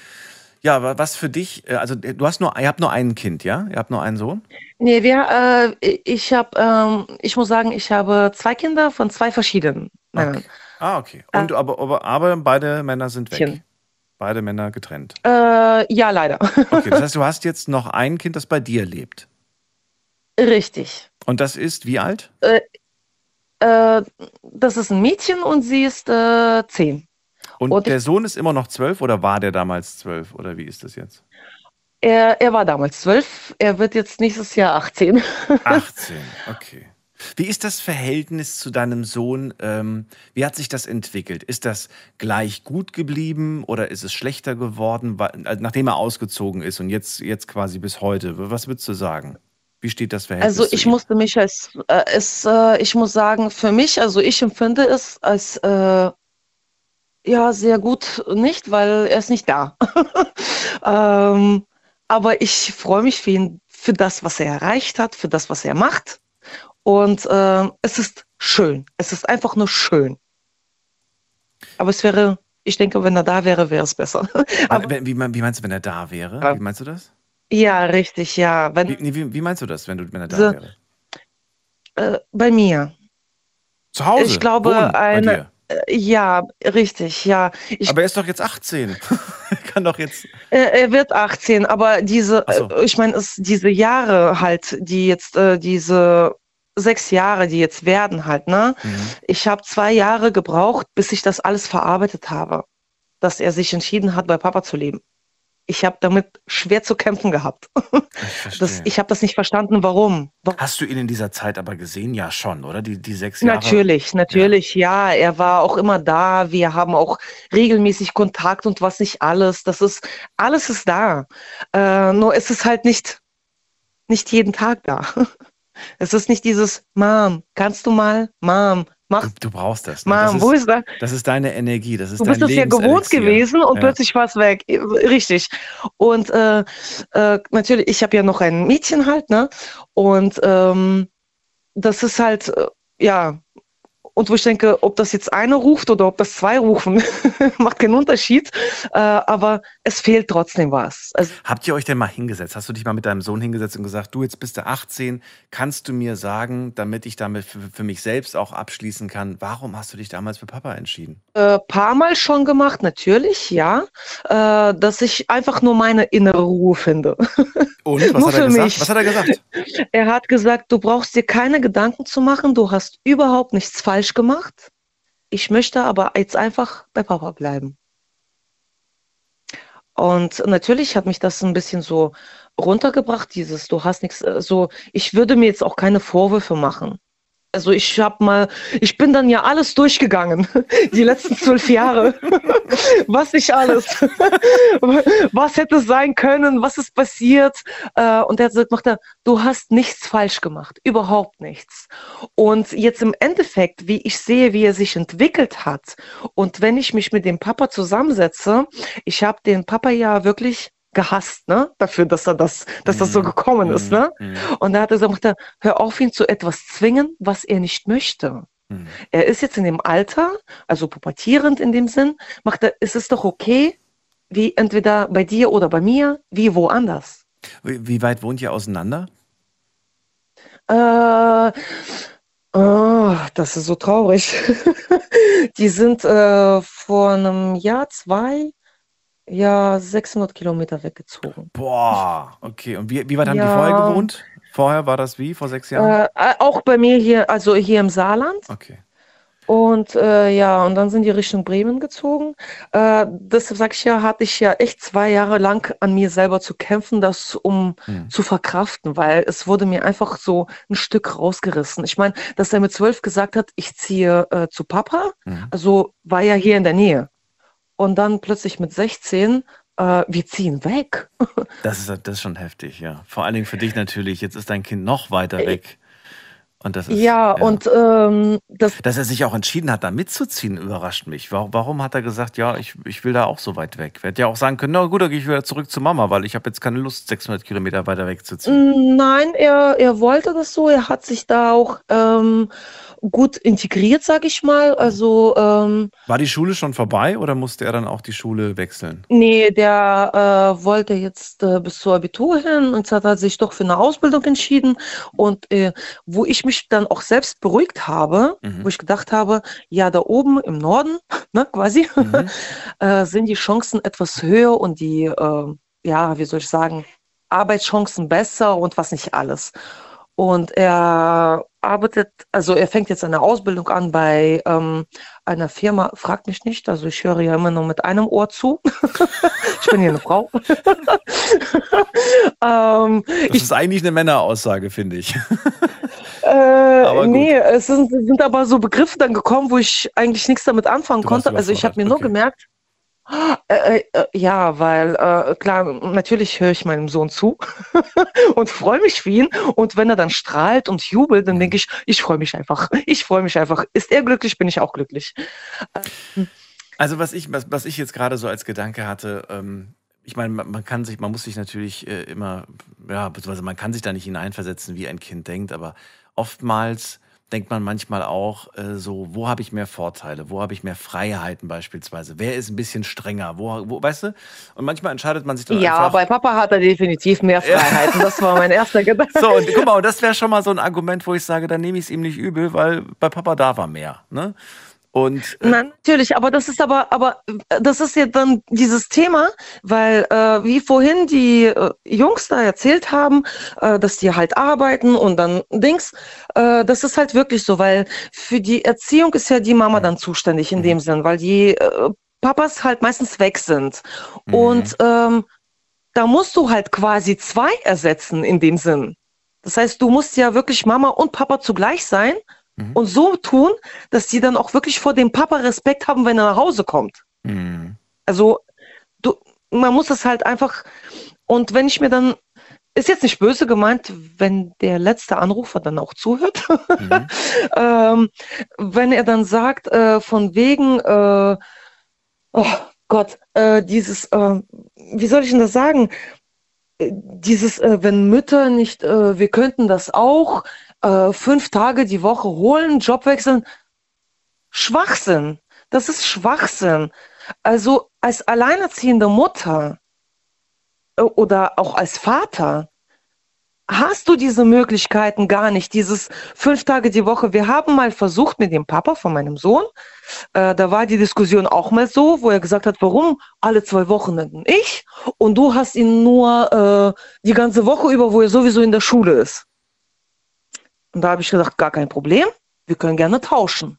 ja, wa- was für dich, äh, also du hast nur, ihr habt nur ein Kind, ja? Ihr habt nur einen Sohn? Nee, wir, äh, ich habe, ähm, ich muss sagen, ich habe zwei Kinder von zwei verschiedenen Männern. Ah, okay. Und aber, aber, aber beide Männer sind weg. Mädchen. Beide Männer getrennt. Äh, ja, leider. [laughs] Okay, das heißt, du hast jetzt noch ein Kind, das bei dir lebt. Richtig. Und das ist wie alt? Äh, äh, das ist ein Mädchen und sie ist äh, zehn. Und, Und der Sohn ist immer noch zwölf oder war der damals zwölf? Oder wie ist das jetzt? Er, er war damals zwölf, er wird jetzt nächstes Jahr 18. 18, [laughs] okay. Wie ist das Verhältnis zu deinem Sohn? Ähm, wie hat sich das entwickelt? Ist das gleich gut geblieben oder ist es schlechter geworden, äh, nachdem er ausgezogen ist und jetzt, jetzt quasi bis heute? Was würdest du sagen? Wie steht das Verhältnis? Also ich musste mich als, äh, es, äh, ich muss sagen, für mich, also ich empfinde es als, äh, ja, sehr gut nicht, weil er ist nicht da. [laughs] ähm, aber ich freue mich für ihn, für das, was er erreicht hat, für das, was er macht. Und ähm, es ist schön. Es ist einfach nur schön. Aber es wäre, ich denke, wenn er da wäre, wäre es besser. [laughs] Wenn- wie, wie meinst du, wenn er da wäre? Wie meinst du das? ja, richtig, ja. Wenn, Wie, wie, wie meinst du das, wenn, du, wenn er da So, wäre? äh, bei mir. Zu Hause? Ich glaube, Wohnen eine, äh, ja, richtig, ja. Ich, Aber er ist doch jetzt 18. [laughs] er kann doch jetzt. er, er wird 18, aber diese, so. äh, ich meine, es diese Jahre halt, die jetzt, äh, diese sechs Jahre, die jetzt werden halt, ne? Mhm. Ich habe zwei Jahre gebraucht, bis ich das alles verarbeitet habe, dass er sich entschieden hat, bei Papa zu leben. Ich habe damit schwer zu kämpfen gehabt. [laughs] Ich Das, ich habe das nicht verstanden, warum. Hast du ihn in dieser Zeit aber gesehen? Ja, schon, oder? Die, die sechs Jahre? Natürlich, natürlich, ja. Er war auch immer da. Wir haben auch regelmäßig Kontakt und was nicht alles. Das ist, alles ist da. Äh, nur es ist halt nicht, nicht jeden Tag da. [laughs] Es ist nicht dieses, Mom, kannst du mal? Mom, mach, Du, du brauchst das. Ne? Mom, das wo ist, ist das? das ist deine Energie, das ist Du dein bist es ja gewohnt gewesen und Ja. plötzlich war es weg. Richtig. Und äh, äh, natürlich, ich habe ja noch ein Mädchen halt, ne? Und ähm, das ist halt, äh, ja, und wo ich denke, ob das jetzt eine ruft oder ob das zwei rufen, [laughs] macht keinen Unterschied. Äh, aber es fehlt trotzdem was. Also, Habt ihr euch denn mal hingesetzt? Hast du dich mal mit deinem Sohn hingesetzt und gesagt, du, jetzt bist du 18, kannst du mir sagen, damit ich damit für, für mich selbst auch abschließen kann, warum hast du dich damals für Papa entschieden? äh, paar Mal schon gemacht, natürlich, ja, äh, dass ich einfach nur meine innere Ruhe finde. [laughs] Und was Nur hat er gesagt? mich. Was hat er gesagt? Er hat gesagt, du brauchst dir keine Gedanken zu machen, du hast überhaupt nichts falsch gemacht. Ich möchte aber jetzt einfach bei Papa bleiben. Und natürlich hat mich das ein bisschen so runtergebracht, dieses, du hast nichts, äh, so, ich würde mir jetzt auch keine Vorwürfe machen. Also ich habe mal, ich bin dann ja alles durchgegangen, [laughs] die letzten zwölf Jahre. [laughs] was nicht alles. [laughs] was hätte sein können, was ist passiert. Äh, und er hat gesagt, du hast nichts falsch gemacht, überhaupt nichts. Und jetzt im Endeffekt, wie ich sehe, wie er sich entwickelt hat und wenn ich mich mit dem Papa zusammensetze, ich habe den Papa ja wirklich gehasst, ne? Dafür, dass er das, dass das so gekommen ist, ne? Mhm. Und da hat er gesagt, hör auf, ihn zu etwas zwingen, was er nicht möchte. Mhm. Er ist jetzt in dem Alter, also pubertierend in dem Sinn, macht er, ist es doch okay, wie entweder bei dir oder bei mir, wie woanders. Wie, wie weit wohnt ihr auseinander? Äh, oh, das ist so traurig. [laughs] Die sind äh, vor einem Jahr, zwei, ja, 600 Kilometer weggezogen. Boah, okay. Und wie, wie weit haben die Ja. vorher gewohnt? Vorher war das wie? Vor sechs Jahren? Äh, äh, auch bei mir hier, also hier im Saarland. Okay. Und äh, ja, und dann sind die Richtung Bremen gezogen. Äh, deshalb sag ich ja, hatte ich ja echt zwei Jahre lang an mir selber zu kämpfen, das um Hm. zu verkraften, weil es wurde mir einfach so ein Stück rausgerissen. Ich meine, dass er mit zwölf gesagt hat, ich ziehe äh, zu Papa, Mhm. also war ja hier in der Nähe. Und dann plötzlich mit 16, äh, wir ziehen weg. [laughs] Das ist, das ist schon heftig, ja. Vor allen Dingen für dich natürlich. Jetzt ist dein Kind noch weiter weg. Und das ist, ja, ja, und ähm, das. Dass er sich auch entschieden hat, da mitzuziehen, überrascht mich. Warum, warum hat er gesagt, ja, ich, ich will da auch so weit weg? Er hätte ja auch sagen können, na gut, dann gehe ich wieder zurück zu Mama, weil ich habe jetzt keine Lust, 600 Kilometer weiter wegzuziehen. Nein, er, er wollte das so. Er hat sich da auch ähm, gut integriert, sag ich mal. Also ähm, war die Schule schon vorbei oder musste er dann auch die Schule wechseln? Nee, der äh, wollte jetzt äh, bis zur Abitur hin und hat sich doch für eine Ausbildung entschieden. Und äh, wo ich mich dann auch selbst beruhigt habe, mhm. wo ich gedacht habe, ja, da oben im Norden, [laughs] ne, quasi, [laughs] mhm. Äh, sind die Chancen etwas höher und die, äh, ja, wie soll ich sagen, Arbeitschancen besser und was nicht alles. Und er arbeitet, also er fängt jetzt eine Ausbildung an bei ähm, einer Firma, fragt mich nicht, also ich höre ja immer nur mit einem Ohr zu. [laughs] ich bin hier eine Frau. [laughs] ähm, das ich, ist eigentlich eine Männeraussage, finde ich. [laughs] äh, nee, es sind, sind, aber so Begriffe dann gekommen, wo ich eigentlich nichts damit anfangen du konnte. Also ich habe mir okay. nur gemerkt, äh, äh, äh, ja, weil äh, klar, natürlich höre ich meinem Sohn zu [laughs] und freue mich für ihn. Und wenn er dann strahlt und jubelt, dann denke ich, ich freue mich einfach. Ich freue mich einfach. Ist er glücklich, bin ich auch glücklich. Ähm. Also was ich, was, was ich jetzt gerade so als Gedanke hatte, ähm, ich meine, man, man, kann sich, man muss sich natürlich äh, immer, ja, beziehungsweise man kann sich da nicht hineinversetzen, wie ein Kind denkt, aber oftmals denkt man manchmal auch äh, so, wo habe ich mehr Vorteile, wo habe ich mehr Freiheiten beispielsweise, wer ist ein bisschen strenger, wo, wo weißt du? Und manchmal entscheidet man sich dann ja, einfach... Ja, bei Papa hat er definitiv mehr Freiheiten, das war mein erster [laughs] Gedanke. So, und guck mal, das wäre schon mal so ein Argument, wo ich sage, dann nehme ich es ihm nicht übel, weil bei Papa da war mehr, ne? Und, äh Nein, natürlich, aber das ist aber, aber das ist ja dann dieses Thema, weil äh, wie vorhin die äh, Jungs da erzählt haben, äh, dass die halt arbeiten und dann Dings, äh, das ist halt wirklich so, weil für die Erziehung ist ja die Mama dann zuständig in mhm. dem Sinn, weil die äh, Papas halt meistens weg sind. Mhm. Und ähm, da musst du halt quasi zwei ersetzen in dem Sinn. Das heißt, du musst ja wirklich Mama und Papa zugleich sein Mhm. Und so tun, dass die dann auch wirklich vor dem Papa Respekt haben, wenn er nach Hause kommt. Mhm. Also, du, man muss das halt einfach, und wenn ich mir dann, ist jetzt nicht böse gemeint, wenn der letzte Anrufer dann auch zuhört, mhm. [laughs] ähm, wenn er dann sagt, äh, von wegen, äh, oh Gott, äh, dieses, äh, wie soll ich denn das sagen? Äh, dieses, äh, wenn Mütter nicht, wir könnten das auch, äh, fünf Tage die Woche holen, Job wechseln. Schwachsinn. Das ist Schwachsinn. Also als alleinerziehende Mutter äh, oder auch als Vater hast du diese Möglichkeiten gar nicht, dieses fünf Tage die Woche. Wir haben mal versucht mit dem Papa von meinem Sohn, äh, da war die Diskussion auch mal so, wo er gesagt hat, warum alle zwei Wochenenden ich und du hast ihn nur äh, die ganze Woche über, wo er sowieso in der Schule ist. Und da habe ich gesagt, gar kein Problem, wir können gerne tauschen.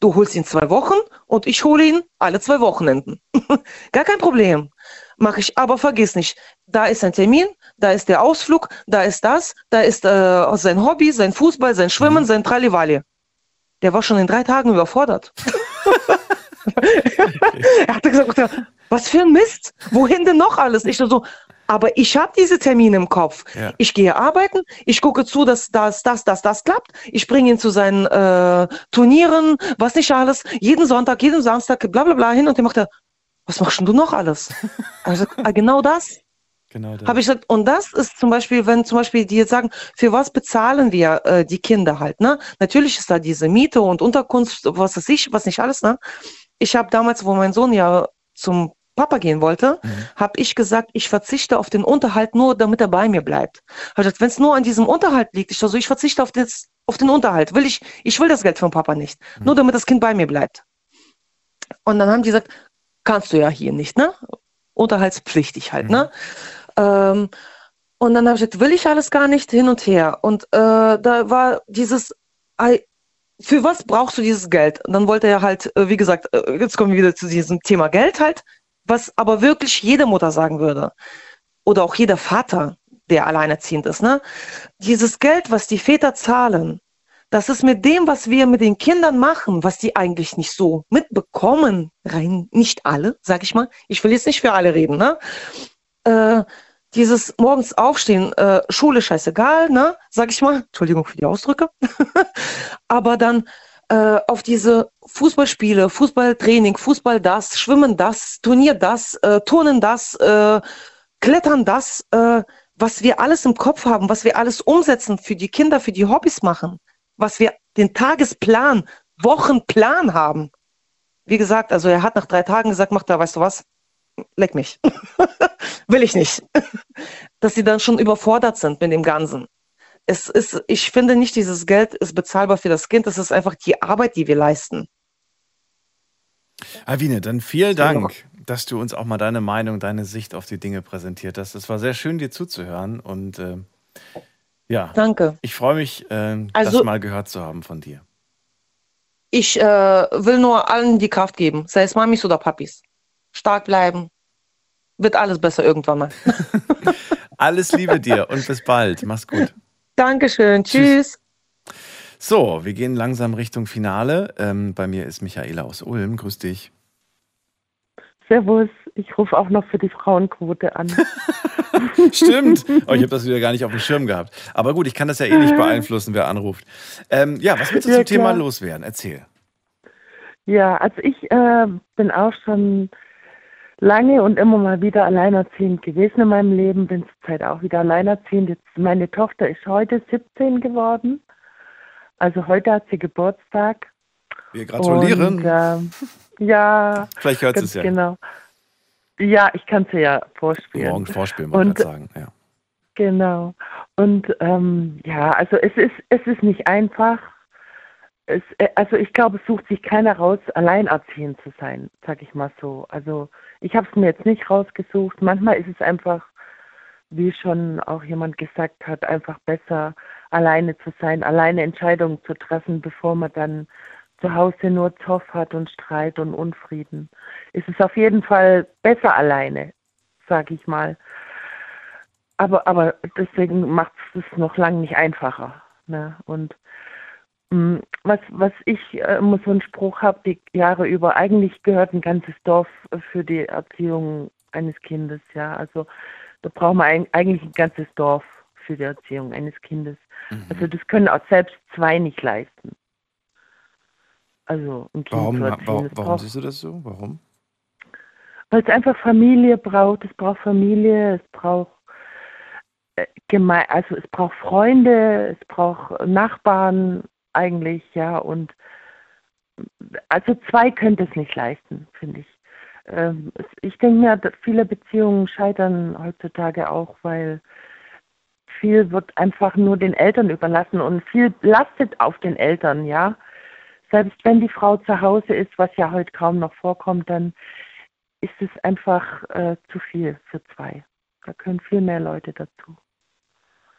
Du holst ihn zwei Wochen und ich hole ihn alle zwei Wochenenden. [laughs] gar kein Problem. Mache ich, aber vergiss nicht, da ist ein Termin, da ist der Ausflug, da ist das, da ist äh, sein Hobby, sein Fußball, sein Schwimmen, mhm. sein Tralivali. Der war schon in drei Tagen überfordert. [laughs] [laughs] er hatte gesagt, was für ein Mist, wohin denn noch alles? Ich so, aber ich habe diese Termine im Kopf. Ja. Ich gehe arbeiten, ich gucke zu, dass das, das, das, das klappt. Ich bringe ihn zu seinen äh, Turnieren, was nicht alles. Jeden Sonntag, jeden Samstag, bla bla bla hin. Und der macht er, was machst du noch alles? [laughs] also, ah, genau das. Genau das. Habe ich gesagt, und das ist zum Beispiel, wenn zum Beispiel die jetzt sagen, für was bezahlen wir äh, die Kinder halt, ne? Natürlich ist da diese Miete und Unterkunft, was weiß ich, was nicht alles, ne? Ich habe damals, wo mein Sohn ja zum Papa gehen wollte, mhm. habe ich gesagt, ich verzichte auf den Unterhalt nur, damit er bei mir bleibt. Habe gesagt, wenn es nur an diesem Unterhalt liegt, ich so, ich verzichte auf, das, auf den Unterhalt. Will ich, ich will das Geld von Papa nicht, mhm. nur damit das Kind bei mir bleibt. Und dann haben die gesagt, kannst du ja hier nicht, ne? Unterhaltspflichtig halt, ne? mhm. ne? Ähm, und dann habe ich gesagt, will ich alles gar nicht hin und her. Und äh, da war dieses, für was brauchst du dieses Geld? Und dann wollte er halt, äh, wie gesagt, äh, jetzt kommen wir wieder zu diesem Thema Geld halt was aber wirklich jede Mutter sagen würde oder auch jeder Vater, der alleinerziehend ist, ne? Dieses Geld, was die Väter zahlen, das ist mit dem, was wir mit den Kindern machen, was die eigentlich nicht so mitbekommen, rein, nicht alle, sag ich mal. Ich will jetzt nicht für alle reden, ne? Äh, dieses morgens aufstehen, äh, Schule scheißegal, ne, sag ich mal, Entschuldigung für die Ausdrücke, [laughs] aber dann äh, auf diese Fußballspiele, Fußballtraining, Fußball das, Schwimmen das, Turnier das, äh, Turnen das, äh, Klettern das, äh, was wir alles im Kopf haben, was wir alles umsetzen für die Kinder, für die Hobbys machen, was wir den Tagesplan, Wochenplan haben. Wie gesagt, also er hat nach drei Tagen gesagt, mach da, weißt du was, leck mich. [laughs] Will ich nicht. [laughs] Dass sie dann schon überfordert sind mit dem Ganzen. Es ist, ich finde nicht, dieses Geld ist bezahlbar für das Kind. Es ist einfach die Arbeit, die wir leisten. Alvine, dann vielen Dank, dass du uns auch mal deine Meinung, deine Sicht auf die Dinge präsentiert hast. Es war sehr schön, dir zuzuhören und äh, ja. Danke. Ich freue mich, äh, Also- das mal gehört zu haben von dir. Ich äh, will nur allen die Kraft geben, sei es Mamis oder Papis. Stark bleiben. Wird alles besser irgendwann mal. [laughs] Alles Liebe dir und bis bald. Mach's gut. Dankeschön. Tschüss. So, wir gehen langsam Richtung Finale. Ähm, bei mir ist Michaela aus Ulm. Grüß dich. Servus, ich rufe auch noch für die Frauenquote an. [laughs] Stimmt. Oh, ich habe das [laughs] wieder gar nicht auf dem Schirm gehabt. Aber gut, ich kann das ja eh nicht beeinflussen, wer anruft. Ähm, ja, was willst du Ja, zum Thema klar. loswerden? Erzähl. Ja, also ich äh, bin auch schon lange und immer mal wieder alleinerziehend gewesen in meinem Leben, bin zurzeit auch wieder alleinerziehend. Jetzt, meine Tochter ist heute 17 geworden. Also heute hat sie Geburtstag. Wir gratulieren. Und, ähm, ja, Vielleicht hört sie es ja. Genau. Ja, ich kann sie ja vorspielen. Morgen vorspielen, ich gerade sagen. Ja. Genau. Und ähm, ja, also es ist, es ist nicht einfach. Es, äh, also ich glaube, es sucht sich keiner raus, alleinerziehend zu sein, sag ich mal so. Also ich habe es mir jetzt nicht rausgesucht. Manchmal ist es einfach, wie schon auch jemand gesagt hat, einfach besser, alleine zu sein, alleine Entscheidungen zu treffen, bevor man dann zu Hause nur Zoff hat und Streit und Unfrieden. Es ist auf jeden Fall besser alleine, sag ich mal. Aber, aber deswegen macht es noch lange nicht einfacher. Ne? Und mh, was, was ich äh, immer so einen Spruch habe, die Jahre über, eigentlich gehört ein ganzes Dorf für die Erziehung eines Kindes. Ja, also da braucht man eigentlich ein ganzes Dorf für die Erziehung eines Kindes. Also das können auch selbst zwei nicht leisten. Also ein Kind Warum, zu erziehen. warum, warum braucht- siehst du das so? Warum? weil es einfach Familie braucht. Es braucht Familie, es braucht äh, geme also es braucht Freunde, es braucht Nachbarn eigentlich, ja. Und also zwei könnte es nicht leisten, finde ich. Ähm, ich denke mir, viele Beziehungen scheitern heutzutage auch, weil viel wird einfach nur den Eltern überlassen und viel lastet auf den Eltern, ja. Selbst wenn die Frau zu Hause ist, was ja heute kaum noch vorkommt, dann ist es einfach äh, zu viel für zwei. Da können viel mehr Leute dazu,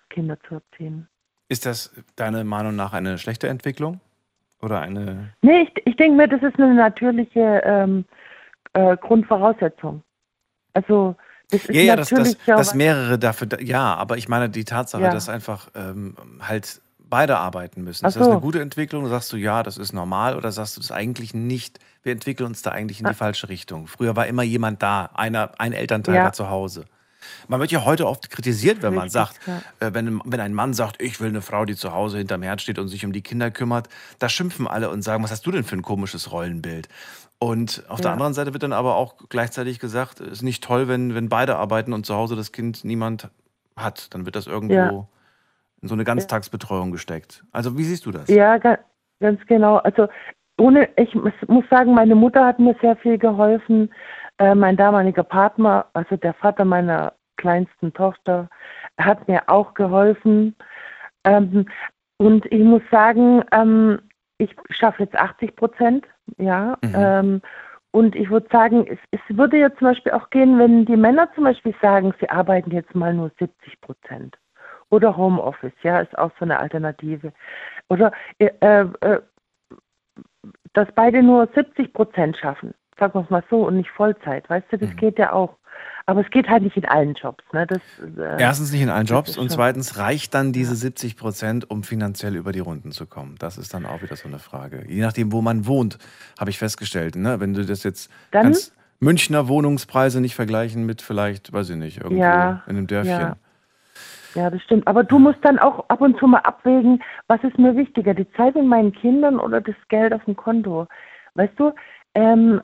Kinder zu erziehen. Ist das deiner Meinung nach eine schlechte Entwicklung? Oder eine. Nee, ich, ich denke mir, das ist eine natürliche ähm, äh, Grundvoraussetzung. Also, Ja, ja, dass, natürlich dass, ja dass mehrere dafür. da- Ja, aber ich meine, die Tatsache, Ja. dass einfach ähm, halt beide arbeiten müssen. Ach Ist das eine so. gute Entwicklung? Sagst du, ja, das ist normal? Oder sagst du das eigentlich nicht? Wir entwickeln uns da eigentlich in die Ah. falsche Richtung. Früher war immer jemand da, einer, ein Elternteil Ja. war zu Hause. Man wird ja heute oft kritisiert, wenn man sagt, äh, wenn, wenn ein Mann sagt, ich will eine Frau, die zu Hause hinterm Herd steht und sich um die Kinder kümmert, da schimpfen alle und sagen, was hast du denn für ein komisches Rollenbild? Und auf der Ja. anderen Seite wird dann aber auch gleichzeitig gesagt, es ist nicht toll, wenn, wenn beide arbeiten und zu Hause das Kind niemand hat. Dann wird das irgendwo Ja. in so eine Ganztagsbetreuung gesteckt. Also wie siehst du das? Ja, ga, ganz genau. Also ohne, ich muss, muss sagen, meine Mutter hat mir sehr viel geholfen. Äh, mein damaliger Partner, also der Vater meiner kleinsten Tochter, hat mir auch geholfen. Ähm, und ich muss sagen, ähm, ich schaffe jetzt 80 Prozent, ja. Mhm. Ähm, und ich würde sagen, es, es würde ja zum Beispiel auch gehen, wenn die Männer zum Beispiel sagen, sie arbeiten jetzt mal nur 70 Prozent. Oder Homeoffice, ja, ist auch so eine Alternative. Oder äh, äh, dass beide nur 70 Prozent schaffen. Sagen wir es mal so, und nicht Vollzeit. Weißt du, das Mhm. geht ja auch. Aber es geht halt nicht in allen Jobs. Ne? Das, äh, Erstens nicht in allen Jobs und zweitens reicht dann diese 70 Prozent, um finanziell über die Runden zu kommen. Das ist dann auch wieder so eine Frage. Je nachdem, wo man wohnt, habe ich festgestellt. Ne? Wenn du das jetzt Dann- Münchner Wohnungspreise nicht vergleichen mit vielleicht, weiß ich nicht, irgendwo Ja, in einem Dörfchen. ja. Ja, das stimmt. Aber du musst dann auch ab und zu mal abwägen, was ist mir wichtiger, die Zeit mit meinen Kindern oder das Geld auf dem Konto? Weißt du, ähm,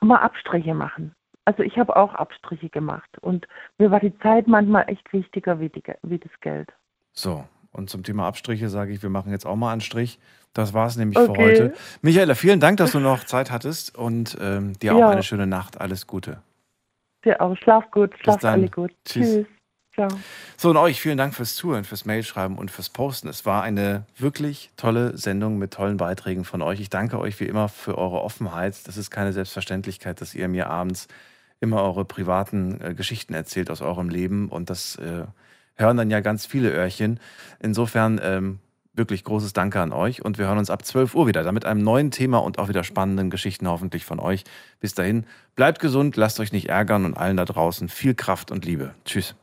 mal Abstriche machen. Also ich habe auch Abstriche gemacht und mir war die Zeit manchmal echt wichtiger wie, die, wie das Geld. So, und zum Thema Abstriche sage ich, wir machen jetzt auch mal einen Strich. Das war es nämlich für Okay. heute. Michaela, vielen Dank, dass du noch Zeit hattest und ähm, dir auch Ja. eine schöne Nacht. Alles Gute. Dir auch. Schlaf gut, schlaf alle gut. Tschüss. Tschüss. Ciao. So, und euch vielen Dank fürs Zuhören, fürs Mailschreiben und fürs Posten. Es war eine wirklich tolle Sendung mit tollen Beiträgen von euch. Ich danke euch wie immer für eure Offenheit. Das ist keine Selbstverständlichkeit, dass ihr mir abends immer eure privaten äh, Geschichten erzählt aus eurem Leben. Und das äh, hören dann ja ganz viele Öhrchen. Insofern ähm, wirklich großes Danke an euch. Und wir hören uns ab 12 Uhr wieder, dann mit einem neuen Thema und auch wieder spannenden Geschichten hoffentlich von euch. Bis dahin, bleibt gesund, lasst euch nicht ärgern und allen da draußen viel Kraft und Liebe. Tschüss.